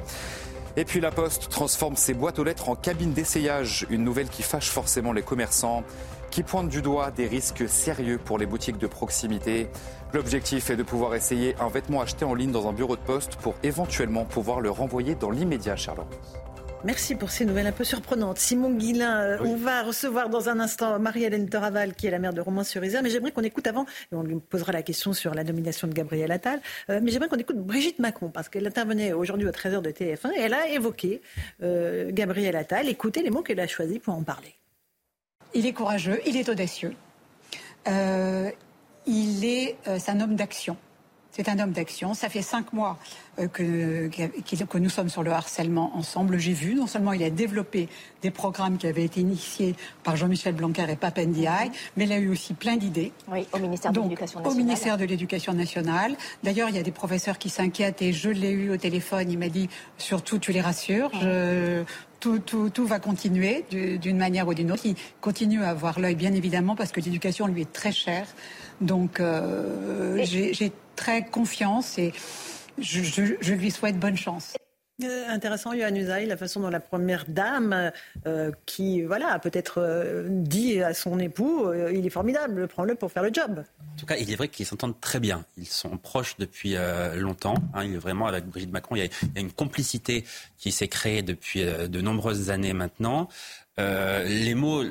Speaker 2: Et puis la Poste transforme ses boîtes aux lettres en cabine d'essayage, une nouvelle qui fâche forcément les commerçants, qui pointe du doigt des risques sérieux pour les boutiques de proximité. L'objectif est de pouvoir essayer un vêtement acheté en ligne dans un bureau de poste pour éventuellement pouvoir le renvoyer dans l'immédiat, Charlotte.
Speaker 1: Merci pour ces nouvelles un peu surprenantes. Simon Guillain, euh, on va recevoir dans un instant Marie-Hélène Toraval, qui est la maire de Romans-sur-Isère. Mais j'aimerais qu'on écoute avant, et on lui posera la question sur la nomination de Gabriel Attal, euh, mais j'aimerais qu'on écoute Brigitte Macron, parce qu'elle intervenait aujourd'hui au 13h de TF1, et elle a évoqué euh, Gabriel Attal. Écoutez les mots qu'elle a choisis pour en parler.
Speaker 18: Il est courageux, il est audacieux. il est, un homme d'action. C'est un homme d'action. Ça fait cinq mois euh, que, que, nous sommes sur le harcèlement ensemble. J'ai vu, non seulement il a développé des programmes qui avaient été initiés par Jean-Michel Blanquer et Papendiaï, mais il a eu aussi plein d'idées.
Speaker 19: Oui, au ministère de l'Éducation nationale.
Speaker 18: Au ministère de l'Éducation nationale. D'ailleurs, il y a des professeurs qui s'inquiètent et je l'ai eu au téléphone. Il m'a dit surtout, tu les rassures. Je, tout, tout, tout, va continuer d'une manière ou d'une autre. Il continue à avoir l'œil, bien évidemment, parce que l'éducation lui est très chère. Donc, euh, j'ai très confiance et je, lui souhaite bonne chance.
Speaker 1: Euh, intéressant, Yohann Usaï, la façon dont la première dame, euh, qui voilà, a peut-être dit à son époux, il est formidable, prends-le pour faire le job.
Speaker 14: En tout cas, il est vrai qu'ils s'entendent très bien. Ils sont proches depuis longtemps. Hein. il est vraiment avec Brigitte Macron, il y, a, une complicité qui s'est créée depuis de nombreuses années maintenant. les mots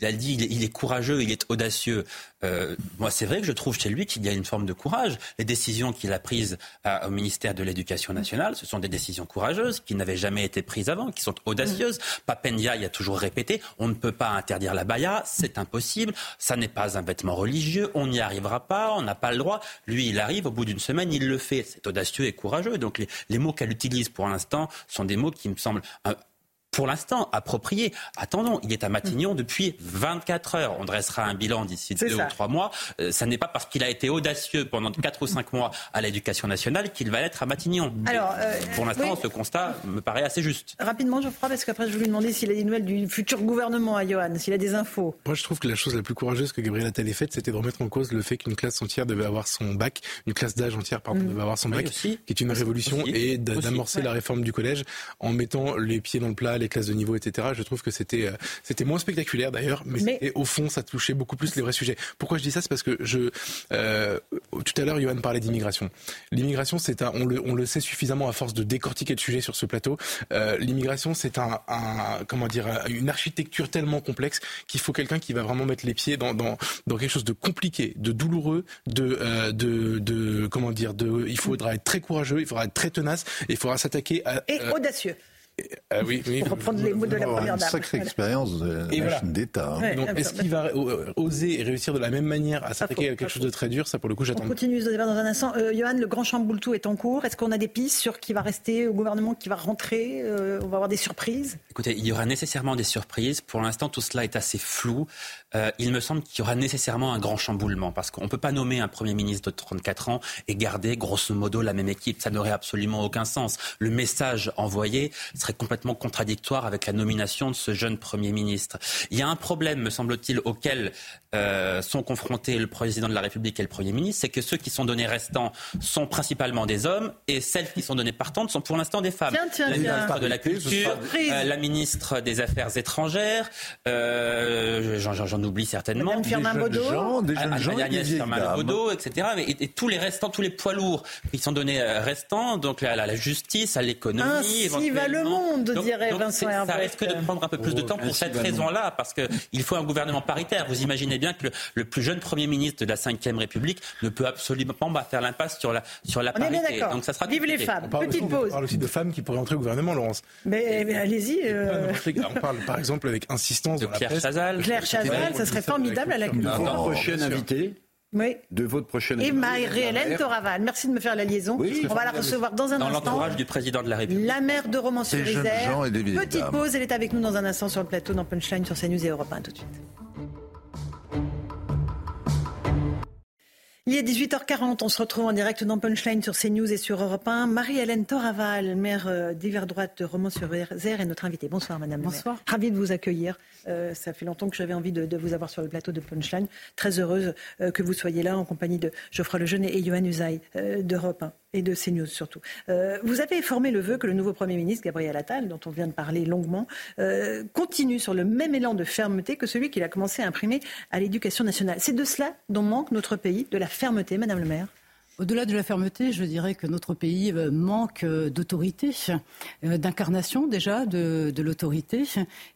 Speaker 14: il a dit il est, courageux, il est audacieux. Euh, moi, c'est vrai que je trouve chez lui qu'il y a une forme de courage. Les décisions qu'il a prises au ministère de l'Éducation nationale, ce sont des décisions courageuses qui n'avaient jamais été prises avant, qui sont audacieuses. Mmh. Papendia y a toujours répété on ne peut pas interdire la baya, c'est impossible. Ça n'est pas un vêtement religieux, on n'y arrivera pas, on n'a pas le droit. Lui, il arrive au bout d'une semaine, il le fait. C'est audacieux et courageux. Donc les, les mots qu'elle utilise pour l'instant sont des mots qui me semblent pour l'instant approprié. Attendons, il est à Matignon depuis 24 heures. On dressera un bilan d'ici deux ou trois mois. Euh, ça n'est pas parce qu'il a été audacieux pendant quatre ou cinq mois à l'éducation nationale qu'il va être à Matignon. Alors, euh, pour l'instant, ce constat me paraît assez juste.
Speaker 1: Rapidement, Geoffroy, parce qu'après, je vais lui demander s'il a des nouvelles du futur gouvernement à Johan, s'il a des infos.
Speaker 6: Moi, je trouve que la chose la plus courageuse que Gabriel Attal ait faite, c'était de remettre en cause le fait qu'une classe entière devait avoir son bac, une classe d'âge entière, pardon, mm. devait avoir son bac, qui est une révolution, et d'amorcer la réforme du collège en mettant les pieds dans le plat, les classes de niveau, etc. Je trouve que c'était euh, c'était moins spectaculaire d'ailleurs, mais, au fond, ça touchait beaucoup plus les vrais sujets. Pourquoi je dis ça? C'est parce que je euh, tout à l'heure, Johan parlait d'immigration. L'immigration, c'est un, on le, on le sait suffisamment à force de décortiquer le sujet sur ce plateau. Euh, l'immigration, c'est un, un, comment dire, une architecture tellement complexe qu'il faut quelqu'un qui va vraiment mettre les pieds dans, dans, dans quelque chose de compliqué, de douloureux, de, euh, de, de comment dire, de, il faudra être très courageux, il faudra être très tenace, et il faudra s'attaquer à
Speaker 1: et audacieux.
Speaker 6: Ah oui, oui.
Speaker 1: Pour reprendre les mots de la première dame.
Speaker 13: Une sacrée expérience de la d'État.
Speaker 6: Hein. Est-ce qu'il va euh, oser et réussir de la même manière à s'attaquer à quelque chose de très dur? Ça, pour le coup, j'attends.
Speaker 1: On continue ce débat dans un instant. Euh, Johan, le grand chamboule-tout est en cours. Est-ce qu'on a des pistes sur qui va rester au gouvernement, qui va rentrer euh, On va avoir des surprises?
Speaker 14: Écoutez, il y aura nécessairement des surprises. Pour l'instant, tout cela est assez flou. Euh, il me semble qu'il y aura nécessairement un grand chamboulement parce qu'on ne peut pas nommer un Premier ministre de 34 ans et garder grosso modo la même équipe. Ça n'aurait absolument aucun sens. Le message envoyé serait complètement contradictoire avec la nomination de ce jeune Premier ministre. Il y a un problème, me semble-t-il, auquel euh, sont confrontés le président de la République et le Premier ministre, c'est que ceux qui sont donnés restants sont principalement des hommes et celles qui sont données partantes sont pour l'instant des femmes.
Speaker 1: la
Speaker 14: ministre de la Culture, euh, la ministre des Affaires étrangères, euh, j'en oublie certainement.
Speaker 1: Madame Firmin Baudot.
Speaker 13: Gens, des jeunes gens
Speaker 14: Agnès Firmin Baudot, etc. Et, tous les restants, tous les poids lourds qui sont donnés restants, donc à la, justice, à l'économie.
Speaker 1: Ainsi va le monde, dirait Vincent
Speaker 14: Ça risque de prendre un peu plus de temps pour cette raison-là, parce qu'il faut un gouvernement paritaire. Vous imaginez bien que le, plus jeune Premier ministre de la Ve République ne peut absolument pas faire l'impasse sur la, sur la parité.
Speaker 1: Donc ça sera Vive les femmes. Petite pause.
Speaker 6: On parle aussi de femmes qui pourraient entrer au gouvernement, Laurence.
Speaker 1: Mais, allez-y. Euh.
Speaker 6: On parle par exemple avec insistance
Speaker 14: de Claire Chazal.
Speaker 1: Claire Chazal, ça serait formidable à la culture.
Speaker 9: Prochaine invitée
Speaker 1: oui.
Speaker 9: de votre prochaine
Speaker 1: Et Marie-Hélène Toraval. Merci de me faire la liaison. on va la recevoir dans un
Speaker 14: dans
Speaker 1: instant.
Speaker 14: Dans l'entourage du président de la République.
Speaker 1: La mère de Romans-sur-Isère. Petite pause, elle est avec nous dans un instant sur le plateau dans Punchline sur CNews et Europe 1 tout de suite. Il est 18h40, on se retrouve en direct dans Punchline sur CNews et sur Europe 1. Marie-Hélène Toraval, maire euh, d'hiver droite de Romans-sur-Isère, est notre invitée. Bonsoir Madame Bonsoir. Ravie de vous accueillir. Euh, ça fait longtemps que j'avais envie de, vous avoir sur le plateau de Punchline. Très heureuse euh, que vous soyez là en compagnie de Geoffroy Lejeune et Johan Usaï d'Europe 1 et de CNews surtout. vous avez formé le vœu que le nouveau Premier ministre, Gabriel Attal, dont on vient de parler longuement, continue sur le même élan de fermeté que celui qu'il a commencé à imprimer à l'éducation nationale. C'est de cela dont manque notre pays, de la fermeté, Madame le maire?
Speaker 19: Au-delà de la fermeté, je dirais que notre pays euh, manque euh, d'autorité, euh, d'incarnation déjà de, l'autorité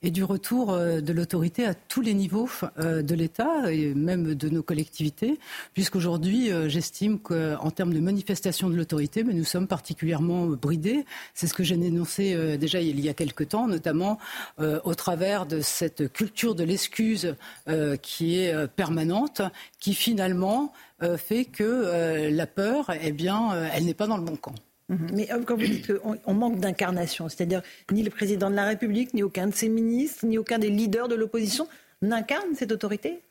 Speaker 19: et du retour de l'autorité à tous les niveaux de l'État et même de nos collectivités, puisqu'aujourd'hui, j'estime qu'en termes de manifestation de l'autorité, nous sommes particulièrement bridés. C'est ce que j'ai dénoncé déjà il y a quelque temps, notamment au travers de cette culture de l'excuse qui est permanente, qui finalement fait que euh, la peur, eh bien, euh, elle n'est pas dans le bon camp.
Speaker 1: Mhm. Mais quand vous dites qu'on manque d'incarnation, c'est-à-dire ni le président de la République, ni aucun de ses ministres, ni aucun des leaders de l'opposition n'incarne cette autorité?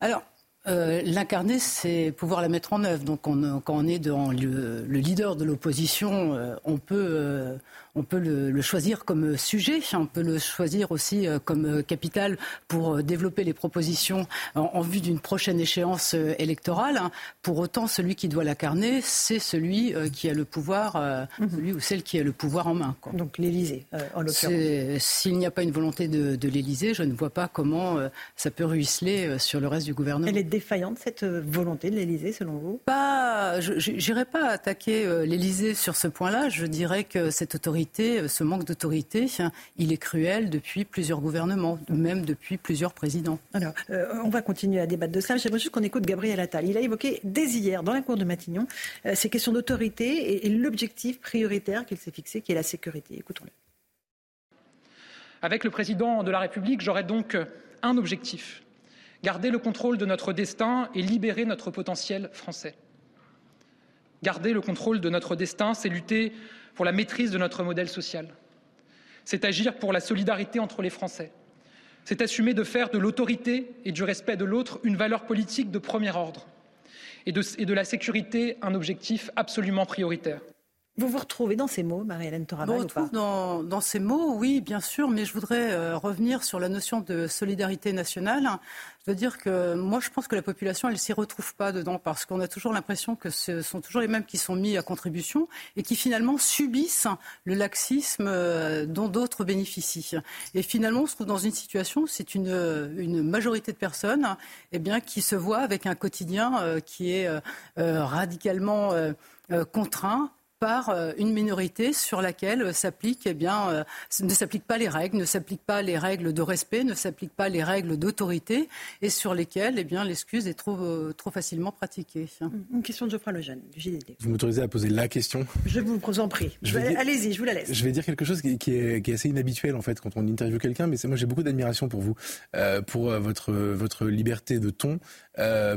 Speaker 19: Alors, l'incarner, c'est pouvoir la mettre en œuvre. Donc, quand on est dans le, leader de l'opposition, on peut on peut le, choisir comme sujet, on peut le choisir aussi euh, comme euh, capital pour euh, développer les propositions en, vue d'une prochaine échéance électorale. Pour autant, celui qui doit l'incarner, c'est celui qui a le pouvoir, mhm. celui ou celle qui a le pouvoir en main.
Speaker 1: Donc l'Élysée, en
Speaker 19: l'occurrence. S'il n'y a pas une volonté de, de l'Élysée, je ne vois pas comment ça peut ruisseler sur le reste du gouvernement.
Speaker 1: Elle est défaillante, cette volonté de l'Élysée, selon vous?
Speaker 19: Pas, je n'irai pas attaquer l'Élysée sur ce point-là. Je dirais que cette autorité euh, ce manque d'autorité, il est cruel depuis plusieurs gouvernements, même depuis plusieurs présidents.
Speaker 1: Alors, euh, on va continuer à débattre de ça. J'aimerais juste qu'on écoute Gabriel Attal. Il a évoqué dès hier, dans la cour de Matignon, euh, ces questions d'autorité et, l'objectif prioritaire qu'il s'est fixé, qui est la sécurité. Écoutons-le.
Speaker 4: Avec le président de la République, j'aurai donc un objectif garder le contrôle de notre destin et libérer notre potentiel français. Garder le contrôle de notre destin, c'est lutter pour la maîtrise de notre modèle social. C'est agir pour la solidarité entre les Français. C'est assumer de faire de l'autorité et du respect de l'autre une valeur politique de premier ordre et de, la sécurité un objectif absolument prioritaire.
Speaker 1: Vous vous retrouvez dans ces mots, Marie-Hélène Toraval,
Speaker 19: ou pas dans, dans, ces mots, oui, bien sûr, mais je voudrais euh, revenir sur la notion de solidarité nationale. Je veux dire que moi, je pense que la population, elle s'y retrouve pas dedans, parce qu'on a toujours l'impression que ce sont toujours les mêmes qui sont mis à contribution et qui finalement subissent le laxisme euh, dont d'autres bénéficient. Et finalement, on se trouve dans une situation où c'est une, une majorité de personnes eh bien, qui se voient avec un quotidien euh, qui est radicalement contraint par euh, une minorité sur laquelle euh, eh bien, euh, ne s'appliquent pas les règles, ne s'appliquent pas les règles de respect, ne s'appliquent pas les règles d'autorité, et sur lesquelles, eh bien, l'excuse est trop, trop facilement pratiquée.
Speaker 1: Une question de Geoffroy Lejeune, du JDD.
Speaker 6: Vous m'autorisez à poser la question?
Speaker 1: Je vous en prie. Allez-y, je vous la laisse.
Speaker 6: Je vais dire quelque chose qui, est, qui, est, assez inhabituel, en fait, quand on interviewe quelqu'un, mais moi, j'ai beaucoup d'admiration pour vous, pour votre, votre liberté de ton,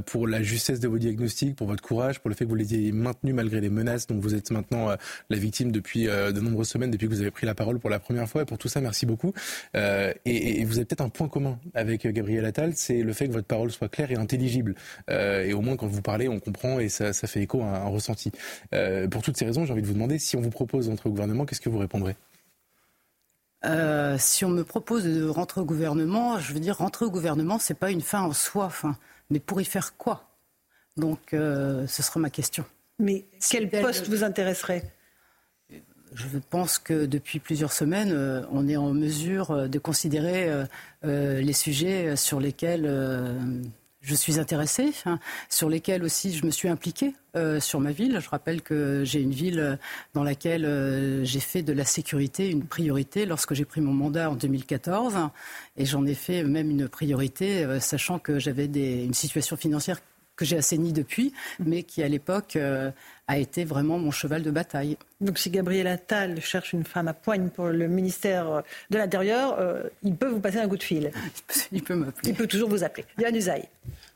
Speaker 6: pour la justesse de vos diagnostics, pour votre courage, pour le fait que vous les ayez maintenus malgré les menaces dont vous êtes maintenant euh, la victime depuis euh, de nombreuses semaines, depuis que vous avez pris la parole pour la première fois. Et pour tout ça, merci beaucoup. Euh, et, vous avez peut-être un point commun avec Gabriel Attal, c'est le fait que votre parole soit claire et intelligible. et au moins, quand vous parlez, on comprend et ça, fait écho à un, ressenti. pour toutes ces raisons, j'ai envie de vous demander si on vous propose d'entrer au gouvernement, qu'est-ce que vous répondrez?
Speaker 19: Si on me propose de rentrer au gouvernement, je veux dire rentrer au gouvernement, c'est pas une fin en soi, mais pour y faire quoi? Donc, ce sera ma question.
Speaker 1: Mais quel poste vous intéresserait?
Speaker 19: Je pense que depuis plusieurs semaines, euh, on est en mesure euh, de considérer euh, les sujets sur lesquels je suis intéressée, hein, sur lesquels aussi je me suis impliquée sur ma ville. Je rappelle que j'ai une ville dans laquelle j'ai fait de la sécurité une priorité lorsque j'ai pris mon mandat en 2014. Et j'en ai fait même une priorité, sachant que j'avais une situation financière que j'ai assaini depuis, mais qui à l'époque euh, a été vraiment mon cheval de bataille.
Speaker 1: Donc si Gabriel Attal cherche une femme à poigne pour le ministère de l'Intérieur, euh, il peut vous passer un coup de fil.
Speaker 19: Il peut m'appeler.
Speaker 1: Il peut toujours vous appeler. Yann Usaï.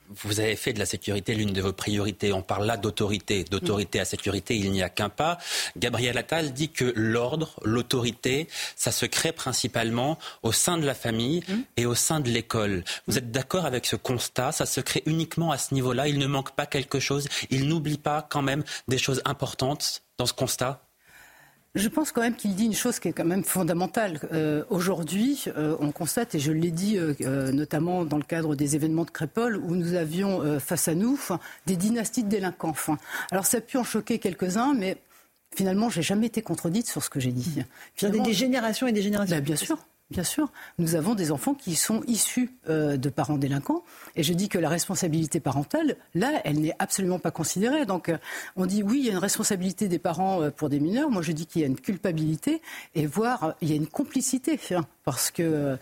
Speaker 14: Vous avez fait de la sécurité l'une de vos priorités. On parle là d'autorité. D'autorité à sécurité, il n'y a qu'un pas. Gabriel Attal dit que l'ordre, l'autorité, ça se crée principalement au sein de la famille mm. et au sein de l'école. Vous êtes d'accord avec ce constat? Ça se crée uniquement à ce niveau-là? Il ne manque pas quelque chose? Il n'oublie pas quand même des choses importantes dans ce constat?
Speaker 19: Je pense quand même qu'il dit une chose qui est quand même fondamentale. Euh, aujourd'hui, euh, on constate, et je l'ai dit euh, notamment dans le cadre des événements de Crépole, où nous avions face à nous des dynasties de délinquants. Alors ça a pu en choquer quelques-uns, mais finalement, j'ai jamais été contredite sur ce que j'ai dit.
Speaker 1: Finalement, des générations et des générations.
Speaker 19: Bah, bien sûr. Bien sûr, nous avons des enfants qui sont issus euh, de parents délinquants. Et je dis que la responsabilité parentale, là, elle n'est absolument pas considérée. Donc, euh, on dit oui, il y a une responsabilité des parents euh, pour des mineurs. Moi, je dis qu'il y a une culpabilité et voire il y a une complicité. Hein parce que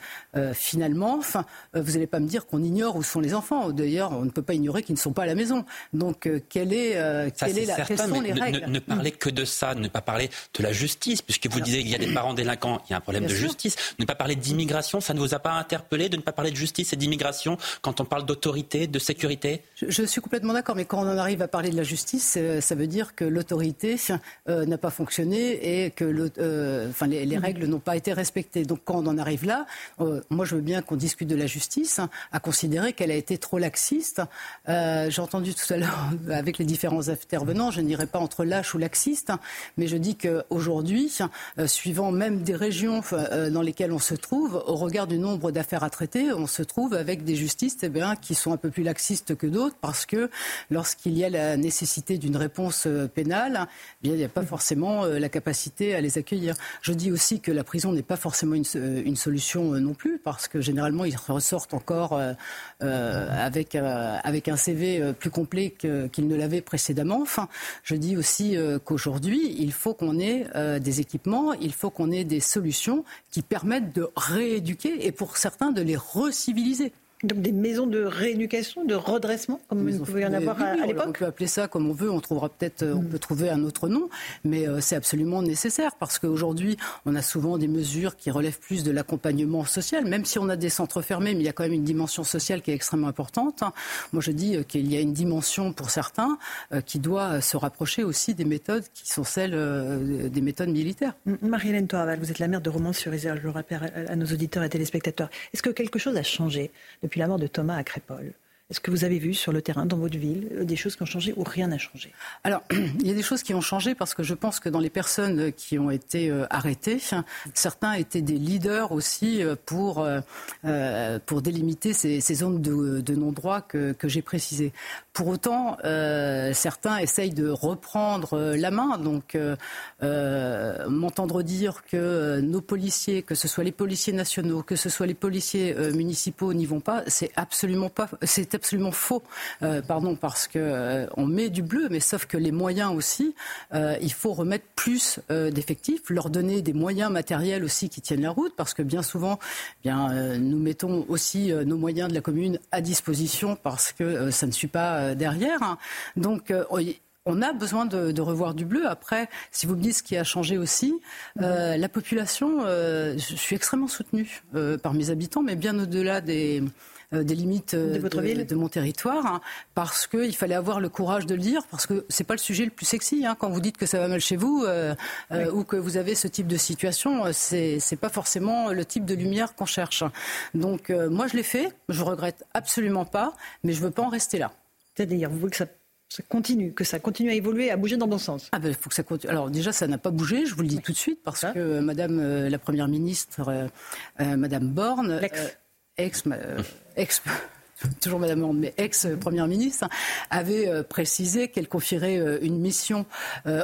Speaker 19: finalement, enfin, vous n'allez pas me dire qu'on ignore où sont les enfants. D'ailleurs, on ne peut pas ignorer qu'ils ne sont pas à la maison. Donc, quelle est, quelle est, la,
Speaker 14: quelles
Speaker 19: sont les
Speaker 14: règles? ne, parler que de ça, ne pas parler de la justice, puisque vous disiez qu'il y a des parents délinquants, il y a un problème de justice. Ne pas parler d'immigration, ça ne vous a pas interpellé de ne pas parler de justice et d'immigration quand on parle d'autorité, de sécurité?
Speaker 19: Je, suis complètement d'accord, mais quand on en arrive à parler de la justice, ça veut dire que l'autorité n'a pas fonctionné et que enfin, les, les, règles n'ont pas été respectées. Donc, quand on on arrive là, euh, moi je veux bien qu'on discute de la justice, hein, à considérer qu'elle a été trop laxiste. Euh, j'ai entendu tout à l'heure avec les différents intervenants, je n'irai pas entre lâche ou laxiste, hein, mais je dis qu'aujourd'hui, euh, suivant même des régions dans lesquelles on se trouve, au regard du nombre d'affaires à traiter, on se trouve avec des justices eh qui sont un peu plus laxistes que d'autres parce que lorsqu'il y a la nécessité d'une réponse pénale, eh bien, il n'y a pas forcément la capacité à les accueillir. Je dis aussi que la prison n'est pas forcément une, une solution euh, non plus, parce que généralement, ils ressortent encore euh, euh, avec, avec un CV plus complet qu'ils ne l'avaient précédemment. Enfin, je dis aussi qu'aujourd'hui, il faut qu'on ait des équipements, il faut qu'on ait des solutions qui permettent de rééduquer et pour certains de les reciviliser.
Speaker 1: Donc des maisons de rééducation, de redressement, comme pouvait y en avoir à, l'époque.
Speaker 19: On peut appeler ça comme on veut. On trouvera peut-être, on peut trouver un autre nom, mais euh, c'est absolument nécessaire parce qu'aujourd'hui, on a souvent des mesures qui relèvent plus de l'accompagnement social, même si on a des centres fermés, mais il y a quand même une dimension sociale qui est extrêmement importante. Moi, je dis euh, qu'il y a une dimension pour certains euh, qui doit se rapprocher aussi des méthodes qui sont celles des méthodes militaires.
Speaker 1: Marie-Hélène Toraval, vous êtes la maire de Romans-sur-Isère, je le rappelle à nos auditeurs et téléspectateurs. Est-ce que quelque chose a changé depuis la mort de Thomas à Crépole. Est-ce que vous avez vu sur le terrain, dans votre ville, euh, des choses qui ont changé ou rien n'a changé?
Speaker 19: Alors, il y a des choses qui ont changé parce que je pense que dans les personnes qui ont été euh, arrêtées, certains étaient des leaders aussi euh, pour, pour délimiter ces, zones de, non-droit que, que j'ai précisées. Pour autant, certains essayent de reprendre la main. Donc, m'entendre dire que nos policiers, que ce soit les policiers nationaux, que ce soit les policiers municipaux, n'y vont pas, c'est absolument pas. C'est absolument faux, euh, pardon, parce que euh, on met du bleu, mais sauf que les moyens aussi, euh, il faut remettre plus d'effectifs, leur donner des moyens matériels aussi qui tiennent la route, parce que bien souvent, eh nous mettons aussi nos moyens de la commune à disposition parce que ça ne suit pas derrière. Hein. Donc on a besoin de, revoir du bleu. Après, si vous me dites ce qui a changé aussi, la population, je suis extrêmement soutenue par mes habitants, mais bien au-delà des, euh, des limites de, votre ville de mon territoire, hein, parce qu'il fallait avoir le courage de le dire, parce que c'est pas le sujet le plus sexy. Hein, quand vous dites que ça va mal chez vous euh, euh, ou que vous avez ce type de situation, c'est c'est pas forcément le type de lumière qu'on cherche. Donc moi je l'ai fait, je regrette absolument pas, mais je veux pas en rester là.
Speaker 1: C'est-à-dire, vous voulez que ça continue, que ça continue à évoluer, à bouger dans le bon sens.
Speaker 19: Ah ben, faut que ça continue. Alors déjà, ça n'a pas bougé, je vous le dis tout de suite, parce que Madame la Première ministre, Madame Borne, ex, euh, ex toujours Madame Hollande, mais ex-première ministre, avait euh, précisé qu'elle confierait euh, une mission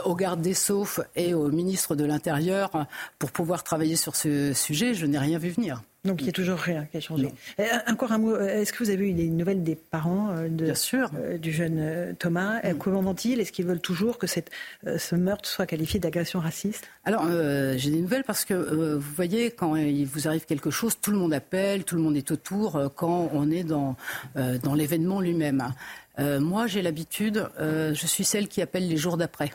Speaker 19: au garde des Sceaux et au ministre de l'Intérieur pour pouvoir travailler sur ce sujet. Je n'ai rien vu venir.
Speaker 1: Donc il n'y a toujours rien qui a changé. Euh, encore un mot, euh, est-ce que vous avez eu des nouvelles des parents euh, de,
Speaker 19: Bien sûr.
Speaker 1: du jeune Thomas? Mm. Comment vont-ils? Est-ce qu'ils veulent toujours que cette, ce meurtre soit qualifié d'agression raciste?
Speaker 19: Alors j'ai des nouvelles parce que vous voyez, quand il vous arrive quelque chose, tout le monde appelle, tout le monde est autour quand on est dans, dans l'événement lui-même. moi j'ai l'habitude, je suis celle qui appelle les jours d'après.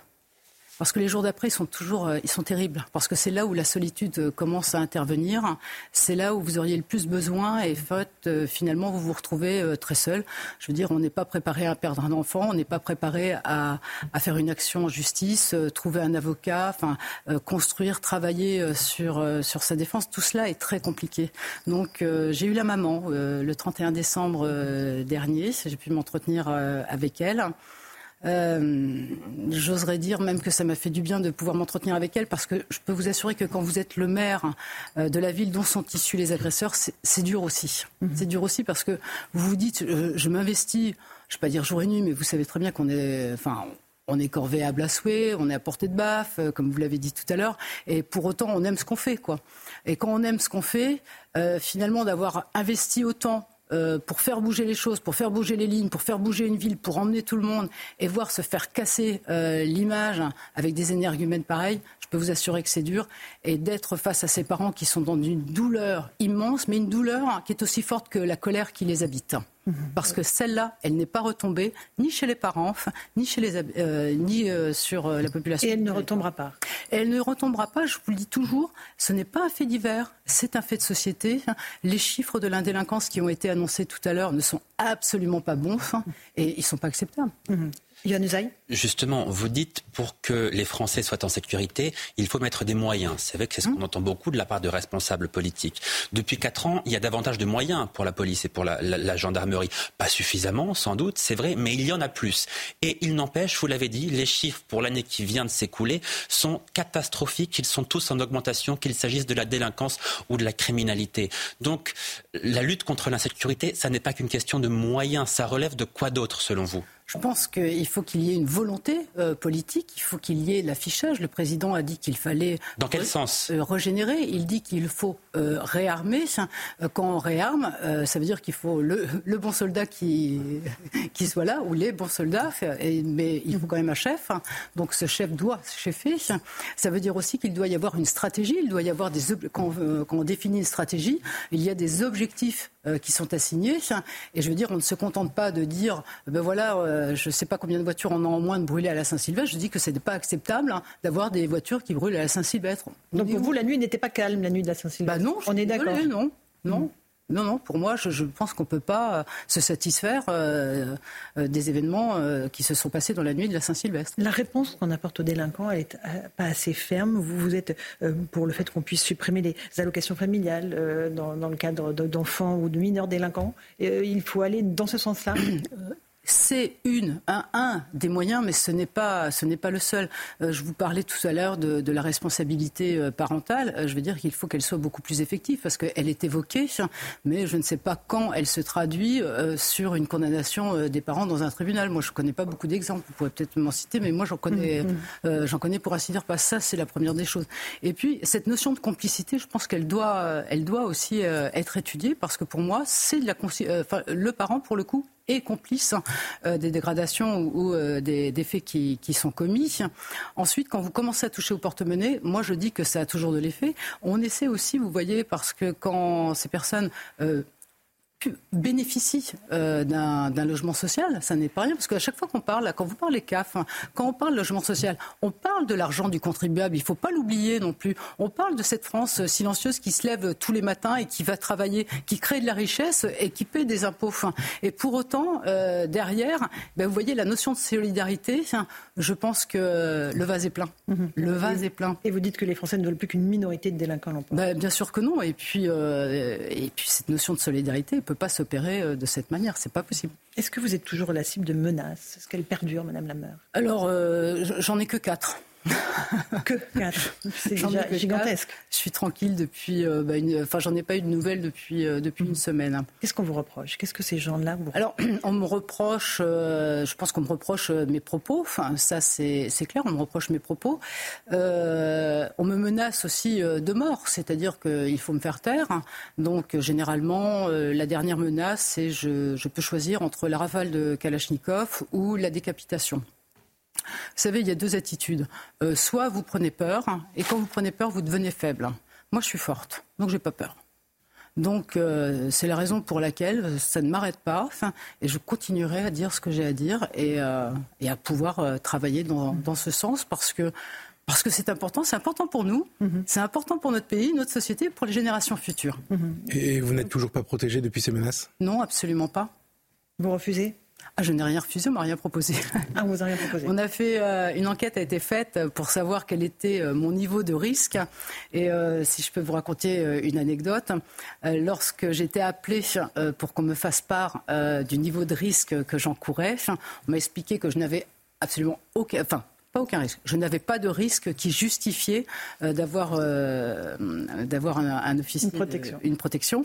Speaker 19: Parce que les jours d'après, ils sont toujours, ils sont terribles. Parce que c'est là où la solitude commence à intervenir. C'est là où vous auriez le plus besoin et fait, finalement, vous vous retrouvez très seul. Je veux dire, on n'est pas préparé à perdre un enfant, on n'est pas préparé à, faire une action en justice, trouver un avocat, construire, travailler sur sa défense. Tout cela est très compliqué. Donc, j'ai eu la maman le 31 décembre dernier. J'ai pu m'entretenir avec elle. Euh, j'oserais dire même que ça m'a fait du bien de pouvoir m'entretenir avec elle parce que je peux vous assurer que quand vous êtes le maire euh, de la ville dont sont issus les agresseurs, c'est dur aussi. Mhm. C'est dur aussi parce que vous vous dites, je, m'investis, je ne vais pas dire jour et nuit, mais vous savez très bien qu'on est, enfin, on est corvéable à souhait, on est à portée de baffe, euh, comme vous l'avez dit tout à l'heure, et pour autant on aime ce qu'on fait, quoi. Et quand on aime ce qu'on fait, finalement d'avoir investi autant euh, pour faire bouger les choses, pour faire bouger les lignes, pour faire bouger une ville, pour emmener tout le monde et voir se faire casser euh, l'image avec des énergumènes pareils, je peux vous assurer que c'est dur. Et d'être face à ces parents qui sont dans une douleur immense, mais une douleur qui est aussi forte que la colère qui les habite. Mhm. Parce que celle-là, elle n'est pas retombée ni chez les parents, ni, chez les, euh, ni euh, sur euh, la population.
Speaker 1: Et elle ne retombera pas.
Speaker 19: elle ne retombera pas, je vous le dis toujours, ce n'est pas un fait divers, c'est un fait de société. Les chiffres de l'indélinquance qui ont été annoncés tout à l'heure ne sont absolument pas bons et ils ne sont pas acceptables.
Speaker 1: Mhm.
Speaker 14: Justement, vous dites pour que les Français soient en sécurité, il faut mettre des moyens. C'est vrai que c'est ce qu'on mmh. entend beaucoup de la part de responsables politiques. Depuis quatre ans, il y a davantage de moyens pour la police et pour la, gendarmerie. Pas suffisamment, sans doute, c'est vrai, mais il y en a plus. Et il n'empêche, vous l'avez dit, les chiffres pour l'année qui vient de s'écouler sont catastrophiques. Ils sont tous en augmentation, qu'il s'agisse de la délinquance ou de la criminalité. Donc, la lutte contre l'insécurité, ça n'est pas qu'une question de moyens. Ça relève de quoi d'autre, selon vous?
Speaker 19: Je pense qu'il faut qu'il y ait une volonté euh, politique, il faut qu'il y ait l'affichage. Le président a dit qu'il fallait.
Speaker 14: Dans quel sens?
Speaker 19: euh, Régénérer. Il dit qu'il faut euh, réarmer. Quand on réarme, ça veut dire qu'il faut le, bon soldat qui, qui soit là, ou les bons soldats. Et, mais il faut quand même un chef. Donc ce chef doit chefer. Ça veut dire aussi qu'il doit y avoir une stratégie. Il doit y avoir des. Quand, quand on définit une stratégie, il y a des objectifs qui sont assignés. Et je veux dire, on ne se contente pas de dire, ben voilà euh, je ne sais pas combien de voitures on a en moins de brûler à la Saint-Sylvestre. Je dis que ce n'est pas acceptable hein, d'avoir des voitures qui brûlent à la Saint-Sylvestre.
Speaker 1: Donc pour vous, la nuit n'était pas calme, la nuit de la Saint-Sylvestre?
Speaker 19: Bah Non, on est d'accord. Non, non. Non, non, pour moi, je, pense qu'on ne peut pas euh, se satisfaire euh, des événements qui se sont passés dans la nuit de la Saint-Sylvestre.
Speaker 1: La réponse qu'on apporte aux délinquants, elle n'est pas assez ferme. Vous, vous êtes pour le fait qu'on puisse supprimer les allocations familiales dans, dans, le cadre d'enfants ou de mineurs délinquants. il faut aller dans ce sens-là
Speaker 19: c'est une, un, un, des moyens, mais ce n'est pas, ce n'est pas le seul. Euh, je vous parlais tout à l'heure de, de, la responsabilité euh, parentale. Euh, je veux dire qu'il faut qu'elle soit beaucoup plus effective parce qu'elle est évoquée, mais je ne sais pas quand elle se traduit sur une condamnation des parents dans un tribunal. Moi, je ne connais pas beaucoup d'exemples. Vous pourrez peut-être m'en citer, mais moi, j'en connais, mm-hmm. j'en connais pour ainsi dire pas. Ça, c'est la première des choses. Et puis, cette notion de complicité, je pense qu'elle doit, elle doit aussi être étudiée parce que pour moi, c'est de la, enfin, le parent, pour le coup, et complice euh, des dégradations ou, euh, des, faits qui, sont commis. Ensuite, quand vous commencez à toucher au porte-monnaie, moi je dis que ça a toujours de l'effet. On essaie aussi, vous voyez, parce que quand ces personnes euh, bénéficie euh, d'un logement social, ça n'est pas rien, parce qu'à chaque fois qu'on parle, quand vous parlez CAF, hein, quand on parle logement social, on parle de l'argent du contribuable, il ne faut pas l'oublier non plus. On parle de cette France silencieuse qui se lève tous les matins et qui va travailler, qui crée de la richesse et qui paie des impôts. Et pour autant, euh, derrière, ben, vous voyez la notion de solidarité, je pense que le vase est plein. Mhm. Le vase est plein.
Speaker 1: Et vous dites que les Français ne veulent plus qu'une minorité de délinquants
Speaker 19: ben, Bien sûr que non. Et puis, euh, et puis cette notion de solidarité peut pas s'opérer euh, de cette manière. C'est pas possible.
Speaker 1: Est-ce que vous êtes toujours la cible de menaces? Est-ce qu'elle perdure, Madame la
Speaker 19: Alors, euh, j'en ai que quatre.
Speaker 1: que C'est gigantesque.
Speaker 19: Je suis tranquille depuis. Euh, bah, enfin, j'en ai pas eu de nouvelles depuis, depuis une semaine.
Speaker 1: Qu'est-ce qu'on vous reproche? Qu'est-ce que ces gens-là vous
Speaker 19: Alors, on me reproche. je pense qu'on me reproche mes propos. Enfin, ça, c'est clair. On me reproche mes propos. on me menace aussi de mort, c'est-à-dire qu'il faut me faire taire. Donc, généralement, la dernière menace, c'est je, je peux choisir entre la rafale de Kalachnikov ou la décapitation. Vous savez, il y a deux attitudes. Euh, soit vous prenez peur, et quand vous prenez peur, vous devenez faible. Moi, je suis forte, donc je n'ai pas peur. Donc euh, c'est la raison pour laquelle ça ne m'arrête pas. Et je continuerai à dire ce que j'ai à dire et, euh, et à pouvoir euh, travailler dans, dans, ce sens parce que parce que c'est important, c'est important pour nous, mm-hmm. c'est important pour notre pays, notre société, pour les générations futures.
Speaker 6: Mm-hmm. Et vous n'êtes toujours pas protégé depuis ces menaces?
Speaker 19: Non, absolument pas.
Speaker 1: Vous refusez?
Speaker 19: Ah, je n'ai rien refusé, on m'a rien proposé.
Speaker 1: Ah, vous rien proposé.
Speaker 19: On a fait euh, une enquête a été faite pour savoir quel était euh, mon niveau de risque. Et euh, si je peux vous raconter une anecdote, lorsque j'étais appelée pour qu'on me fasse part du niveau de risque que j'encourais, on m'a expliqué que je n'avais absolument aucun, enfin pas aucun risque. Je n'avais pas de risque qui justifiait euh, d'avoir euh, d'avoir un, un, officier
Speaker 1: une protection.
Speaker 19: une protection.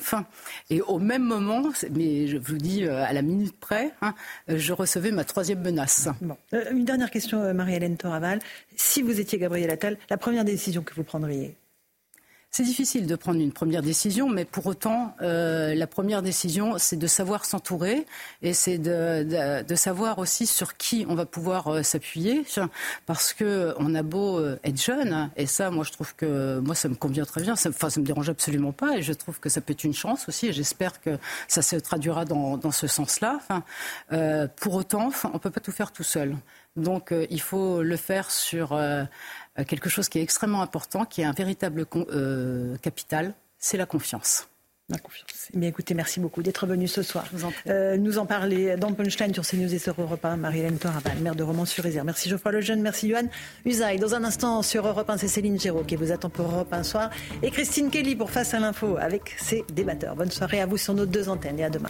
Speaker 19: Et au même moment, mais je vous dis euh, à la minute près, hein, je recevais ma troisième menace.
Speaker 1: Bon. une dernière question, Marie-Hélène Toraval. Si vous étiez Gabriel Attal, la première décision que vous prendriez?
Speaker 19: C'est difficile de prendre une première décision, mais pour autant, euh, la première décision, c'est de savoir s'entourer et c'est de, savoir aussi sur qui on va pouvoir euh, s'appuyer, parce que on a beau euh, être jeune, et ça, moi, je trouve que moi, ça me convient très bien. Ça, enfin, ça me dérange absolument pas, et je trouve que ça peut être une chance aussi. Et j'espère que ça se traduira dans, ce sens-là. Pour autant, on peut pas tout faire tout seul. Donc, euh, il faut le faire sur euh, quelque chose qui est extrêmement important, qui est un véritable euh, capital, c'est la confiance.
Speaker 1: La confiance. Eh bien, écoutez, merci beaucoup d'être venu ce soir. Nous en parler dans Punchline sur CNews et sur Europe 1, Marie-Hélène Toraval, maire de Romans-sur-Isère. Merci Geoffroy Lejeune, merci Yohan Usaï. Dans un instant, sur Europe 1, c'est Céline Géraud qui vous attend pour Europe 1 soir. Et Christine Kelly pour Face à l'info avec ses débatteurs. Bonne soirée à vous sur nos deux antennes et à demain.